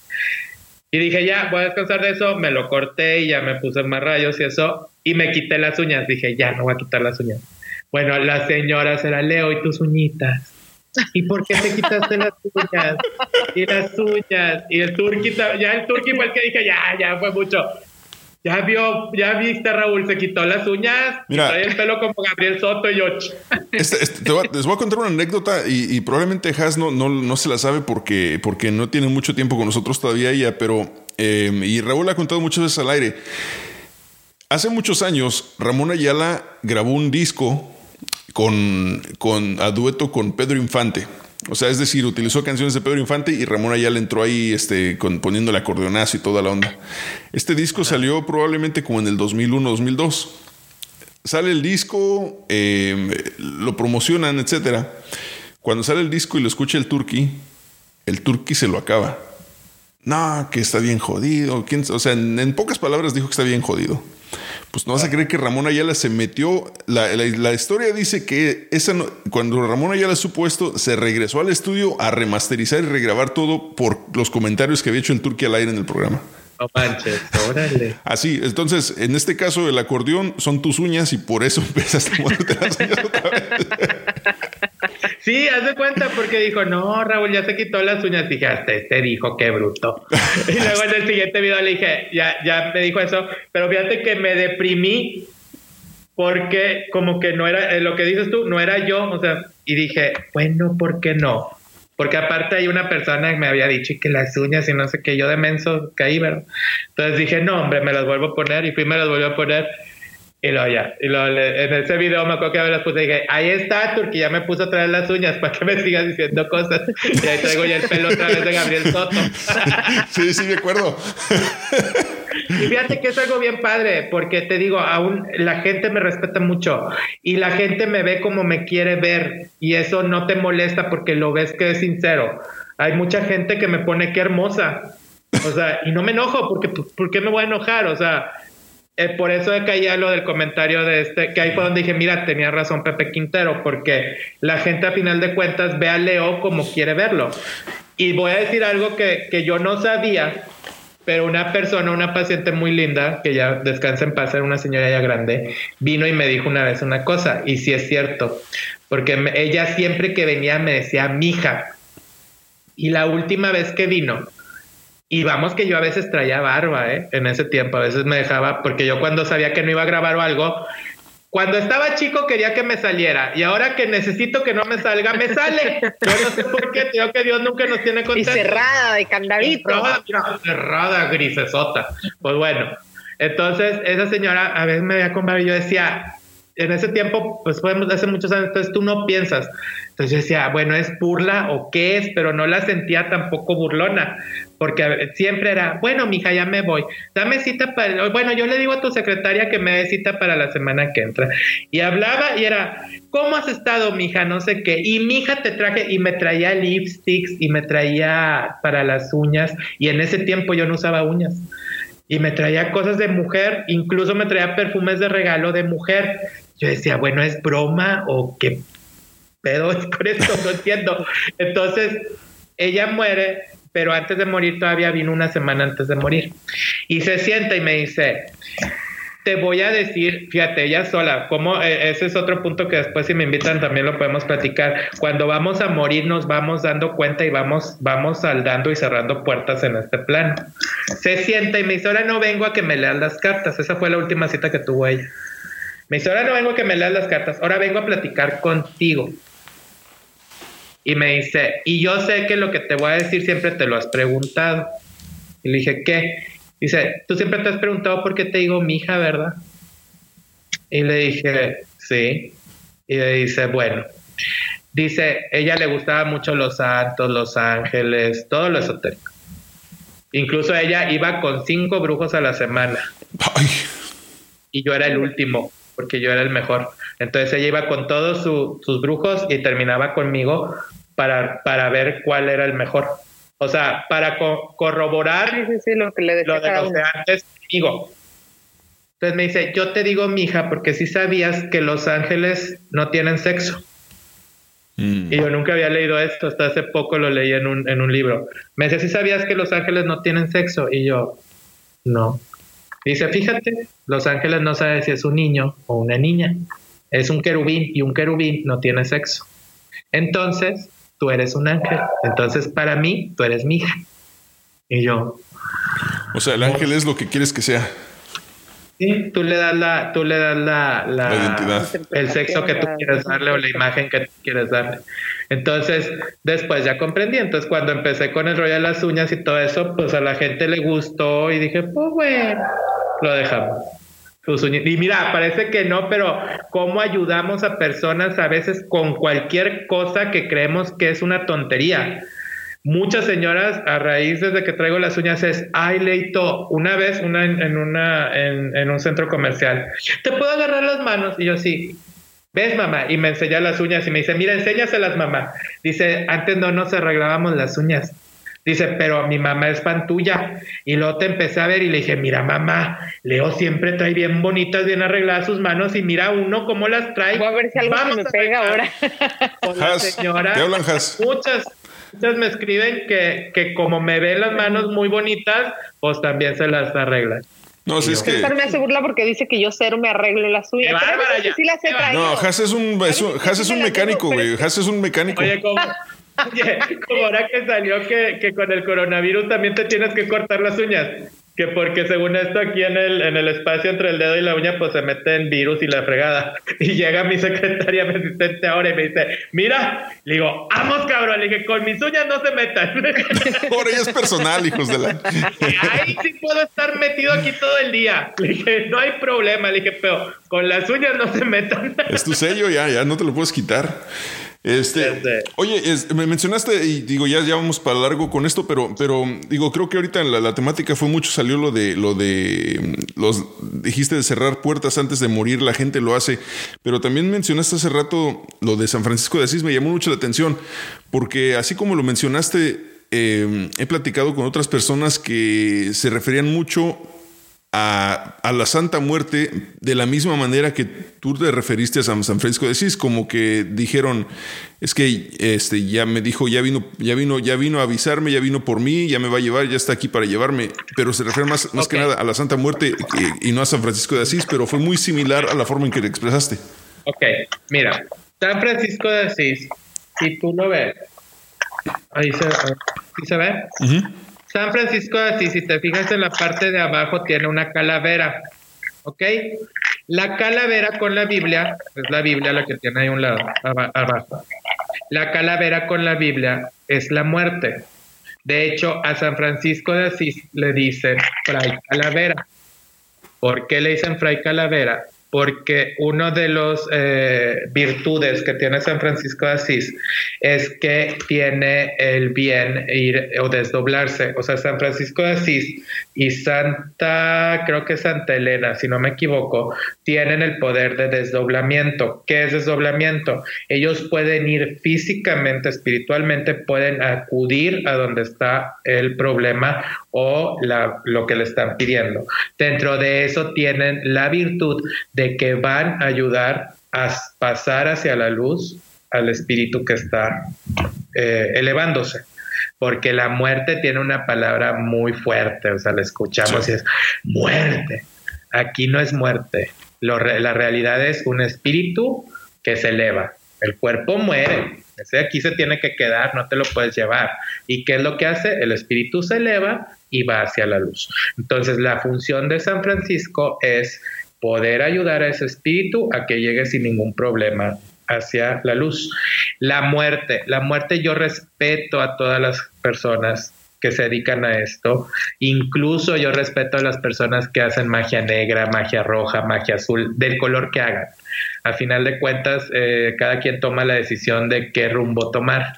Y dije, ya, voy a descansar de eso. Me lo corté y ya me puse más rayos y eso. Y me quité las uñas. Dije, ya, no voy a quitar las uñas. Bueno, la señora se la leo y tus uñitas. ¿Y por qué te quitaste las uñas? Y las uñas. Y el turqui, ya el turqui fue el que dije, ya, ya fue mucho. Ya vio, ya viste, Raúl, se quitó las uñas, Mira, trae el pelo como Gabriel Soto y yo. Este, este, les voy a contar una anécdota y, probablemente Has no, no, se la sabe porque, porque no tiene mucho tiempo con nosotros todavía ella, pero em, y Raúl ha contado muchas veces al aire. Hace muchos años, Ramón Ayala grabó un disco con, con, a dueto con Pedro Infante. O sea, es decir, utilizó canciones de Pedro Infante y Ramón Ayala entró ahí este, con, poniendo el acordeonazo y toda la onda. Este disco salió probablemente como en el 2001-2002. Sale el disco, em, lo promocionan, etc. Cuando sale el disco y lo escucha el turqui, el turqui se lo acaba. No, que está bien jodido. O sea, en pocas palabras dijo que está bien jodido. Pues no vas a creer que Ramón Ayala se metió. La, la, historia dice que esa cuando Ramón Ayala supo esto, se regresó al estudio a remasterizar y regrabar todo por los comentarios que había hecho el Turquía al aire en el programa. No manches, órale. Así, entonces, en este caso, el acordeón son tus uñas y por eso empezaste a moverte las uñas otra vez. Sí, haz de cuenta porque dijo, no, Raúl ya se quitó las uñas. Dije, hasta este dijo, qué bruto. y luego en el siguiente video le dije, ya, ya me dijo eso, pero fíjate que me deprimí porque como que no era, eh, lo que dices tú, no era yo, o sea, y dije, bueno, ¿por qué no? Porque aparte hay una persona que me había dicho que las uñas y no sé qué, yo de menso caí, ¿verdad? Entonces dije, no, hombre, me las vuelvo a poner y fui me las volví a poner y luego ya, y luego en ese video me acuerdo que me las puse y dije, ahí está, Turki, ya me puso a traer las uñas para que me sigas diciendo cosas. Y ahí traigo ya el pelo otra vez de Gabriel Soto. sí, sí, me acuerdo. y fíjate que es algo bien padre, porque te digo, aún la gente me respeta mucho y la gente me ve como me quiere ver y eso no te molesta porque lo ves que es sincero. Hay mucha gente que me pone que hermosa. O sea, y no me enojo porque, ¿por qué me voy a enojar? O sea, eh, por eso caía lo del comentario de este, que ahí fue donde dije, mira, tenía razón Pepe Quintero, porque la gente a final de cuentas ve a Leo como quiere verlo. Y voy a decir algo que, que yo no sabía, pero una persona, una paciente muy linda, que ya descansa en paz, era una señora ya grande, vino y me dijo una vez una cosa, y sí es cierto, porque ella siempre que venía me decía, mija, y la última vez que vino, Y vamos que yo a veces traía barba, ¿eh? En ese tiempo, a veces me dejaba, porque yo cuando sabía que no iba a grabar o algo, cuando estaba chico quería que me saliera y ahora que necesito que no me salga, me sale. Yo no sé por qué, creo que Dios nunca nos tiene contentos. Y cerrada de candadito. Cerrada, cerrada, grisesota. Pues bueno, entonces esa señora a veces me veía con barba y yo decía, en ese tiempo, pues podemos hace muchos años, entonces tú no piensas. Entonces yo decía, bueno, ¿es burla o qué es? Pero no la sentía tampoco burlona, porque siempre era, bueno, mija, ya me voy, dame cita para, bueno, yo le digo a tu secretaria que me dé cita para la semana que entra. Y hablaba y era, ¿cómo has estado, mija? No sé qué. Y mija te traje y me traía lipsticks y me traía para las uñas. Y en ese tiempo yo no usaba uñas y me traía cosas de mujer, incluso me traía perfumes de regalo de mujer. Yo decía, bueno, ¿es broma o qué pedo es con esto? No entiendo. Entonces, ella muere, pero antes de morir todavía vino una semana antes de morir. Y se sienta y me dice, te voy a decir, fíjate, ella sola, como eh, ese es otro punto que después si me invitan también lo podemos platicar. Cuando vamos a morir nos vamos dando cuenta y vamos, vamos saldando y cerrando puertas en este plan. Se sienta y me dice, ahora no vengo a que me leas las cartas. Esa fue la última cita que tuvo ella. Me dice, ahora no vengo a que me leas las cartas, ahora vengo a platicar contigo. Y me dice, y yo sé que lo que te voy a decir siempre te lo has preguntado. Y le dije, ¿qué? Dice, tú siempre te has preguntado por qué te digo mi hija, ¿verdad? Y le dije, sí. Y le dice, bueno, dice, ella le gustaba mucho los santos, los ángeles, todo lo esotérico. Incluso ella iba con cinco brujos a la semana. Y yo era el último, porque yo era el mejor. Entonces ella iba con todos sus brujos y terminaba conmigo para, para ver cuál era el mejor. O sea, para corroborar lo que le de los antes digo. Entonces me dice, yo te digo, mija, porque si sabías que los ángeles no tienen sexo. Mm. Y yo nunca había leído esto, hasta hace poco lo leí en un, en un libro. Me dice, si sabías que los ángeles no tienen sexo. Y yo, no. Dice, fíjate, los ángeles no saben si es un niño o una niña. Es un querubín y un querubín no tiene sexo. Entonces, tú eres un ángel. Entonces, para mí, tú eres mi hija. Y yo. O sea, el ángel es lo que quieres que sea. Sí, tú le das la, tú le das la, la, identidad. El sexo que tú quieres darle o la imagen que tú quieres darle. Entonces, después ya comprendí. Entonces, cuando empecé con el rollo de las uñas y todo eso, pues a la gente le gustó y dije, pues bueno, lo dejamos. Y mira, parece que no, pero ¿cómo ayudamos a personas a veces con cualquier cosa que creemos que es una tontería? Muchas señoras, a raíz desde que traigo las uñas, es, ay, Leito, una vez una en, una, en, un centro comercial, ¿te puedo agarrar las manos? Y yo sí, ¿ves, mamá? Y me enseña las uñas y me dice, mira, enséñaselas, mamá. Dice, antes no nos arreglábamos las uñas. Dice, pero mi mamá es fan tuya. Y luego te empecé a ver y le dije, mira mamá, Leo siempre trae bien bonitas, bien arregladas sus manos y mira uno cómo las trae. Voy a ver si algo me pega ahora. señora. ¿Te hablan, Has? Muchas, muchas me escriben que, que como me ven las manos muy bonitas, pues también se las arreglan. No, si es que. me hace burla porque dice que yo cero me arreglo las uñas. Sí las he no, Has es un, es un, es un mecánico, güey. Has es un mecánico. Oye, ¿cómo? Oye, como ahora que salió que, que, con el coronavirus también te tienes que cortar las uñas. Que porque según esto aquí en el, en el espacio entre el dedo y la uña pues se meten virus y la fregada. Y llega mi secretaria, mi asistente ahora y me dice, mira, le digo, vamos cabrón, le dije, con mis uñas no se metan. Ahora ya es personal, hijos de la... Ahí sí puedo estar metido aquí todo el día. Le dije, no hay problema, le dije, pero con las uñas no se metan. Es tu sello ya, ya no te lo puedes quitar. Este, oye, me mencionaste y digo ya, ya vamos para largo con esto, pero, pero digo creo que ahorita la, la temática fue mucho salió lo de lo de los dijiste de cerrar puertas antes de morir, la gente lo hace, pero también mencionaste hace rato lo de San Francisco de Asís me llamó mucho la atención porque así como lo mencionaste eh, he platicado con otras personas que se referían mucho a, la Santa Muerte de la misma manera que tú te referiste a San, Francisco de Asís, como que dijeron, es que este, ya me dijo, ya vino, ya vino, ya vino a avisarme, ya vino por mí, ya me va a llevar, ya está aquí para llevarme, pero se refiere más, más que nada a la Santa Muerte y no a San Francisco de Asís, pero fue muy similar a la forma en que le expresaste. Ok, mira, San Francisco de Asís, si tú lo ves, ahí se, ¿sí se ve? San Francisco de Asís, si te fijas en la parte de abajo, tiene una calavera. ¿Ok? La calavera con la Biblia, es la Biblia la que tiene ahí un lado, abajo. La calavera con la Biblia es la muerte. De hecho, a San Francisco de Asís le dicen Fray Calavera. ¿Por qué le dicen Fray Calavera? Porque uno de los eh, virtudes que tiene San Francisco de Asís es que tiene el bien ir o desdoblarse. O sea, San Francisco de Asís y Santa, creo que Santa Elena, si no me equivoco, tienen el poder de desdoblamiento. ¿Qué es desdoblamiento? Ellos pueden ir físicamente, espiritualmente, pueden acudir a donde está el problema o lo que le están pidiendo. Dentro de eso tienen la virtud de que van a ayudar a pasar hacia la luz al espíritu que está eh, elevándose. Porque la muerte tiene una palabra muy fuerte, o sea, la escuchamos y es muerte. Aquí no es muerte. la realidad es un espíritu que se eleva. El cuerpo muere, ese aquí se tiene que quedar, no te lo puedes llevar. ¿Y qué es lo que hace? El espíritu se eleva y va hacia la luz. Entonces, la función de San Francisco es poder ayudar a ese espíritu a que llegue sin ningún problema hacia la luz. La muerte, la muerte yo respeto a todas las personas que se dedican a esto. Incluso yo respeto a las personas que hacen magia negra, magia roja, magia azul, del color que hagan. A final de cuentas, eh, cada quien toma la decisión de qué rumbo tomar.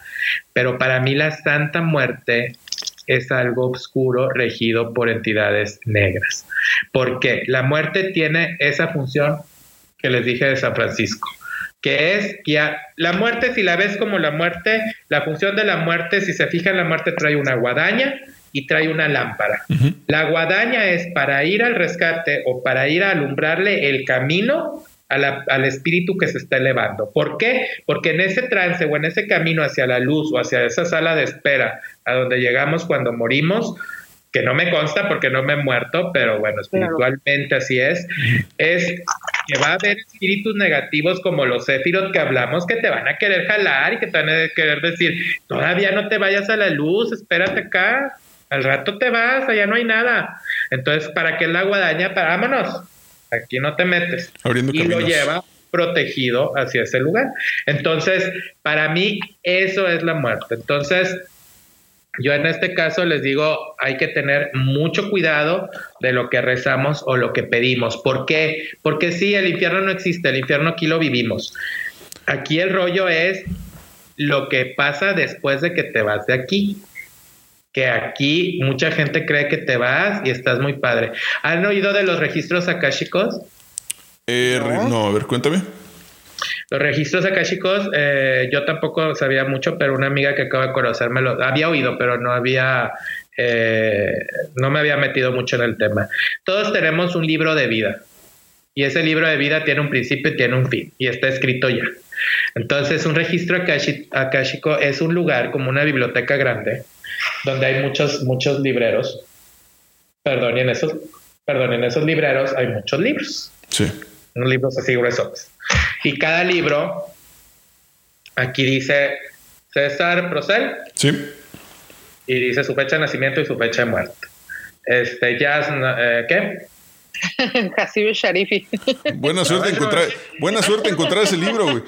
Pero para mí la Santa Muerte es algo oscuro regido por entidades negras. Porque la muerte tiene esa función que les dije de San Francisco, que es que la muerte, si la ves como la muerte, la función de la muerte, si se fija en la muerte, trae una guadaña y trae una lámpara. La guadaña es para ir al rescate o para ir a alumbrarle el camino al espíritu que se está elevando. ¿Por qué? Porque en ese trance o en ese camino hacia la luz o hacia esa sala de espera a donde llegamos cuando morimos, que no me consta porque no me he muerto, pero bueno, espiritualmente así es, es que va a haber espíritus negativos como los céfiros que hablamos que te van a querer jalar y que te van a querer decir, todavía no te vayas a la luz, espérate acá, al rato te vas, allá no hay nada. Entonces, ¿para qué la guadaña? Vámonos aquí no te metes. y lo lleva protegido hacia ese lugar. Entonces, para mí, eso es la muerte. Entonces, yo en este caso les digo, hay que tener mucho cuidado de lo que rezamos o lo que pedimos. ¿Por qué? Porque sí, el infierno no existe, el infierno aquí lo vivimos. Aquí el rollo es lo que pasa después de que te vas de aquí que aquí mucha gente cree que te vas y estás muy padre. ¿Han oído de los registros akáshicos? Eh, no. a ver, cuéntame. Los registros akáshicos, eh, yo tampoco sabía mucho, pero una amiga que acaba de conocérmelo, había oído, pero no había, eh, no me había metido mucho en el tema. Todos tenemos un libro de vida y ese libro de vida tiene un principio y tiene un fin y está escrito ya. Entonces, un registro akáshico es un lugar como una biblioteca grande donde hay muchos, muchos libreros. Perdón, y en esos, perdón, en esos libreros hay muchos libros. Sí. Unos libros así gruesos. Y cada libro, aquí dice César Procel. Sí. Y dice su fecha de nacimiento y su fecha de muerte. Este, ya, eh, ¿qué? Hasib Sharifi. Buena suerte encontrar, buena suerte encontrar ese libro, güey.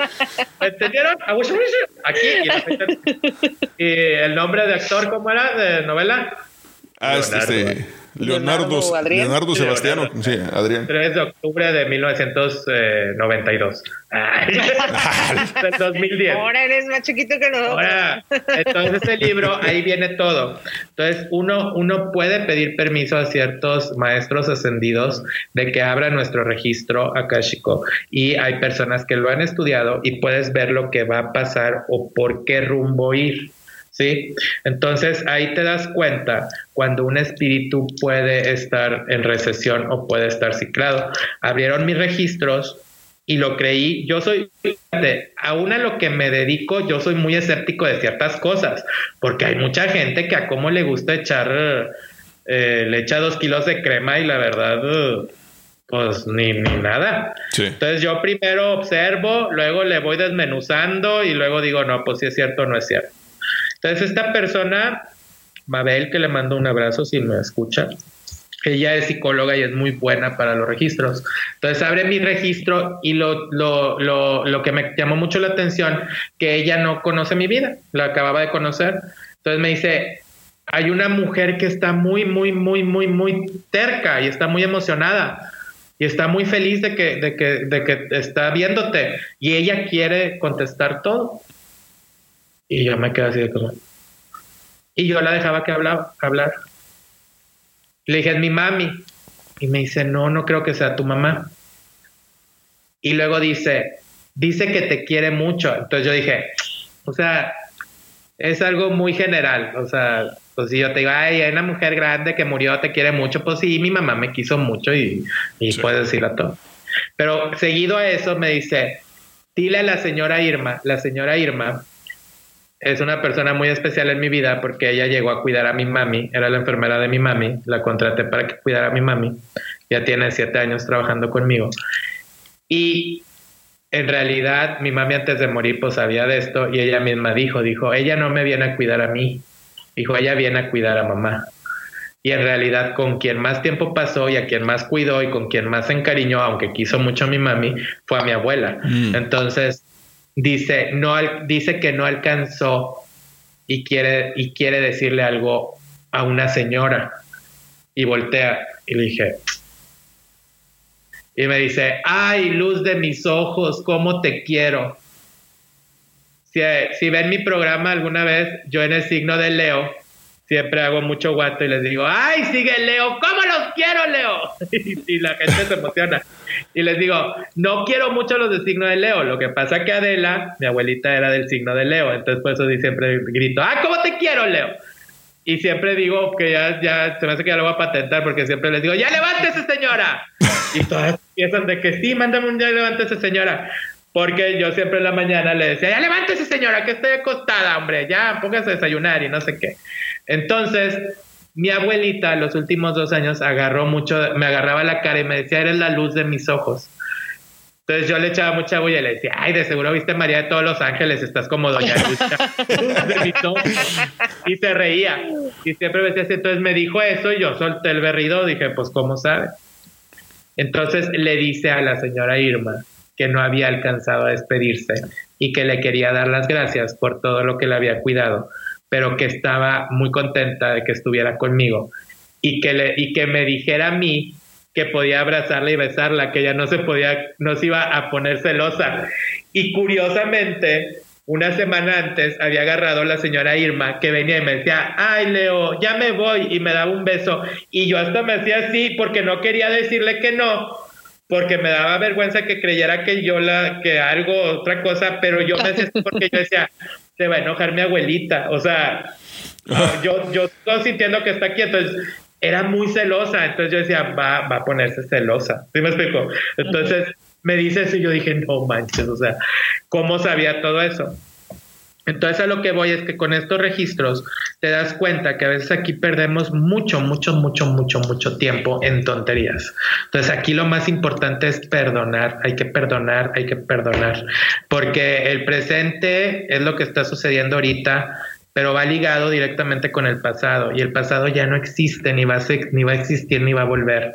¿Entendieron? Aquí. Y, el nombre de actor, ¿cómo era? De novela. Ah, este, este Leonardo, Leonardo, Sebastiano. Sí, Adrián. 3 de octubre de 1992. del 2010. Ahora eres más chiquito que nosotros. Ahora, entonces ese libro, ahí viene todo. Entonces uno, uno puede pedir permiso a ciertos maestros ascendidos de que abra nuestro registro akashico y hay personas que lo han estudiado y puedes ver lo que va a pasar o por qué rumbo ir. ¿Sí? Entonces ahí te das cuenta cuando un espíritu puede estar en recesión o puede estar ciclado. Abrieron mis registros y lo creí. Yo soy, aún a lo que me dedico, yo soy muy escéptico de ciertas cosas, porque hay mucha gente que a cómo le gusta echar, eh, le echa dos kilos de crema y la verdad... pues ni, ni nada. Entonces yo primero observo, luego le voy desmenuzando y luego digo, no, pues si es cierto o no es cierto. Entonces esta persona Mabel, que le mando un abrazo si me escucha. Ella es psicóloga y es muy buena para los registros. Entonces abre mi registro y lo, lo, lo, lo que me llamó mucho la atención, que ella no conoce mi vida, la acababa de conocer. Entonces me dice, hay una mujer que está muy, muy, muy, muy, muy terca y está muy emocionada y está muy feliz de que, de que, de que está viéndote y ella quiere contestar todo. Y yo me quedé así de como... Y yo la dejaba que hablaba, hablar. Le dije, es mi mami. Y me dice, no, no creo que sea tu mamá. Y luego dice, dice que te quiere mucho. Entonces yo dije, o sea, es algo muy general. O sea, pues si yo te digo, ay, hay una mujer grande que murió, te quiere mucho, pues sí, mi mamá me quiso mucho y, y puedes decirlo todo. Pero seguido a eso me dice, dile a la señora Irma, la señora Irma es una persona muy especial en mi vida porque ella llegó a cuidar a mi mami, era la enfermera de mi mami, la contraté para que cuidara a mi mami, ya tiene siete años trabajando conmigo. Y en realidad mi mami antes de morir pues sabía de esto y ella misma dijo, dijo, ella no me viene a cuidar a mí, dijo, ella viene a cuidar a mamá. Y en realidad con quien más tiempo pasó y a quien más cuidó y con quien más se encariñó, aunque quiso mucho a mi mami, fue a mi abuela. Mm. Entonces, dice, no, dice que no alcanzó y quiere, y quiere decirle algo a una señora. Y voltea y le dije, y me dice, ay, luz de mis ojos, cómo te quiero. Si, si ven mi programa alguna vez, yo en el signo de Leo, siempre hago mucho guato y les digo, ay, sigue Leo, ¿cómo los quiero, Leo? y, la gente se emociona. Y les digo, no quiero mucho los de signo de Leo. Lo que pasa que Adela, mi abuelita era del signo de Leo, entonces por eso siempre grito, ah, ¿cómo te quiero, Leo? Y siempre digo que ya, ya, se me hace que ya lo voy a patentar porque siempre les digo, ya levántese señora. Y todas piensan de que sí, mándame un ya levántese señora. Porque yo siempre en la mañana le decía, ya levántese señora, que estoy acostada, hombre, ya póngase a desayunar y no sé qué. Entonces, mi abuelita los últimos dos años agarró mucho, me agarraba la cara y me decía, eres la luz de mis ojos. Entonces yo le echaba mucha bulla y le decía, ay, de seguro viste María de todos los ángeles, estás como Doña Lucha. y se reía. Y siempre me decía así, entonces me dijo eso y yo solté el berrido, dije, pues, ¿cómo sabe? Entonces le dice a la señora Irma que no había alcanzado a despedirse y que le quería dar las gracias por todo lo que le había cuidado, pero que estaba muy contenta de que estuviera conmigo y que, le, y que me dijera a mí que podía abrazarla y besarla, que ella no se podía, no se iba a poner celosa. Y curiosamente, una semana antes había agarrado a la señora Irma que venía y me decía, ay Leo, ya me voy y me daba un beso. Y yo hasta me hacía así porque no quería decirle que no, porque me daba vergüenza que creyera que yo la, que algo, otra cosa, pero yo me hacía porque yo decía, se va a enojar mi abuelita. O sea, yo, yo estoy sintiendo que está aquí, entonces era muy celosa, entonces yo decía, va, va a ponerse celosa. ¿Sí me explico? Entonces me dice eso y yo dije, no manches, o sea, ¿cómo sabía todo eso? Entonces a lo que voy es que con estos registros te das cuenta que a veces aquí perdemos mucho, mucho, mucho, mucho, mucho tiempo en tonterías. Entonces aquí lo más importante es perdonar, hay que perdonar, hay que perdonar, porque el presente es lo que está sucediendo ahorita, pero va ligado directamente con el pasado y el pasado ya no existe, ni va a, ni va a existir, ni va a volver.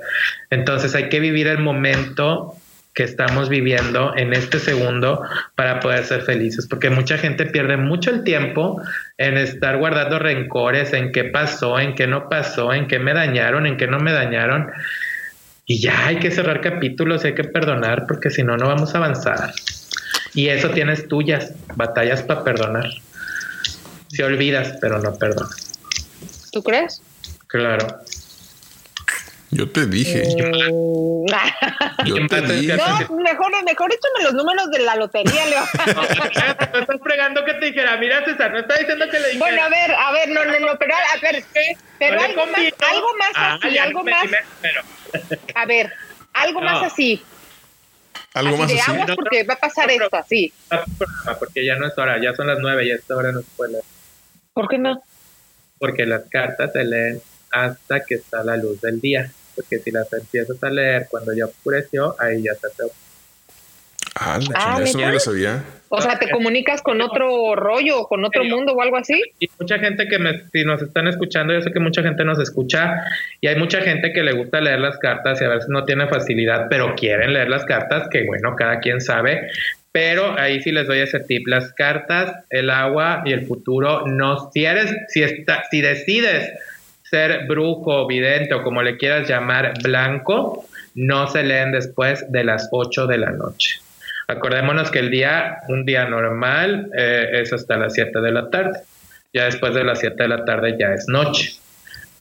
Entonces hay que vivir el momento que estamos viviendo en este segundo para poder ser felices, porque mucha gente pierde mucho el tiempo en estar guardando rencores, en qué pasó, en qué no pasó, en qué me dañaron, en qué no me dañaron. Y ya hay que cerrar capítulos, hay que perdonar, porque si no, no vamos a avanzar. Y eso tienes tuyas, batallas para perdonar. Si olvidas, pero no perdonas. ¿Tú crees? Claro. Yo te dije. Mm, yo te dije. No, mejor, mejor échame los números de la lotería, Leo. me estás fregando que te dijera, mira César, no está diciendo que le dijera. Bueno, a ver, a ver, no, no, no, pero a ver, pero algo más, algo más ah, así, algo más. A ver, algo más así. Algo más así. Aguas porque va a pasar esto, así. Porque ya no es hora, ya son las nueve, ya esta hora no se puede leer. ¿Por qué no? Porque las cartas se leen hasta que está la luz del día porque si las empiezas a leer cuando ya oscureció, ahí ya se hace Ah, la Ah, chingada, eso no lo sabía. O sea, te comunicas con otro rollo, con otro mundo o algo así. Y mucha gente que me, si nos están escuchando, yo sé que mucha gente nos escucha y hay mucha gente que le gusta leer las cartas y a veces no tiene facilidad, pero quieren leer las cartas, que bueno, cada quien sabe. Pero ahí sí les doy ese tip. Las cartas, el agua y el futuro, no, si eres, si está, si decides ser brujo, vidente o como le quieras llamar, blanco, no se leen después de las 8 de la noche. Acordémonos que el día, un día normal, eh, es hasta las 7 de la tarde. Ya después de las 7 de la tarde ya es noche.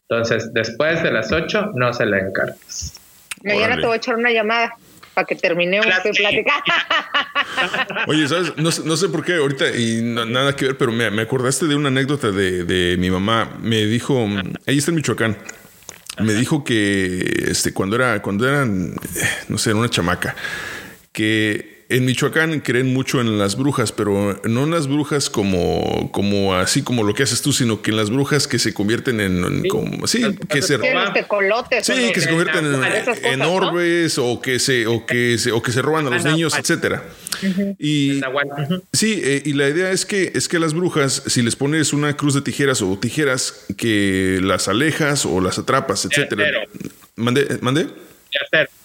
Entonces, después de las 8 no se leen cartas. Mañana te voy a echar una llamada para que terminemos de platicar. Oye, ¿sabes? No, sé- no sé por qué ahorita y no- nada que ver, pero me, me acordaste de una anécdota de, de mi mamá. Me dijo, ella está en Michoacán. Me dijo que este, cuando era, cuando eran, eh, no sé, era una chamaca, que en Michoacán creen mucho en las brujas, pero no en las brujas como, como así como lo que haces tú, sino que en las brujas que se convierten en, en como, sí, que se Sí, los tecolotes. Sí, que se convierten en, esas cosas, en ¿no? orbes o que se o que se o que se roban a los niños, etcétera. Y sí, eh, y la idea es que es que las brujas, si les pones una cruz de tijeras o tijeras que las alejas o las atrapas, etcétera. Mande, mande. De acero.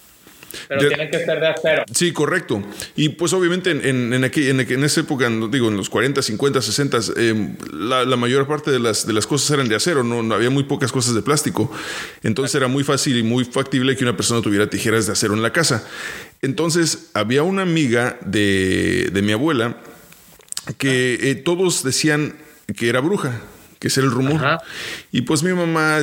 Pero tienen que ser de acero. Sí, correcto. Y pues obviamente en, en, en, aquel- en, en esa época, digo, en los 40, 50, 60, eh, la, la mayor parte de las, de las cosas eran de acero, no, no había muy pocas cosas de plástico. Entonces era muy fácil y muy factible que una persona tuviera tijeras de acero en la casa. Entonces había una amiga de, de mi abuela que eh, todos decían que era bruja, que era el rumor. Y pues mi mamá,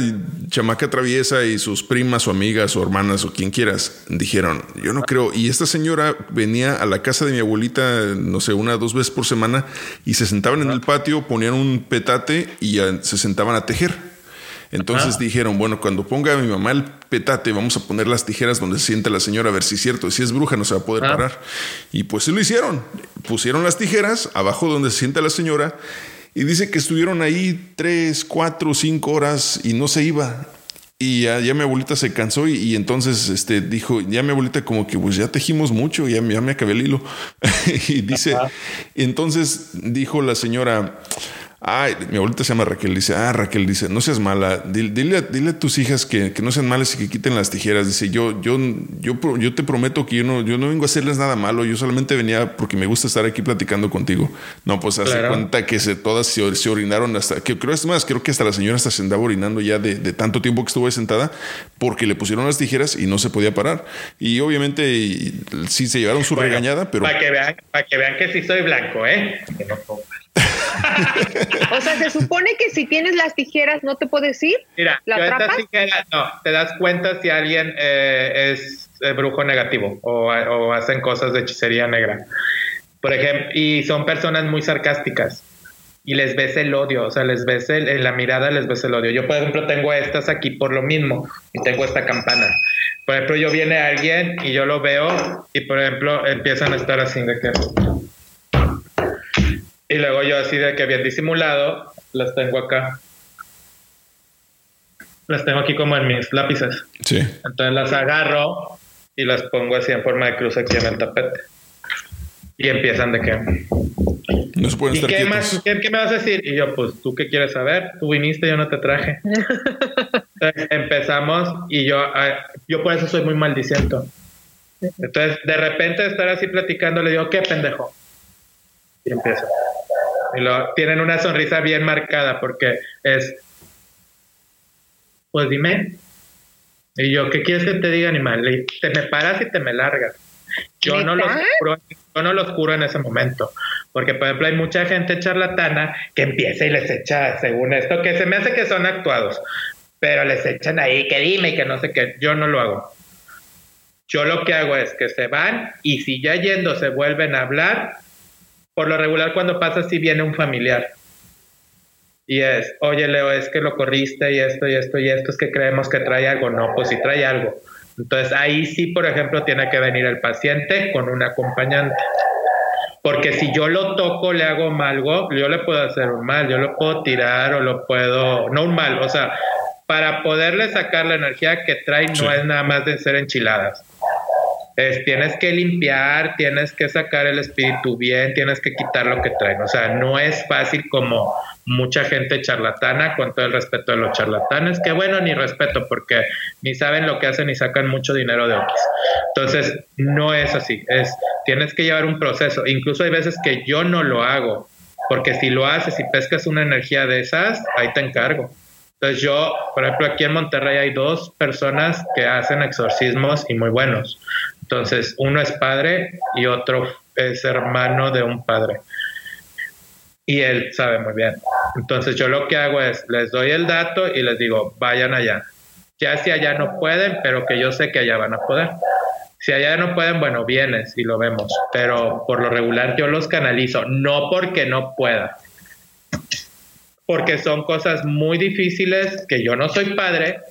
chamaca traviesa y sus primas o amigas o hermanas o quien quieras, dijeron, yo no creo. Y esta señora venía a la casa de mi abuelita, no sé, una o dos veces por semana y se sentaban en el patio, ponían un petate y se sentaban a tejer. Entonces dijeron, bueno, cuando ponga a mi mamá el petate, vamos a poner las tijeras donde se sienta la señora a ver si es cierto, si es bruja no se va a poder parar. Y pues sí lo hicieron. Pusieron las tijeras abajo donde se sienta la señora y dice que estuvieron ahí tres, cuatro, cinco horas y no se iba. Y ya, ya mi abuelita se cansó y, y entonces este, dijo, ya mi abuelita como que pues ya tejimos mucho, ya, ya me acabé el hilo. y dice, entonces dijo la señora, Ay, mi abuelita se llama Raquel. Dice, ah, Raquel, dice, no seas mala. Dile, dile, a- dile a tus hijas que, que no sean malas y que quiten las tijeras. Dice, yo, yo, yo, yo te prometo que yo no, yo no vengo a hacerles nada malo. Yo solamente venía porque me gusta estar aquí platicando contigo. No, pues hace Claro. cuenta que se, todas se, se orinaron hasta, que creo es más, creo que hasta la señora hasta se andaba orinando ya de, de tanto tiempo que estuvo ahí sentada porque le pusieron las tijeras y no se podía parar. Y obviamente y- sí se llevaron su regañada, pero Para que vean, para que vean que sí soy blanco, ¿eh? Que no. O sea, se supone que si tienes las tijeras no te puedes ir. Mira, ¿La atrapas? tijeras, no, te das cuenta si alguien eh, es eh, brujo negativo o, o hacen cosas de hechicería negra. Por ejemplo, y son personas muy sarcásticas y les ves el odio, o sea, les ves el- en la mirada, les ves el odio. Yo, por ejemplo, tengo estas aquí por lo mismo y tengo esta campana. Por ejemplo, yo viene alguien y yo lo veo y, por ejemplo, empiezan a estar así de que... Y luego yo así de que bien disimulado, las tengo acá. Las tengo aquí como en mis lápices. sí. Entonces las agarro y las pongo así en forma de cruz aquí en el tapete. Y empiezan de que... No se pueden ¿Y estar qué, quietos. más, qué, qué me vas a decir? Y yo, pues, ¿tú qué quieres saber? Tú viniste, yo no te traje. Entonces, empezamos y yo, ah, yo por eso soy muy maldiciento. Entonces, de repente estar así platicando, le digo, ¿qué pendejo? Y empieza. Y lo, tienen una sonrisa bien marcada porque es, pues dime. Y yo, ¿qué quieres que te diga, animal? Le- te me paras y te me largas. Yo no, los juro, yo no los juro en ese momento. Porque, por ejemplo, hay mucha gente charlatana que empieza y les echa, según esto, que se me hace que son actuados. Pero les echan ahí, que dime y que no sé qué. Yo no lo hago. Yo lo que hago es que se van y si ya yendo se vuelven a hablar, por lo regular cuando pasa así viene un familiar. Y es, oye Leo, es que lo corriste y esto y esto y esto, es que creemos que trae algo. No, pues sí trae algo. Entonces ahí sí, por ejemplo, tiene que venir el paciente con un acompañante. Porque si yo lo toco, le hago mal, algo, yo le puedo hacer un mal, yo lo puedo tirar o lo puedo, no un mal, o sea, para poderle sacar la energía que trae no es nada más de ser enchiladas. Es, tienes que limpiar, tienes que sacar el espíritu bien, tienes que quitar lo que traen. O sea, no es fácil como mucha gente charlatana, con todo el respeto de los charlatanes, que bueno, ni respeto, porque ni saben lo que hacen y sacan mucho dinero de Oquis. Entonces, no es así, es, tienes que llevar un proceso. Incluso hay veces que yo no lo hago, porque si lo haces y pescas una energía de esas, ahí te encargo. Entonces yo, por ejemplo, aquí en Monterrey hay dos personas que hacen exorcismos y muy buenos. Entonces, uno es padre y otro es hermano de un padre y él sabe muy bien. Entonces yo lo que hago es, les doy el dato y les digo, vayan allá. Ya si allá no pueden, pero que yo sé que allá van a poder. Si allá no pueden, bueno, vienes y lo vemos, pero por lo regular yo los canalizo, no porque no pueda, porque son cosas muy difíciles que yo no soy padre,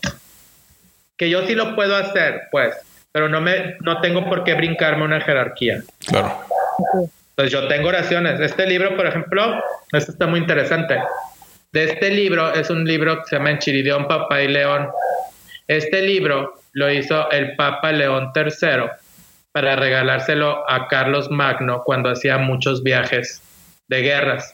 que yo sí lo puedo hacer, pues, pero no me no tengo por qué brincarme una jerarquía. Claro. Pues yo tengo oraciones. Este libro, por ejemplo, este está muy interesante. De este libro es un libro que se llama Enchiridión, Papá y León. Este libro lo hizo el Papa León III para regalárselo a Carlos Magno cuando hacía muchos viajes de guerras.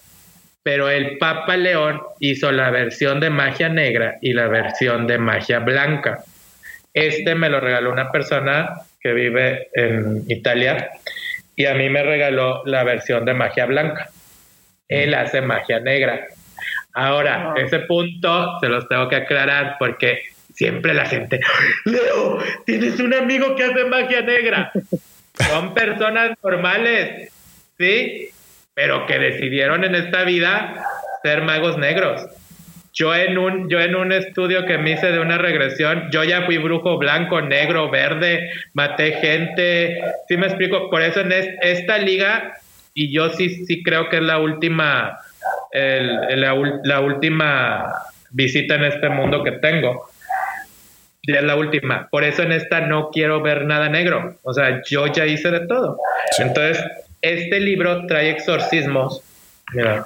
Pero el Papa León hizo la versión de magia negra y la versión de magia blanca. Este me lo regaló una persona que vive en Italia y a mí me regaló la versión de magia blanca. Él hace magia negra. Ahora, ese punto se los tengo que aclarar porque siempre la gente, Leo, tienes un amigo que hace magia negra. Son personas normales, ¿sí? Pero que decidieron en esta vida ser magos negros. Yo en un, yo en un estudio que me hice de una regresión, yo ya fui brujo blanco, negro, verde, maté gente, sí me explico, por eso en esta liga, y yo sí, sí creo que es la última, la, última visita en este mundo que tengo. Es la última. Por eso en esta no quiero ver nada negro. O sea, yo ya hice de todo. Entonces, este libro trae exorcismos. Mira,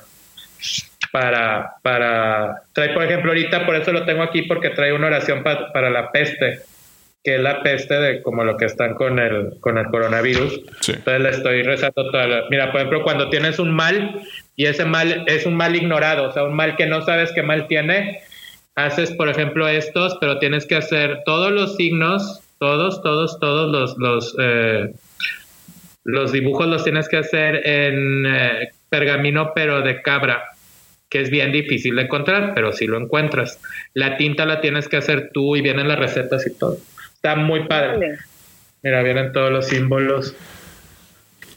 para, para, trae por ejemplo ahorita, por eso lo tengo aquí, porque trae una oración para la peste, que es la peste de como lo que están con el, con el coronavirus. Entonces le estoy rezando toda Mira, por ejemplo, cuando tienes un mal y ese mal es un mal ignorado, o sea, un mal que no sabes qué mal tiene, haces, por ejemplo, estos, pero tienes que hacer todos los signos, todos, todos, todos los, los, eh, los dibujos los tienes que hacer en eh, pergamino, pero de cabra que es bien difícil de encontrar, pero si lo encuentras. La tinta la tienes que hacer tú y vienen las recetas y todo. Está muy padre. Mira, vienen todos los símbolos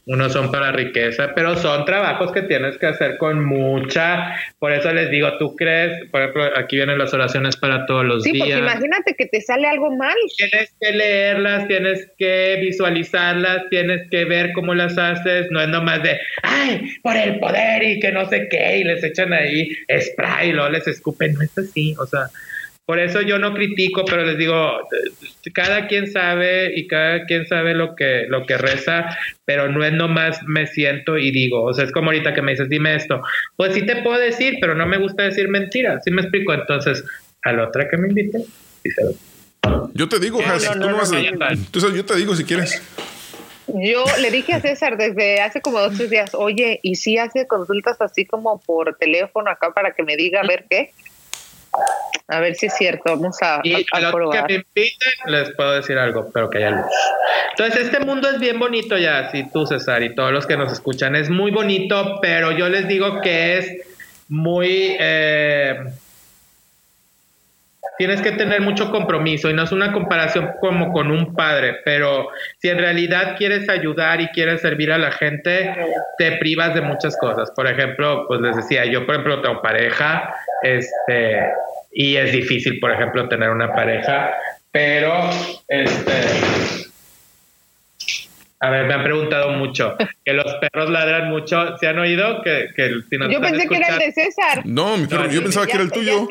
unos son para riqueza, pero son trabajos que tienes que hacer con mucha, por eso les digo, tú crees, por ejemplo, aquí vienen las oraciones para todos los días. Sí, porque imagínate que te sale algo mal. Tienes que leerlas, tienes que visualizarlas, tienes que ver cómo las haces, no es nomás de, ay, por el poder y que no sé qué, y les echan ahí spray y luego les escupen, no es así, o sea, por eso yo no critico, pero les digo, cada quien sabe y cada quien sabe lo que, lo que reza, pero no es nomás me siento y digo, o sea, es como ahorita que me dices, dime esto, pues sí te puedo decir, pero no me gusta decir mentiras, ¿sí me explico? Entonces, a la otra que me invite, Yo te digo, yo te digo si quieres. Yo le dije a César desde hace como dos tres días, oye, ¿y si hace consultas así como por teléfono acá para que me diga a ver qué? A ver si es cierto, vamos a, y a, los que me inviten les puedo decir algo, pero que haya luz. Entonces, este mundo es bien bonito ya, si tú, César, y todos los que nos escuchan, es muy bonito, pero yo les digo que es muy... Eh, tienes que tener mucho compromiso y no es una comparación como con un padre, pero si en realidad quieres ayudar y quieres servir a la gente, te privas de muchas cosas. Por ejemplo, pues les decía, yo por ejemplo tengo pareja, este, y es difícil, por ejemplo, tener una pareja, pero este a ver, me han preguntado mucho que los perros ladran mucho. ¿Se han oído? Que, que Yo pensé que era el de César. No, mi perro, yo pensaba que era el tuyo.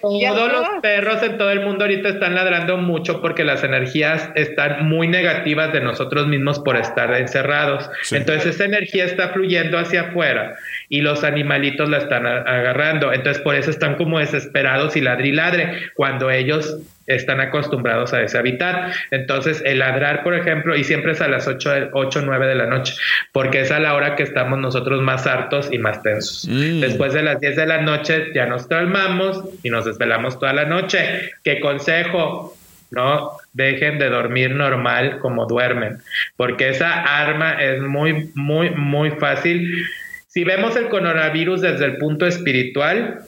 Todos los perros en todo el mundo ahorita están ladrando mucho porque las energías están muy negativas de nosotros mismos por estar encerrados. Entonces esa energía está fluyendo hacia afuera y los animalitos la están agarrando. Entonces por eso están como desesperados y ladri ladre cuando ellos están acostumbrados a ese hábitat. Entonces, el ladrar, por ejemplo, y siempre es a las 8, 8 9 de la noche, porque es a la hora que estamos nosotros más hartos y más tensos. Mm. Después de las 10 de la noche ya nos calmamos y nos desvelamos toda la noche. ¿Qué consejo? No dejen de dormir normal como duermen, porque esa arma es muy, muy, muy fácil. Si vemos el coronavirus desde el punto espiritual,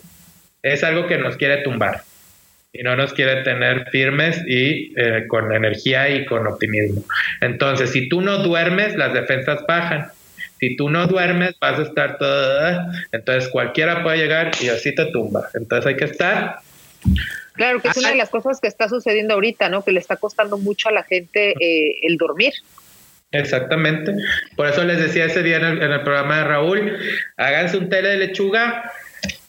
es algo que nos quiere tumbar y no nos quiere tener firmes y eh, con energía y con optimismo. Entonces, si tú no duermes, las defensas bajan. Si tú no duermes, vas a estar todo... Entonces, cualquiera puede llegar y así te tumba. Entonces, hay que estar... Claro, que es una de las cosas que está sucediendo ahorita, ¿no? Que le está costando mucho a la gente eh, el dormir. Exactamente. Por eso les decía ese día en el, en el programa de Raúl, háganse un té de lechuga,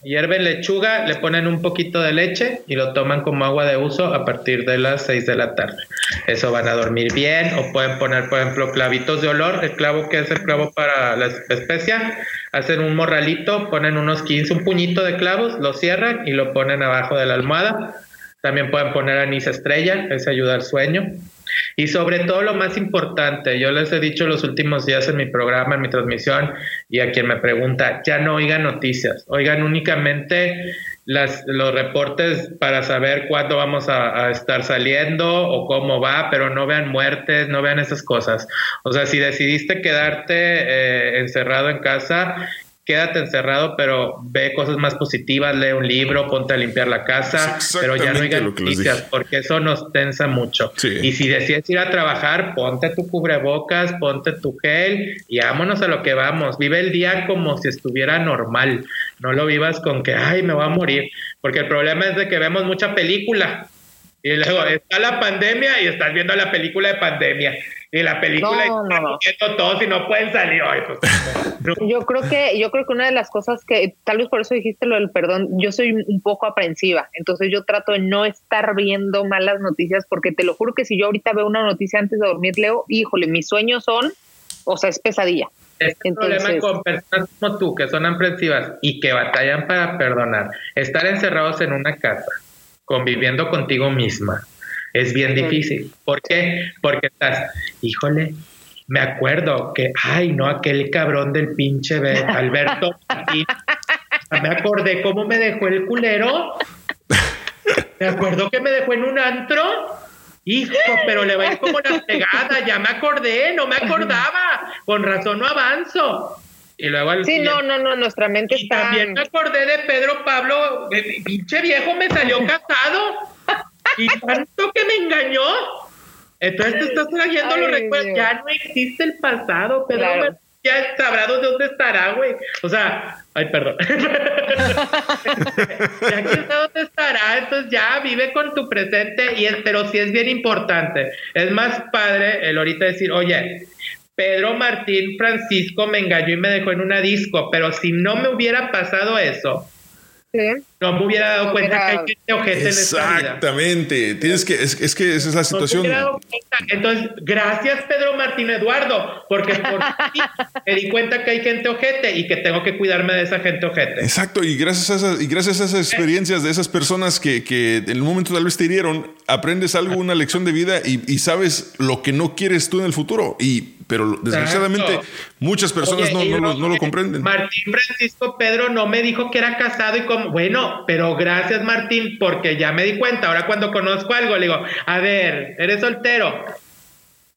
hierven lechuga, le ponen un poquito de leche y lo toman como agua de uso a partir de las 6 de la tarde. Eso van a dormir bien o pueden poner, por ejemplo, clavitos de olor, el clavo que es el clavo para la especia, hacen un morralito, ponen unos 15, un puñito de clavos, lo cierran y lo ponen abajo de la almohada. También pueden poner anís estrella, eso ayuda al sueño. Y sobre todo lo más importante, yo les he dicho los últimos días en mi programa, en mi transmisión, y a quien me pregunta, ya no oigan noticias, oigan únicamente las, los reportes para saber cuándo vamos a, estar saliendo o cómo va, pero no vean muertes, no vean esas cosas. O sea, si decidiste quedarte eh, encerrado en casa, quédate encerrado, pero ve cosas más positivas, lee un libro, ponte a limpiar la casa, pero ya no oigan noticias, porque eso nos tensa mucho. Sí. Y si decides ir a trabajar, ponte tu cubrebocas, ponte tu gel y vámonos a lo que vamos. Vive el día como si estuviera normal. No lo vivas con que, ay, me voy a morir. Porque el problema es de que vemos mucha película. Y luego está la pandemia y estás viendo la película de pandemia. Y la película No, y no, no. todos y no pueden salir. Ay, pues, Yo creo que, yo creo que una de las cosas que, tal vez por eso dijiste lo del perdón, yo soy un poco aprensiva, entonces yo trato de no estar viendo malas noticias, porque te lo juro que si yo ahorita veo una noticia antes de dormir, Leo, híjole, mis sueños son, o sea, es pesadilla. Este Entonces- problema con personas como tú, que son aprensivas y que batallan para perdonar, estar encerrados en una casa, conviviendo contigo misma, es bien difícil. ¿Por qué? Porque estás, híjole, me acuerdo que, ay, no, aquel cabrón del pinche Be- Alberto me acordé cómo me dejó el culero. Me acuerdo que me dejó en un antro. Hijo, pero le va a ir como la pegada, ya me acordé, no me acordaba, con razón no avanzo. Y luego al Sí, no, no, no, nuestra mente y está... también me acordé de Pedro Pablo, eh, pinche viejo me salió casado y tanto que me engañó. Entonces te estás trayendo los recuerdos, Dios. ya no existe el pasado, Pedro Claro. Ya sabrá de dónde estará, güey. O sea, ay, perdón. ya quién sabe dónde estará, entonces ya vive con tu presente, y es, pero sí es bien importante. Es más padre el ahorita decir, oye, Pedro Martín Francisco me engañó y me dejó en una disco, pero si no me hubiera pasado eso, Sí. no me hubiera dado No cuenta hubiera- que hay gente ojete en esta vida. Exactamente. Tienes que, es, es que esa es la situación. Entonces, gracias Pedro Martín Eduardo, porque por ti me di cuenta que hay gente ojete y que tengo que cuidarme de esa gente ojete. Exacto, y gracias a esas, y gracias a esas experiencias de esas personas que, que en el momento tal vez te hirieron, aprendes algo, una lección de vida y, y sabes lo que no quieres tú en el futuro. Y, pero desgraciadamente Exacto. muchas personas Oye, no, no, lo- luego, no lo comprenden. Martín Francisco Pedro no me dijo que era casado y como, bueno, pero gracias Martín, porque ya me di cuenta. Ahora cuando conozco algo, le digo, a ver, ¿eres soltero?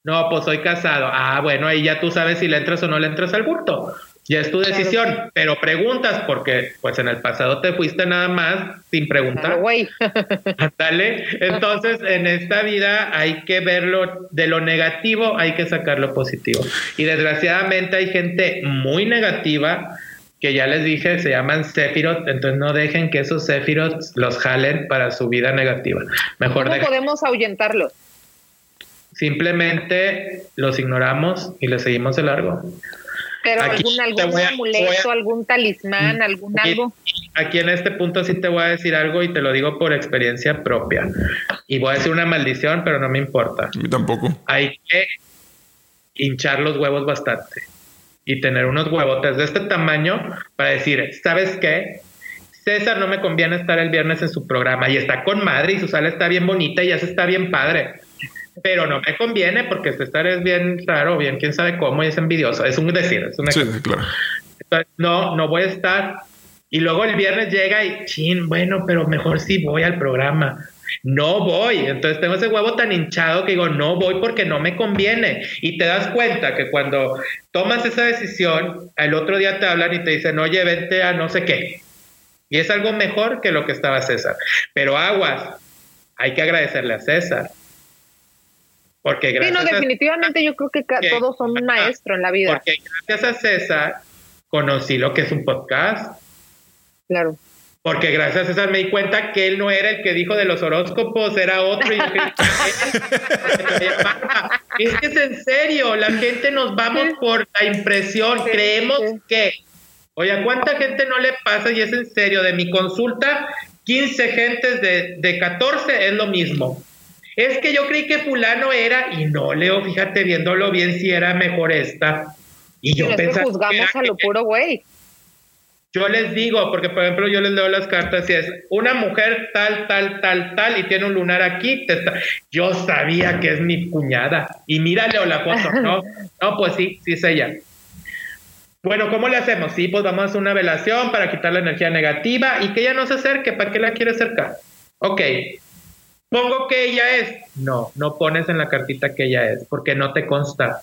No, pues soy casado. Ah, bueno, ahí ya tú sabes si le entras o no le entras al bulto. Ya es tu decisión, pero preguntas porque pues en el pasado te fuiste nada más sin preguntar. Dale. Entonces, en esta vida hay que verlo de lo negativo, hay que sacar lo positivo. Y desgraciadamente hay gente muy negativa que ya les dije, se llaman Sephiroth, entonces no dejen que esos Sephiroth los jalen para su vida negativa. Mejor ¿Cómo dejen- podemos ahuyentarlo? simplemente los ignoramos y les seguimos de largo. Pero Aquí algún, algún voy a- amuleto, voy a- Mm. algún talismán, algún Y- algo. Aquí en este punto sí te voy a decir algo y te lo digo por experiencia propia. Y voy a decir una maldición, pero no me importa. A mí tampoco. hay que hinchar los huevos bastante y tener unos huevotes de este tamaño para decir, ¿sabes qué? César no me conviene estar el viernes en su programa y está con madre y su sala está bien bonita y ya se está bien padre. Pero no me conviene porque César es bien raro, bien quién sabe cómo y es envidioso. Es un decir, es un Sí, claro. no, no voy a estar. Y luego el viernes llega y, chin, bueno, pero mejor sí voy al programa. No voy. Entonces tengo ese huevo tan hinchado que digo, no voy porque no me conviene. Y te das cuenta que cuando tomas esa decisión, al otro día te hablan y te dicen, oye, vente a no sé qué. Y es algo mejor que lo que estaba César. Pero aguas, hay que agradecerle a César. Porque Sí, gracias no, a- definitivamente yo creo que todos son un maestro en la vida. porque gracias a César conocí lo que es un podcast. Claro. Porque gracias a César me di cuenta que él no era el que dijo de los horóscopos, era otro. Y yo es que es en serio, la gente nos vamos por la impresión, creemos que. Oye, ¿a cuánta gente no le pasa? Y es en serio, de mi consulta, 15 gentes de, de 14 es lo mismo. Es que yo creí que fulano era, y no, Leo, fíjate viéndolo bien si era mejor esta. Y yo pensaba juzgamos a lo puro güey. yo les digo, porque por ejemplo yo les leo las cartas y es una mujer tal, tal, tal, tal y tiene un lunar aquí. te está- Yo sabía que es mi cuñada. Y mírale o la foto, ¿no? No, pues sí, sí es ella. Bueno, ¿cómo le hacemos? Sí, pues vamos a hacer una velación para quitar la energía negativa y que ella no se acerque. ¿Para qué la quiere acercar? Ok. Pongo que ella es. No, no pones en la cartita que ella es, porque no te consta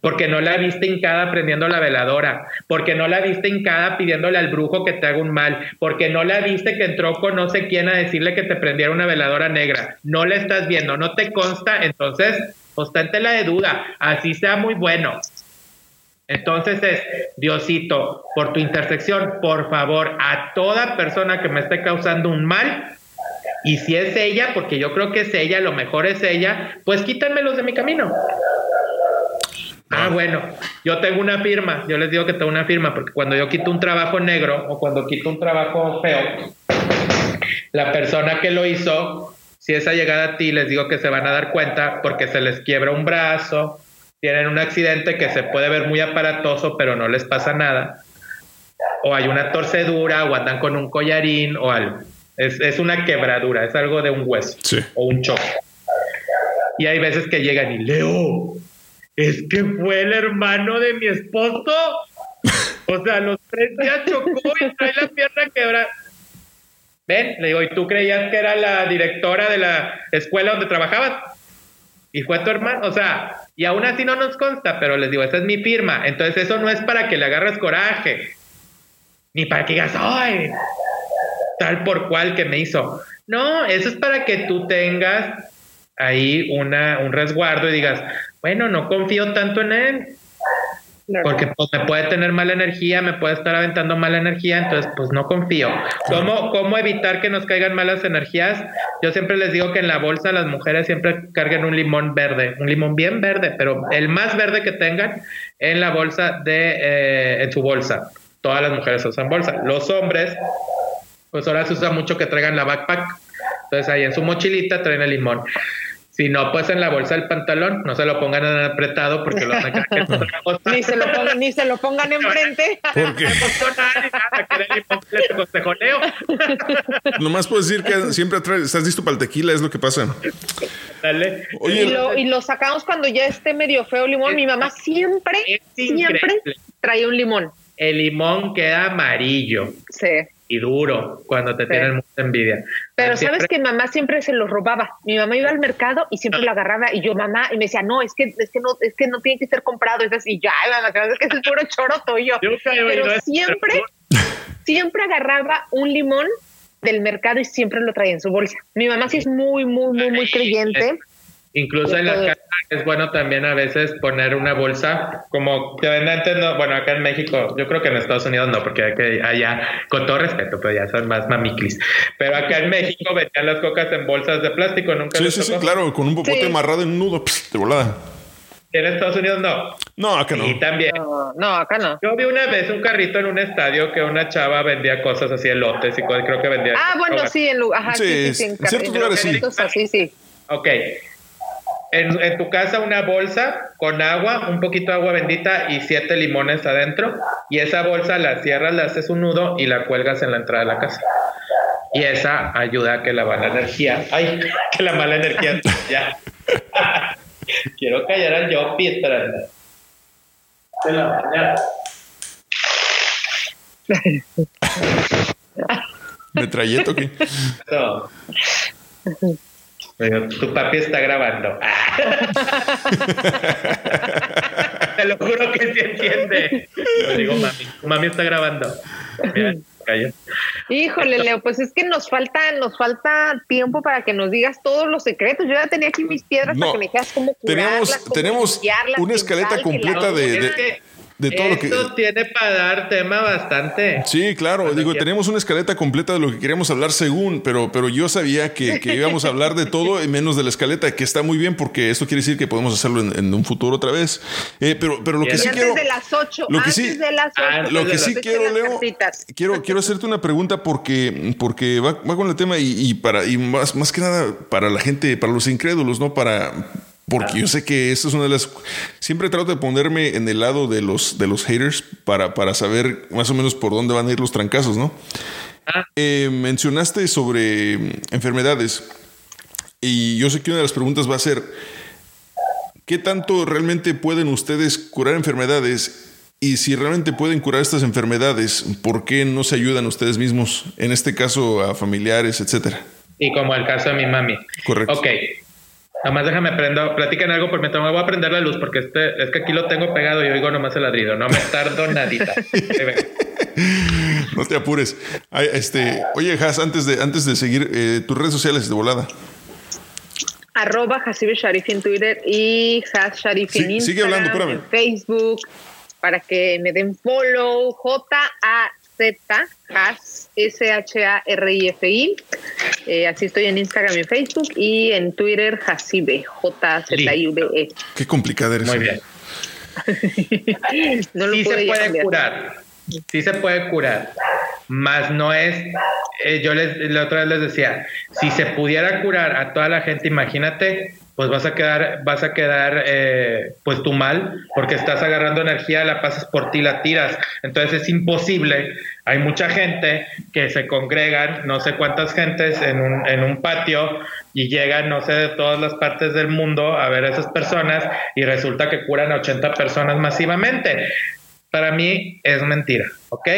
porque no la viste hincada prendiendo la veladora, porque no la viste hincada pidiéndole al brujo que te haga un mal, porque no la viste que entró con no sé quién a decirle que te prendiera una veladora negra. No la estás viendo, no te consta, entonces, pues la de duda, así sea muy bueno. Entonces es, Diosito, por tu intersección, por favor, a toda persona que me esté causando un mal, y si es ella, porque yo creo que es ella, lo mejor es ella, pues quítanmelos de mi camino. Ah, bueno, yo tengo una firma, yo les digo que tengo una firma, porque cuando yo quito un trabajo negro o cuando quito un trabajo feo, la persona que lo hizo, si esa llegada a ti, les digo que se van a dar cuenta porque se les quiebra un brazo, tienen un accidente que se puede ver muy aparatoso, pero no les pasa nada, o hay una torcedura, o andan con un collarín o algo. Es, es una quebradura, es algo de un hueso o un choque. Y hay veces que llegan y Leo, es que fue el hermano de mi esposo. O sea, los tres días chocó y trae la pierna quebrada. Ven, le digo, ¿y tú creías que era la directora de la escuela donde trabajabas? Y fue tu hermano, o sea, y aún así no nos consta, pero les digo, esa es mi firma. Entonces eso no es para que le agarres coraje, ni para que digas, ay, tal por cual que me hizo. No, eso es para que tú tengas ahí una, un resguardo y digas, bueno, no confío tanto en él. Porque pues, me puede tener mala energía, me puede estar aventando mala energía, entonces pues no confío. ¿Cómo, ¿Cómo evitar que nos caigan malas energías? Yo siempre les digo que en la bolsa las mujeres siempre carguen un limón verde, un limón bien verde, pero el más verde que tengan en la bolsa de, eh, en su bolsa. Todas las mujeres usan bolsa. Los hombres, pues ahora se usa mucho que traigan la backpack. Entonces ahí en su mochilita traen el limón. Si no, pues en la bolsa del pantalón, no se lo pongan en apretado porque lo cosa. ni, se lo pongan, ni se lo pongan enfrente. ¿Por qué? No costó nada, ni nada, que era el limón que les consejoneo. Nomás puedo decir que siempre traes, estás listo para el tequila, es lo que pasa. Dale. Oye, y, lo, y lo sacamos cuando ya esté medio feo el limón. Mi mamá siempre, siempre traía un limón. El limón queda amarillo Sí. Y duro cuando te Sí. tienen mucha envidia. Pero Siempre- sabes que mamá siempre se los robaba. Mi mamá iba al mercado y siempre lo agarraba y yo mamá y me decía no es que es que no es que no tiene que ser comprado es así ya mamá sabes que es el puro choroto y yo. Pero siempre siempre agarraba un limón del mercado y siempre lo traía en su bolsa. Mi mamá sí es muy muy muy muy creyente. Incluso en la Todo. casa es bueno también a veces poner una bolsa, como que antes, no, bueno, acá en México, yo creo que en Estados Unidos no, porque hay que allá, con todo respeto, pero ya son más mamiclis. Pero acá en México vendían las cocas en bolsas de plástico, nunca Sí, les sí, sí, tocó? claro, con un popote Sí. amarrado en un nudo, pss, de volada. En Estados Unidos no. No, acá no. Y también. No, no, acá no. Yo vi una vez un carrito en un estadio que una chava vendía cosas así, elotes y cosas, creo que vendía. Ah, bueno, sí, en lu- ajá, sí, Sí, sí, sí, en, ciertos lugares sí. así, sí. Ok. En, en tu casa una bolsa con agua, un poquito de agua bendita y siete limones adentro. Y esa bolsa la cierras, le haces un nudo y la cuelgas en la entrada de la casa. y esa ayuda a que la mala energía, ay, que la mala energía, ya. Quiero callar al Yopi, espérate. De la mañana. ¿Metralleta o qué? No. Pero tu papi está grabando. Te lo juro que sí entiende. Lo digo, mami. Tu mami está grabando. Mira. Híjole, Leo, pues es que nos falta, nos falta tiempo para que nos digas todos los secretos. Yo ya tenía aquí mis piedras No, para que me dijeras cómo curarlas, Tenemos, cómo tenemos una escaleta completa de, de, de todo lo que. Esto tiene para dar tema bastante. Sí, claro, digo, tenemos una escaleta completa de lo que queríamos hablar según, pero, pero yo sabía que, que íbamos a hablar de todo menos de la escaleta, que está muy bien porque esto quiere decir que podemos hacerlo en, en un futuro otra vez. Eh, pero, pero lo que sí antes quiero... de las 8, lo que antes sí- de las 8. Lo que sí quiero, Leo, quiero, quiero hacerte una pregunta porque, porque va, va con el tema y, y para, y más, más que nada para la gente, para los incrédulos, ¿no? Para, porque yo sé que esta es una de las. Siempre trato de ponerme en el lado de los, de los haters para, para saber más o menos por dónde van a ir los trancazos, ¿no? Eh, mencionaste sobre mm, enfermedades y yo sé que una de las preguntas va a ser: ¿qué tanto realmente pueden ustedes curar enfermedades? Y si realmente pueden curar estas enfermedades, ¿por qué no se ayudan ustedes mismos? En este caso, a familiares, etcétera. Y como el caso de mi mami. Correcto. Ok. Nomás déjame prendo, platican algo por mientras me voy a prender la luz porque este, es que aquí lo tengo pegado y oigo nomás el ladrido. No me tardo nadita. No te apures. Ay, este, oye, Has, antes de, antes de seguir, eh, tus redes sociales de volada. Arroba Hasibe Sharif en Twitter y Has Sharif en Sí, Instagram, sigue hablando, espérame. en Facebook, para que me den follow. J-A-Z, Has, S-H-A-R-I-F-I. Eh, así estoy en Instagram y Facebook y en Twitter Hasibe, J-Z-I-V-E. Qué complicada eres. Muy bien. No lo sí se puede cambiar. curar. Sí se puede curar. Más no es. eh, yo les, la otra vez les decía: si se pudiera curar a toda la gente, imagínate, pues vas a quedar, vas a quedar, eh, pues tú mal, porque estás agarrando energía, la pasas por ti, la tiras. Entonces es imposible. Hay mucha gente que se congregan, no sé cuántas gentes en un, en un patio y llegan, no sé, de todas las partes del mundo a ver a esas personas y resulta que curan a 80 personas masivamente. Para mí es mentira, ¿ok?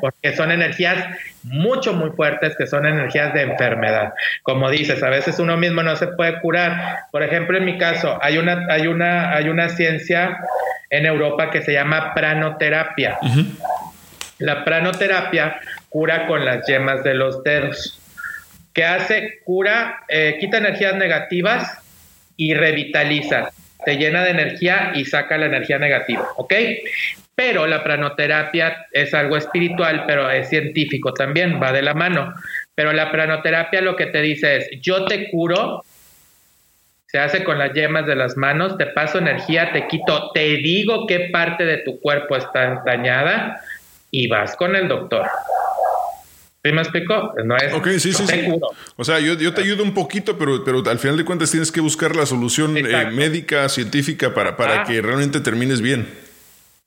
Porque son energías mucho, muy fuertes, que son energías de enfermedad. Como dices, a veces uno mismo no se puede curar. Por ejemplo, en mi caso, hay una, hay una, hay una ciencia en Europa que se llama pranoterapia. La pranoterapia cura con las yemas de los dedos. ¿Qué hace? Cura, eh, quita energías negativas y revitaliza. Te llena de energía y saca la energía negativa, ¿ok? Pero la pranoterapia es algo espiritual, pero es científico también, va de la mano. Pero la pranoterapia lo que te dice es, yo te curo, se hace con las yemas de las manos, te paso energía, te quito, te digo qué parte de tu cuerpo está dañada y vas con el doctor. ¿Sí me explico? No es, Ok, sí, sí, sí. curo. O sea, yo, yo te ayudo un poquito, pero, pero al final de cuentas tienes que buscar la solución eh, médica, científica, para, para Ah. que realmente termines bien.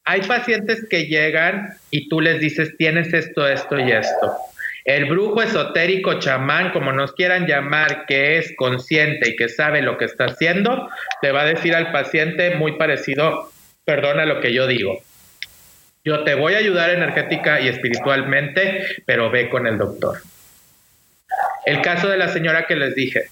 Hay pacientes que llegan y tú les dices, tienes esto, esto y esto. El brujo esotérico, chamán, como nos quieran llamar, que es consciente y que sabe lo que está haciendo, te va a decir al paciente muy parecido, perdona lo que yo digo. Yo te voy a ayudar energética y espiritualmente, pero ve con el doctor. El caso de la señora que les dije,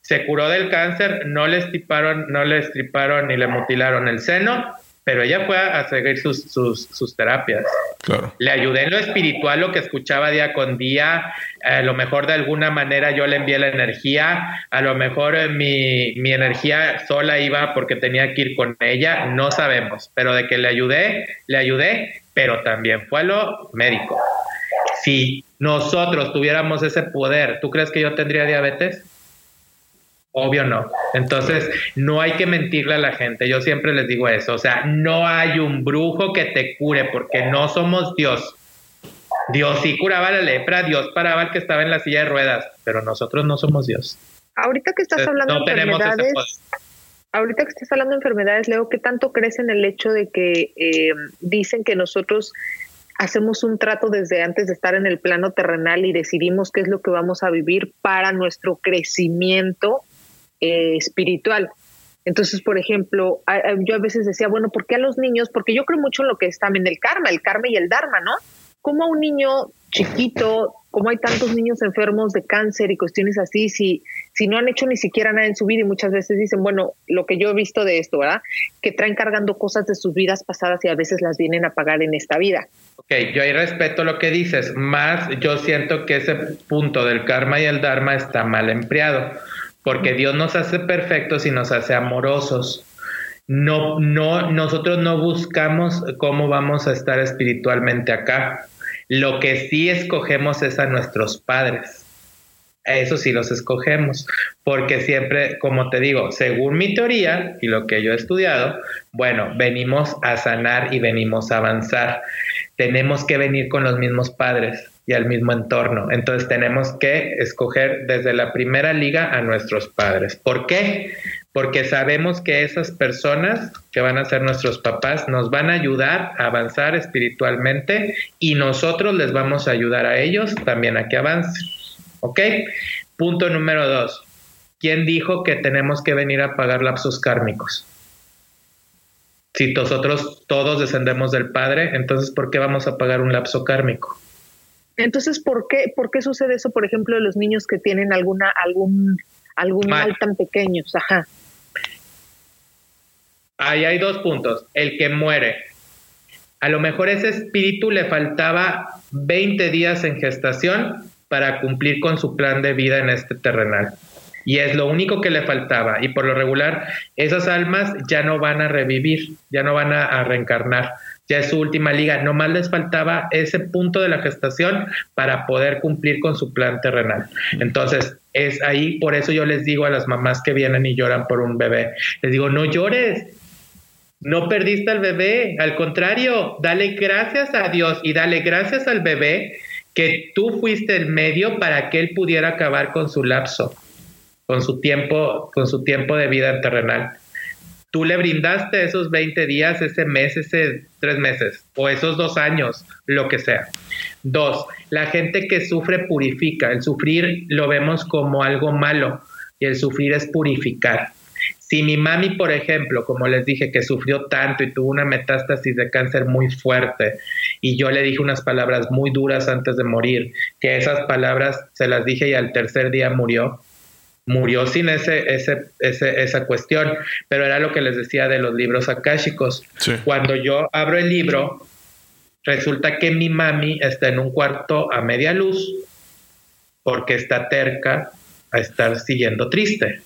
se curó del cáncer, no le estriparon, no le estriparon ni le mutilaron el seno, pero ella fue a seguir sus, sus, sus terapias. Claro. Le ayudé en lo espiritual, lo que escuchaba día con día. A lo mejor de alguna manera yo le envié la energía. A lo mejor eh, mi, mi energía sola iba porque tenía que ir con ella. No sabemos. Pero de que le ayudé, le ayudé, pero también fue a lo médico. Si nosotros tuviéramos ese poder, ¿tú crees que yo tendría diabetes? Obvio no. Entonces, no hay que mentirle a la gente. Yo siempre les digo eso. O sea, no hay un brujo que te cure porque no somos Dios. Dios sí curaba la lepra, Dios paraba al que estaba en la silla de ruedas, pero nosotros no somos Dios. Ahorita que estás Entonces, hablando no de enfermedades, ahorita que estás hablando de enfermedades, Leo, ¿qué tanto crees en el hecho de que eh, dicen que nosotros hacemos un trato desde antes de estar en el plano terrenal y decidimos qué es lo que vamos a vivir para nuestro crecimiento eh, espiritual. Entonces, por ejemplo, yo a veces decía, bueno, ¿por qué a los niños? Porque yo creo mucho en lo que es también el karma, el karma y el dharma, ¿no? Como a un niño chiquito, como hay tantos niños enfermos de cáncer y cuestiones así, si, si no han hecho ni siquiera nada en su vida y muchas veces dicen, bueno, lo que yo he visto de esto, ¿verdad? Que traen cargando cosas de sus vidas pasadas y a veces las vienen a pagar en esta vida. Ok, yo ahí respeto lo que dices, más yo siento que ese punto del karma y el dharma está mal empleado, porque Dios nos hace perfectos y nos hace amorosos no, no, nosotros no buscamos cómo vamos a estar espiritualmente acá. Lo que sí escogemos es a nuestros padres. Eso sí los escogemos, porque siempre, como te digo, según mi teoría y lo que yo he estudiado, bueno, venimos a sanar y venimos a avanzar. Tenemos que venir con los mismos padres y al mismo entorno. Entonces tenemos que escoger desde la primera liga a nuestros padres. ¿Por qué? porque sabemos que esas personas que van a ser nuestros papás nos van a ayudar a avanzar espiritualmente y nosotros les vamos a ayudar a ellos también a que avancen. ¿Ok? Punto número dos. ¿Quién dijo que tenemos que venir a pagar lapsos kármicos? Si nosotros todos descendemos del Padre, entonces ¿por qué vamos a pagar un lapso kármico? Entonces, ¿por qué, por qué sucede eso, por ejemplo, de los niños que tienen alguna, algún, algún mal, mal tan pequeño? Ajá. Ahí hay dos puntos. El que muere. A lo mejor ese espíritu le faltaba 20 días en gestación para cumplir con su plan de vida en este terrenal. Y es lo único que le faltaba. Y por lo regular, esas almas ya no van a revivir, ya no van a, reencarnar. Ya es su última liga. Nomás les faltaba ese punto de la gestación para poder cumplir con su plan terrenal. Entonces, es ahí, por eso yo les digo a las mamás que vienen y lloran por un bebé, les digo, no llores, no perdiste al bebé, al contrario, dale gracias a Dios y dale gracias al bebé que tú fuiste el medio para que él pudiera acabar con su lapso, con su tiempo, con su tiempo de vida terrenal. Tú le brindaste esos 20 días, ese mes, ese tres meses, o esos dos años, lo que sea. Dos, la gente que sufre purifica. El sufrir lo vemos como algo malo y el sufrir es purificar. Si mi mami, por ejemplo, como les dije, que sufrió tanto y tuvo una metástasis de cáncer muy fuerte, y yo le dije unas palabras muy duras antes de morir, que esas palabras se las dije y al tercer día murió, murió sin ese, ese, esa cuestión, pero era lo que les decía de los libros akáshicos. Cuando yo abro el libro, resulta que mi mami está en un cuarto a media luz porque está terca a estar siguiendo triste.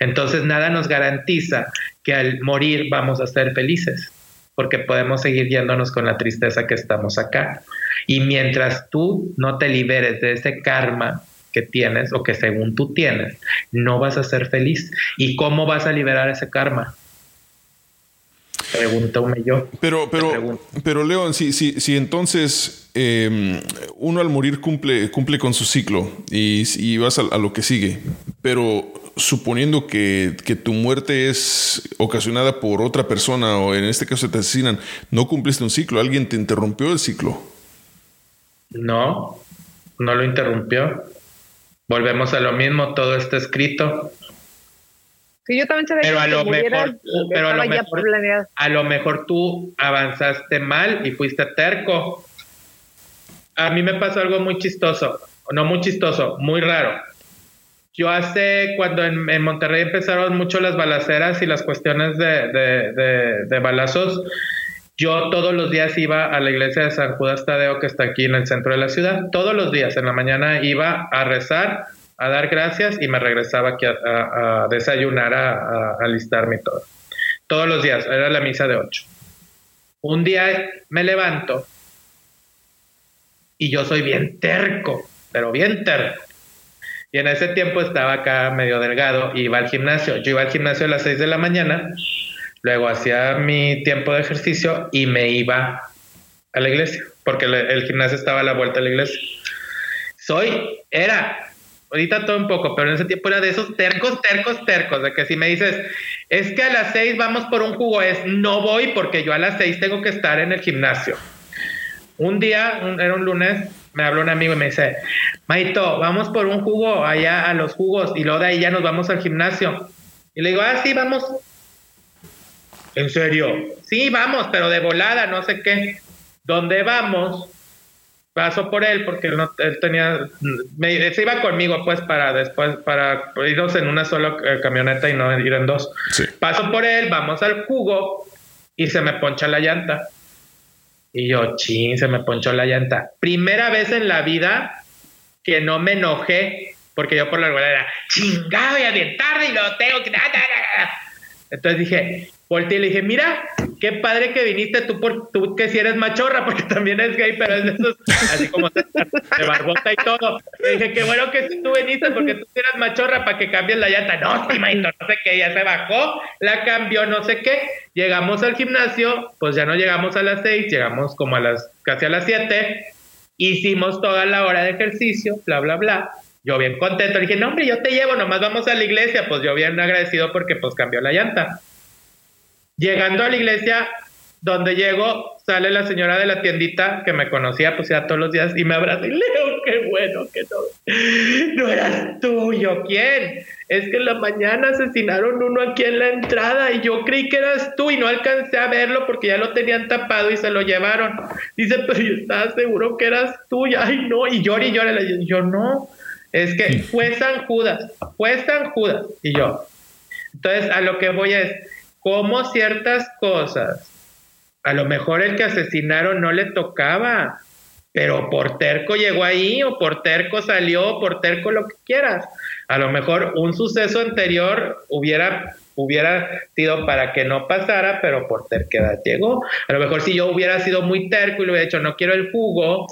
Entonces nada nos garantiza que al morir vamos a ser felices, porque podemos seguir yéndonos con la tristeza que estamos acá. Y mientras tú no te liberes de ese karma que tienes o que según tú tienes, no vas a ser feliz. ¿Y cómo vas a liberar ese karma? Pregúntame yo. Pero, pero, pero León, si, si, si entonces em, uno al morir cumple, cumple con su ciclo y, vas a, lo que sigue, pero suponiendo que, tu muerte es ocasionada por otra persona o en este caso te asesinan, no cumpliste un ciclo, alguien te interrumpió el ciclo. No, no lo interrumpió. Volvemos a lo mismo, todo está escrito. Sí, yo también sabía pero a lo mejor, pero a lo mejor, a lo mejor tú avanzaste mal y fuiste terco. A mí me pasó algo muy chistoso, no muy chistoso, muy raro. Yo hace, cuando en, Monterrey empezaron mucho las balaceras y las cuestiones de, de, balazos, yo todos los días iba a la iglesia de San Judas Tadeo, que está aquí en el centro de la ciudad. Todos los días en la mañana iba a rezar, a dar gracias y me regresaba aquí a, desayunar, a, alistarme y todo. Todos los días, era la misa de ocho. Un día me levanto y yo soy bien terco, pero bien terco. Y en ese tiempo estaba acá medio delgado y iba al gimnasio. Yo iba al gimnasio a las 6 de la mañana, luego hacía mi tiempo de ejercicio y me iba a la iglesia, porque el gimnasio estaba a la vuelta de la iglesia. Soy, era, ahorita todo un poco, pero en ese tiempo era de esos tercos, tercos, tercos, de que si me dices, es que a las 6 vamos por un jugo, es no voy porque yo a las 6 tengo que estar en el gimnasio. Un día, era un lunes, me habló un amigo y me dice, Maito, vamos por un jugo allá a los jugos y luego de ahí ya nos vamos al gimnasio. Y le digo, ah, sí, vamos. ¿En serio? Sí, vamos, pero de volada, no sé qué. ¿Dónde vamos? Paso por él porque él, no, él tenía, me, se iba conmigo pues para después, para irnos en una sola eh, camioneta y no ir en dos. Paso por él, vamos al jugo y se me poncha la llanta. Y yo, chin, se me ponchó la llanta. Primera vez en la vida que no me enojé, porque yo por la regular era, chingado, y a bien tarde y lo tengo que... Entonces dije, volteé y le dije, mira, qué padre que viniste tú, por, tú que si eres machorra, porque también es gay, pero es de esos, así como de barbota y todo. Le dije, qué bueno que tú viniste porque tú eres machorra para que cambies la llanta. No, sí, no sé qué, ya se bajó, la cambió, no sé qué. Llegamos al gimnasio, pues ya no llegamos a las seis, llegamos como a las, casi a las siete. Hicimos toda la hora de ejercicio, bla, bla, bla. Yo bien contento, le dije, no, hombre, yo te llevo, nomás vamos a la iglesia. Pues yo bien agradecido porque pues cambió la llanta. Llegando a la iglesia, donde llego, sale la señora de la tiendita que me conocía, pues ya todos los días, y me abraza y Leo, qué bueno que no, no eras tú, yo, ¿quién? Es que en la mañana asesinaron uno aquí en la entrada y yo creí que eras tú y no alcancé a verlo porque ya lo tenían tapado y se lo llevaron. Dice, pero yo estaba seguro que eras tú, y ay, no, y llora y llora, y yo no, es que fue San Judas, fue San Judas, y yo. Entonces, a lo que voy es, como ciertas cosas, a lo mejor el que asesinaron no le tocaba, pero por terco llegó ahí, o por terco salió, por terco lo que quieras. A lo mejor un suceso anterior hubiera hubiera sido para que no pasara, pero por terquedad llegó. A lo mejor si yo hubiera sido muy terco y le hubiera dicho, no quiero el jugo,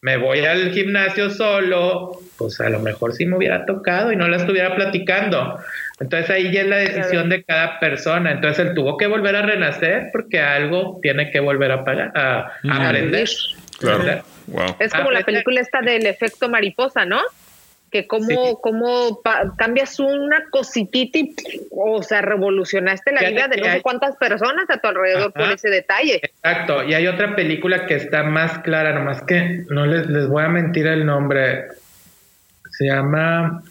me voy al gimnasio solo, pues a lo mejor sí me hubiera tocado y no la estuviera platicando. Entonces ahí ya es la decisión de cada persona. Entonces él tuvo que volver a renacer porque algo tiene que volver a, pagar, a, aprender. Claro. Es como la película esta del efecto mariposa, ¿no? Que como, como cambias una cositita y, o sea, revolucionaste la vida de no sé cuántas personas a tu alrededor por ese detalle. Exacto. Y hay otra película que está más clara, nomás que no les, les voy a mentir el nombre. Se llama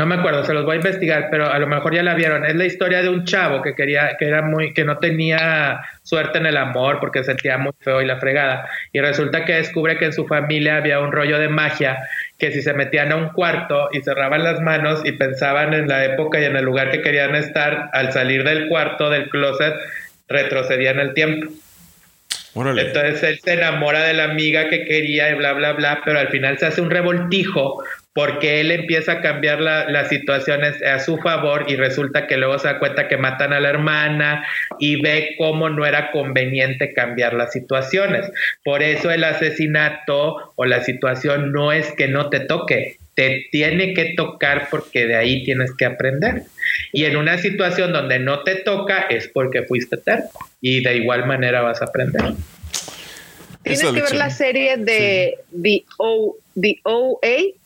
no me acuerdo, se los voy a investigar, pero a lo mejor ya la vieron. Es la historia de un chavo que quería, que era muy, que no tenía suerte en el amor porque sentía muy feo y la fregada. Y resulta que descubre que en su familia había un rollo de magia que si se metían a un cuarto y cerraban las manos y pensaban en la época y en el lugar que querían estar, al salir del cuarto, del closet, retrocedían el tiempo. Entonces él se enamora de la amiga que quería y bla, bla, bla, pero al final se hace un revoltijo porque él empieza a cambiar las situaciones a su favor y resulta que luego se da cuenta que matan a la hermana y ve cómo no era conveniente cambiar las situaciones. Por eso el asesinato o la situación no es que no te toque, te tiene que tocar porque de ahí tienes que aprender. Y en una situación donde no te toca es porque fuiste terco y de igual manera vas a aprender. Tienes que ver la serie de The, o, The OA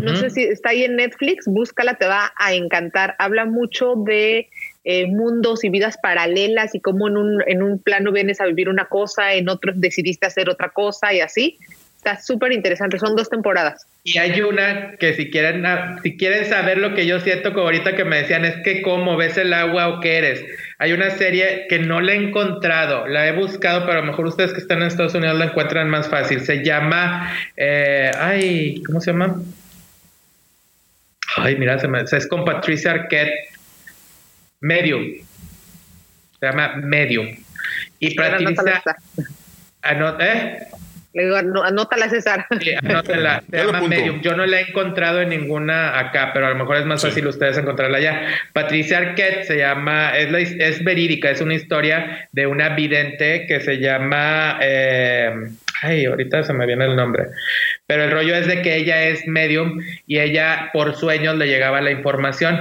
no sé si está ahí en Netflix, búscala, te va a encantar. Habla mucho de eh, mundos y vidas paralelas y cómo en un, en un plano vienes a vivir una cosa, en otro decidiste hacer otra cosa y así. Está súper interesante, son dos temporadas. Y hay una que si quieren, si quieren saber lo que yo siento, como ahorita que me decían, es que cómo ves el agua o qué eres. Hay una serie que no la he encontrado, la he buscado, pero a lo mejor ustedes que están en Estados Unidos la encuentran más fácil. Se llama, eh, ay, ¿cómo se llama? Ay, mira, se me, es con Patricia Arquette. Medium. Se llama Medium. Y Patricia. ¿Eh? Le digo, anótala, César. Sí, anótala. Se llama Medium. Yo no la he encontrado en ninguna acá, pero a lo mejor es más fácil ustedes encontrarla allá. Patricia Arquette se llama, es, es verídica, es una historia de una vidente que se llama. Eh, ay, ahorita se me viene el nombre. Pero el rollo es de que ella es medium y ella por sueños le llegaba la información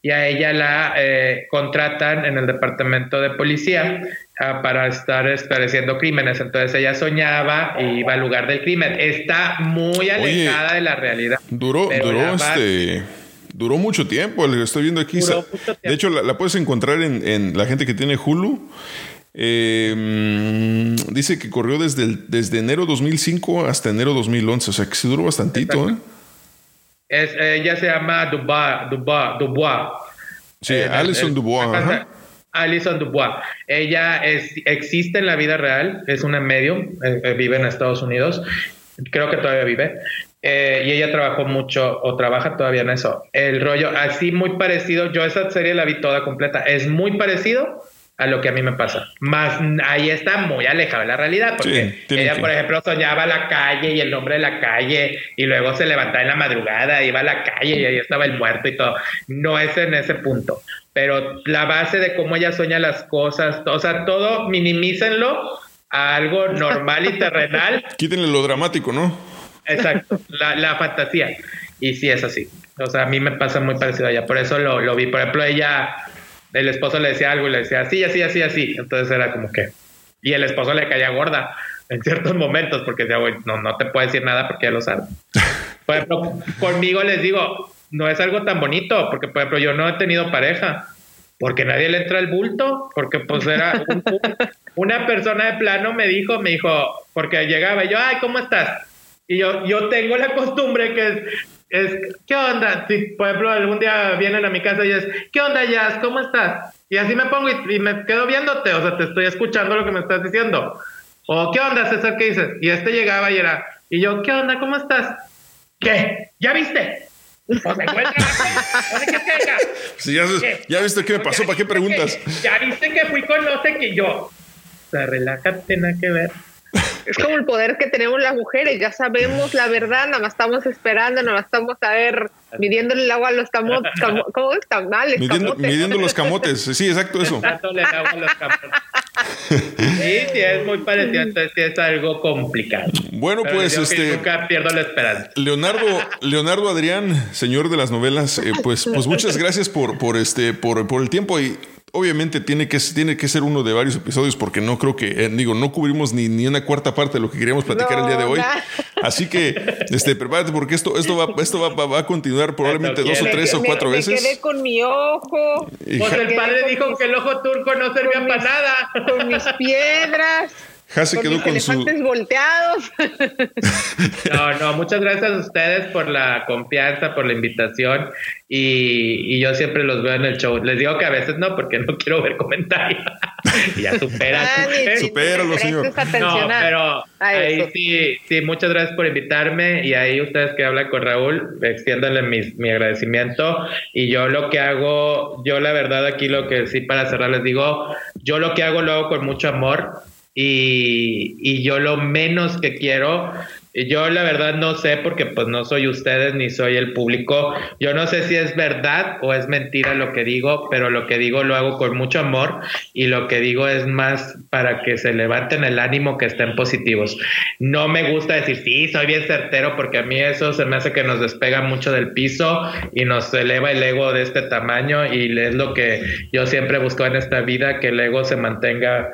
y a ella la eh, contratan en el departamento de policía ah, para estar esclareciendo crímenes. Entonces ella soñaba y iba al lugar del crimen. Está muy alejada de la realidad. Duró, duró este. Duró mucho tiempo, estoy viendo aquí. De hecho, la, puedes encontrar en, en, la gente que tiene Hulu Eh, mm, dice que corrió desde, el- desde enero 2005 hasta enero 2011, o sea que sí duró bastantito, ¿eh? Es, ella se llama Dubois. Dubois. Dubois. Sí, Eh, Alison Dubois. ajá. Alison Dubois. Ella es, existe en la vida real, es una medium, eh, eh, vive en Estados Unidos, creo que todavía vive, eh, y ella trabajó mucho o trabaja todavía en eso. El rollo, así muy parecido, yo esa serie la vi toda completa, es muy parecido a lo que a mí me pasa. Más ahí está muy alejado de la realidad, porque Sí, ella, por ejemplo, soñaba la calle y el nombre de la calle, y luego se levantaba en la madrugada, iba a la calle y ahí estaba el muerto y todo. No es en ese punto. Pero la base de cómo ella sueña las cosas, o sea, todo minimícenlo a algo normal y terrenal. Quítenle lo dramático, ¿no? Exacto, la, la fantasía. Y sí es así. O sea, a mí me pasa muy parecido a ella. Por eso lo, lo vi. Por ejemplo, ella, el esposo le decía algo y le decía así, así, así, así. Entonces era como que. Y el esposo le caía gorda en ciertos momentos porque decía, güey, no, no te puedo decir nada porque ya lo sabe. Por ejemplo, conmigo les digo, no es algo tan bonito porque, por ejemplo, yo no he tenido pareja porque nadie le entra el bulto, porque pues era un- un- una persona de plano me dijo, me dijo, porque llegaba y yo, ay, ¿cómo estás? Y yo, yo tengo la costumbre que es, es, ¿qué onda? Si, por ejemplo, algún día vienen a mi casa y es, ¿qué onda, Jazz? ¿Cómo estás? Y así me pongo y, y me quedo viéndote, o sea, te estoy escuchando lo que me estás diciendo. O, ¿qué onda, César? ¿Qué dices? Y este llegaba y era, y yo, ¿qué onda? ¿Cómo estás? ¿Qué? ¿Ya viste? O. Si ya, ya viste qué me pasó, ¿para qué preguntas? Ya viste que fui con no sé qué yo. O sea, relájate, nada que ver. Es como el poder que tenemos las mujeres, ya sabemos la verdad, nada más estamos esperando, nada más estamos a ver, midiéndole el agua a los camo- camo- ¿cómo es? tamales. Midiendo, camotes. midiendo los camotes. Sí, exacto, eso. Dándole el agua a los campos. Sí, sí, es muy parecido, entonces sí es algo complicado. Bueno, Pero pues este. Nunca pierdo la esperanza. Leonardo, Leonardo Adrián, señor de las novelas, eh, pues, pues muchas gracias por, por este, por, por el tiempo y obviamente tiene que, tiene que ser uno de varios episodios porque no creo que, eh, digo, no cubrimos ni, ni una cuarta parte de lo que queríamos platicar el día de hoy. Así que, este, prepárate porque esto, esto va, esto va, va- va a continuar probablemente dos o Me- tres o me- cuatro me veces. quedé con mi ojo, Pues el padre dijo que el ojo turco no servía para nada. con mis piedras, Ja se con quedó con su. elefantes volteados. No, no, muchas gracias a ustedes por la confianza, por la invitación y, y yo siempre los veo en el show. Les digo que a veces no, porque no quiero ver comentarios. Y ya supera. Ah, ni- Supéralo, señor. No, a- pero ahí sí, sí, muchas gracias por invitarme y ahí ustedes que hablan con Raúl, extiéndanle mi, mi agradecimiento y yo lo que hago, yo la verdad aquí lo que sí para cerrar les digo, yo lo que hago lo hago con mucho amor y, yo lo menos que quiero, yo la verdad no sé porque pues no soy ustedes ni soy el público, yo no sé si es verdad o es mentira lo que digo, pero lo que digo lo hago con mucho amor y lo que digo es más para que se levanten el ánimo, que estén positivos. No me gusta decir, sí, soy bien certero, porque a mí eso se me hace que nos despega mucho del piso y nos eleva el ego de este tamaño y es lo que yo siempre busco en esta vida, que el ego se mantenga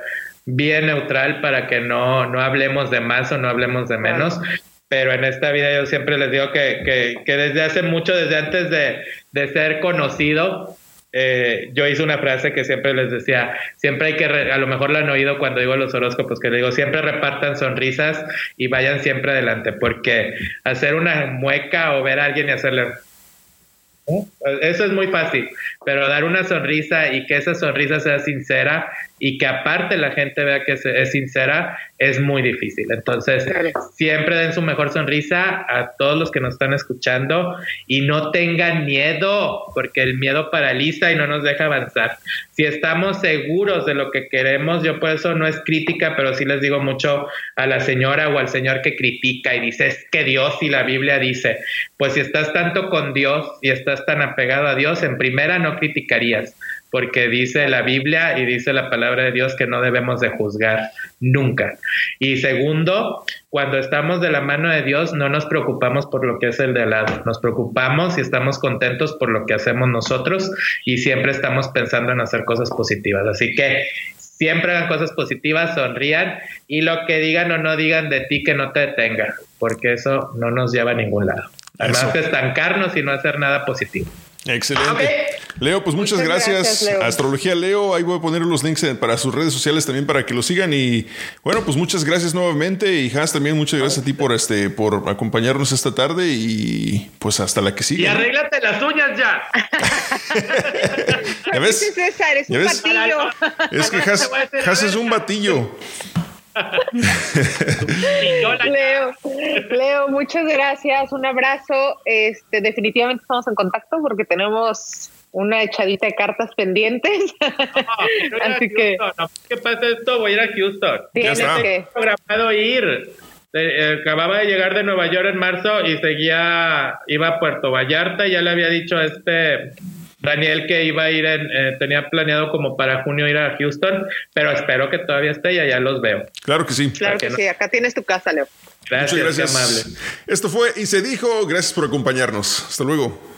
bien neutral para que no, no hablemos de más o no hablemos de menos. Pero en esta vida yo siempre les digo que, que, que desde hace mucho, desde antes de, de ser conocido, eh, yo hice una frase que siempre les decía, siempre hay que, re- a lo mejor la han oído cuando digo los horóscopos, que le digo, siempre repartan sonrisas y vayan siempre adelante, porque hacer una mueca o ver a alguien y hacerle... ¿Eh? Eso es muy fácil, pero dar una sonrisa y que esa sonrisa sea sincera y que aparte la gente vea que es sincera es muy difícil. Entonces, siempre den su mejor sonrisa a todos los que nos están escuchando y no tengan miedo, porque el miedo paraliza y no nos deja avanzar. Si estamos seguros de lo que queremos, yo por eso no es crítica, pero sí les digo mucho a la señora o al señor que critica y dice, es que Dios y la Biblia dice, pues si estás tanto con Dios y estás tan apegado a Dios, en primera no criticarías, porque dice la Biblia y dice la palabra de Dios que no debemos de juzgar nunca. Y segundo, cuando estamos de la mano de Dios, no nos preocupamos por lo que es el de lado, nos preocupamos y estamos contentos por lo que hacemos nosotros y siempre estamos pensando en hacer cosas positivas. Así que siempre hagan cosas positivas, sonrían y lo que digan o no digan de ti que no te detenga, porque eso no nos lleva a ningún lado. Además Eso. estancarnos y no hacer nada positivo. Excelente. Leo, pues muchas, gracias. Astrología Leo, ahí voy a poner los links para sus redes sociales también para que lo sigan. Y bueno, pues muchas gracias nuevamente. Y Has, también muchas gracias a ti por este, por acompañarnos esta tarde. Y pues hasta la que sigue. Y arréglate las uñas ya. ¿Ya ves? César, es un batillo. Es que Has es un batillo. Leo, Leo, muchas gracias, un abrazo. Este, definitivamente estamos en contacto porque tenemos una echadita de cartas pendientes. Así que ¿qué pasa esto? Voy a ir a Houston. Tienes que programado ir. Eh, acababa de llegar de Nueva York en marzo y seguía, iba a Puerto Vallarta y ya le había dicho a este Daniel que iba a ir, en, eh, tenía planeado como para junio ir a Houston, pero espero que todavía esté y allá los veo. Claro que sí. Claro que, sí, acá tienes tu casa, Leo. Gracias, Muchas gracias. Amable. Esto fue Y se dijo, gracias por acompañarnos. Hasta luego.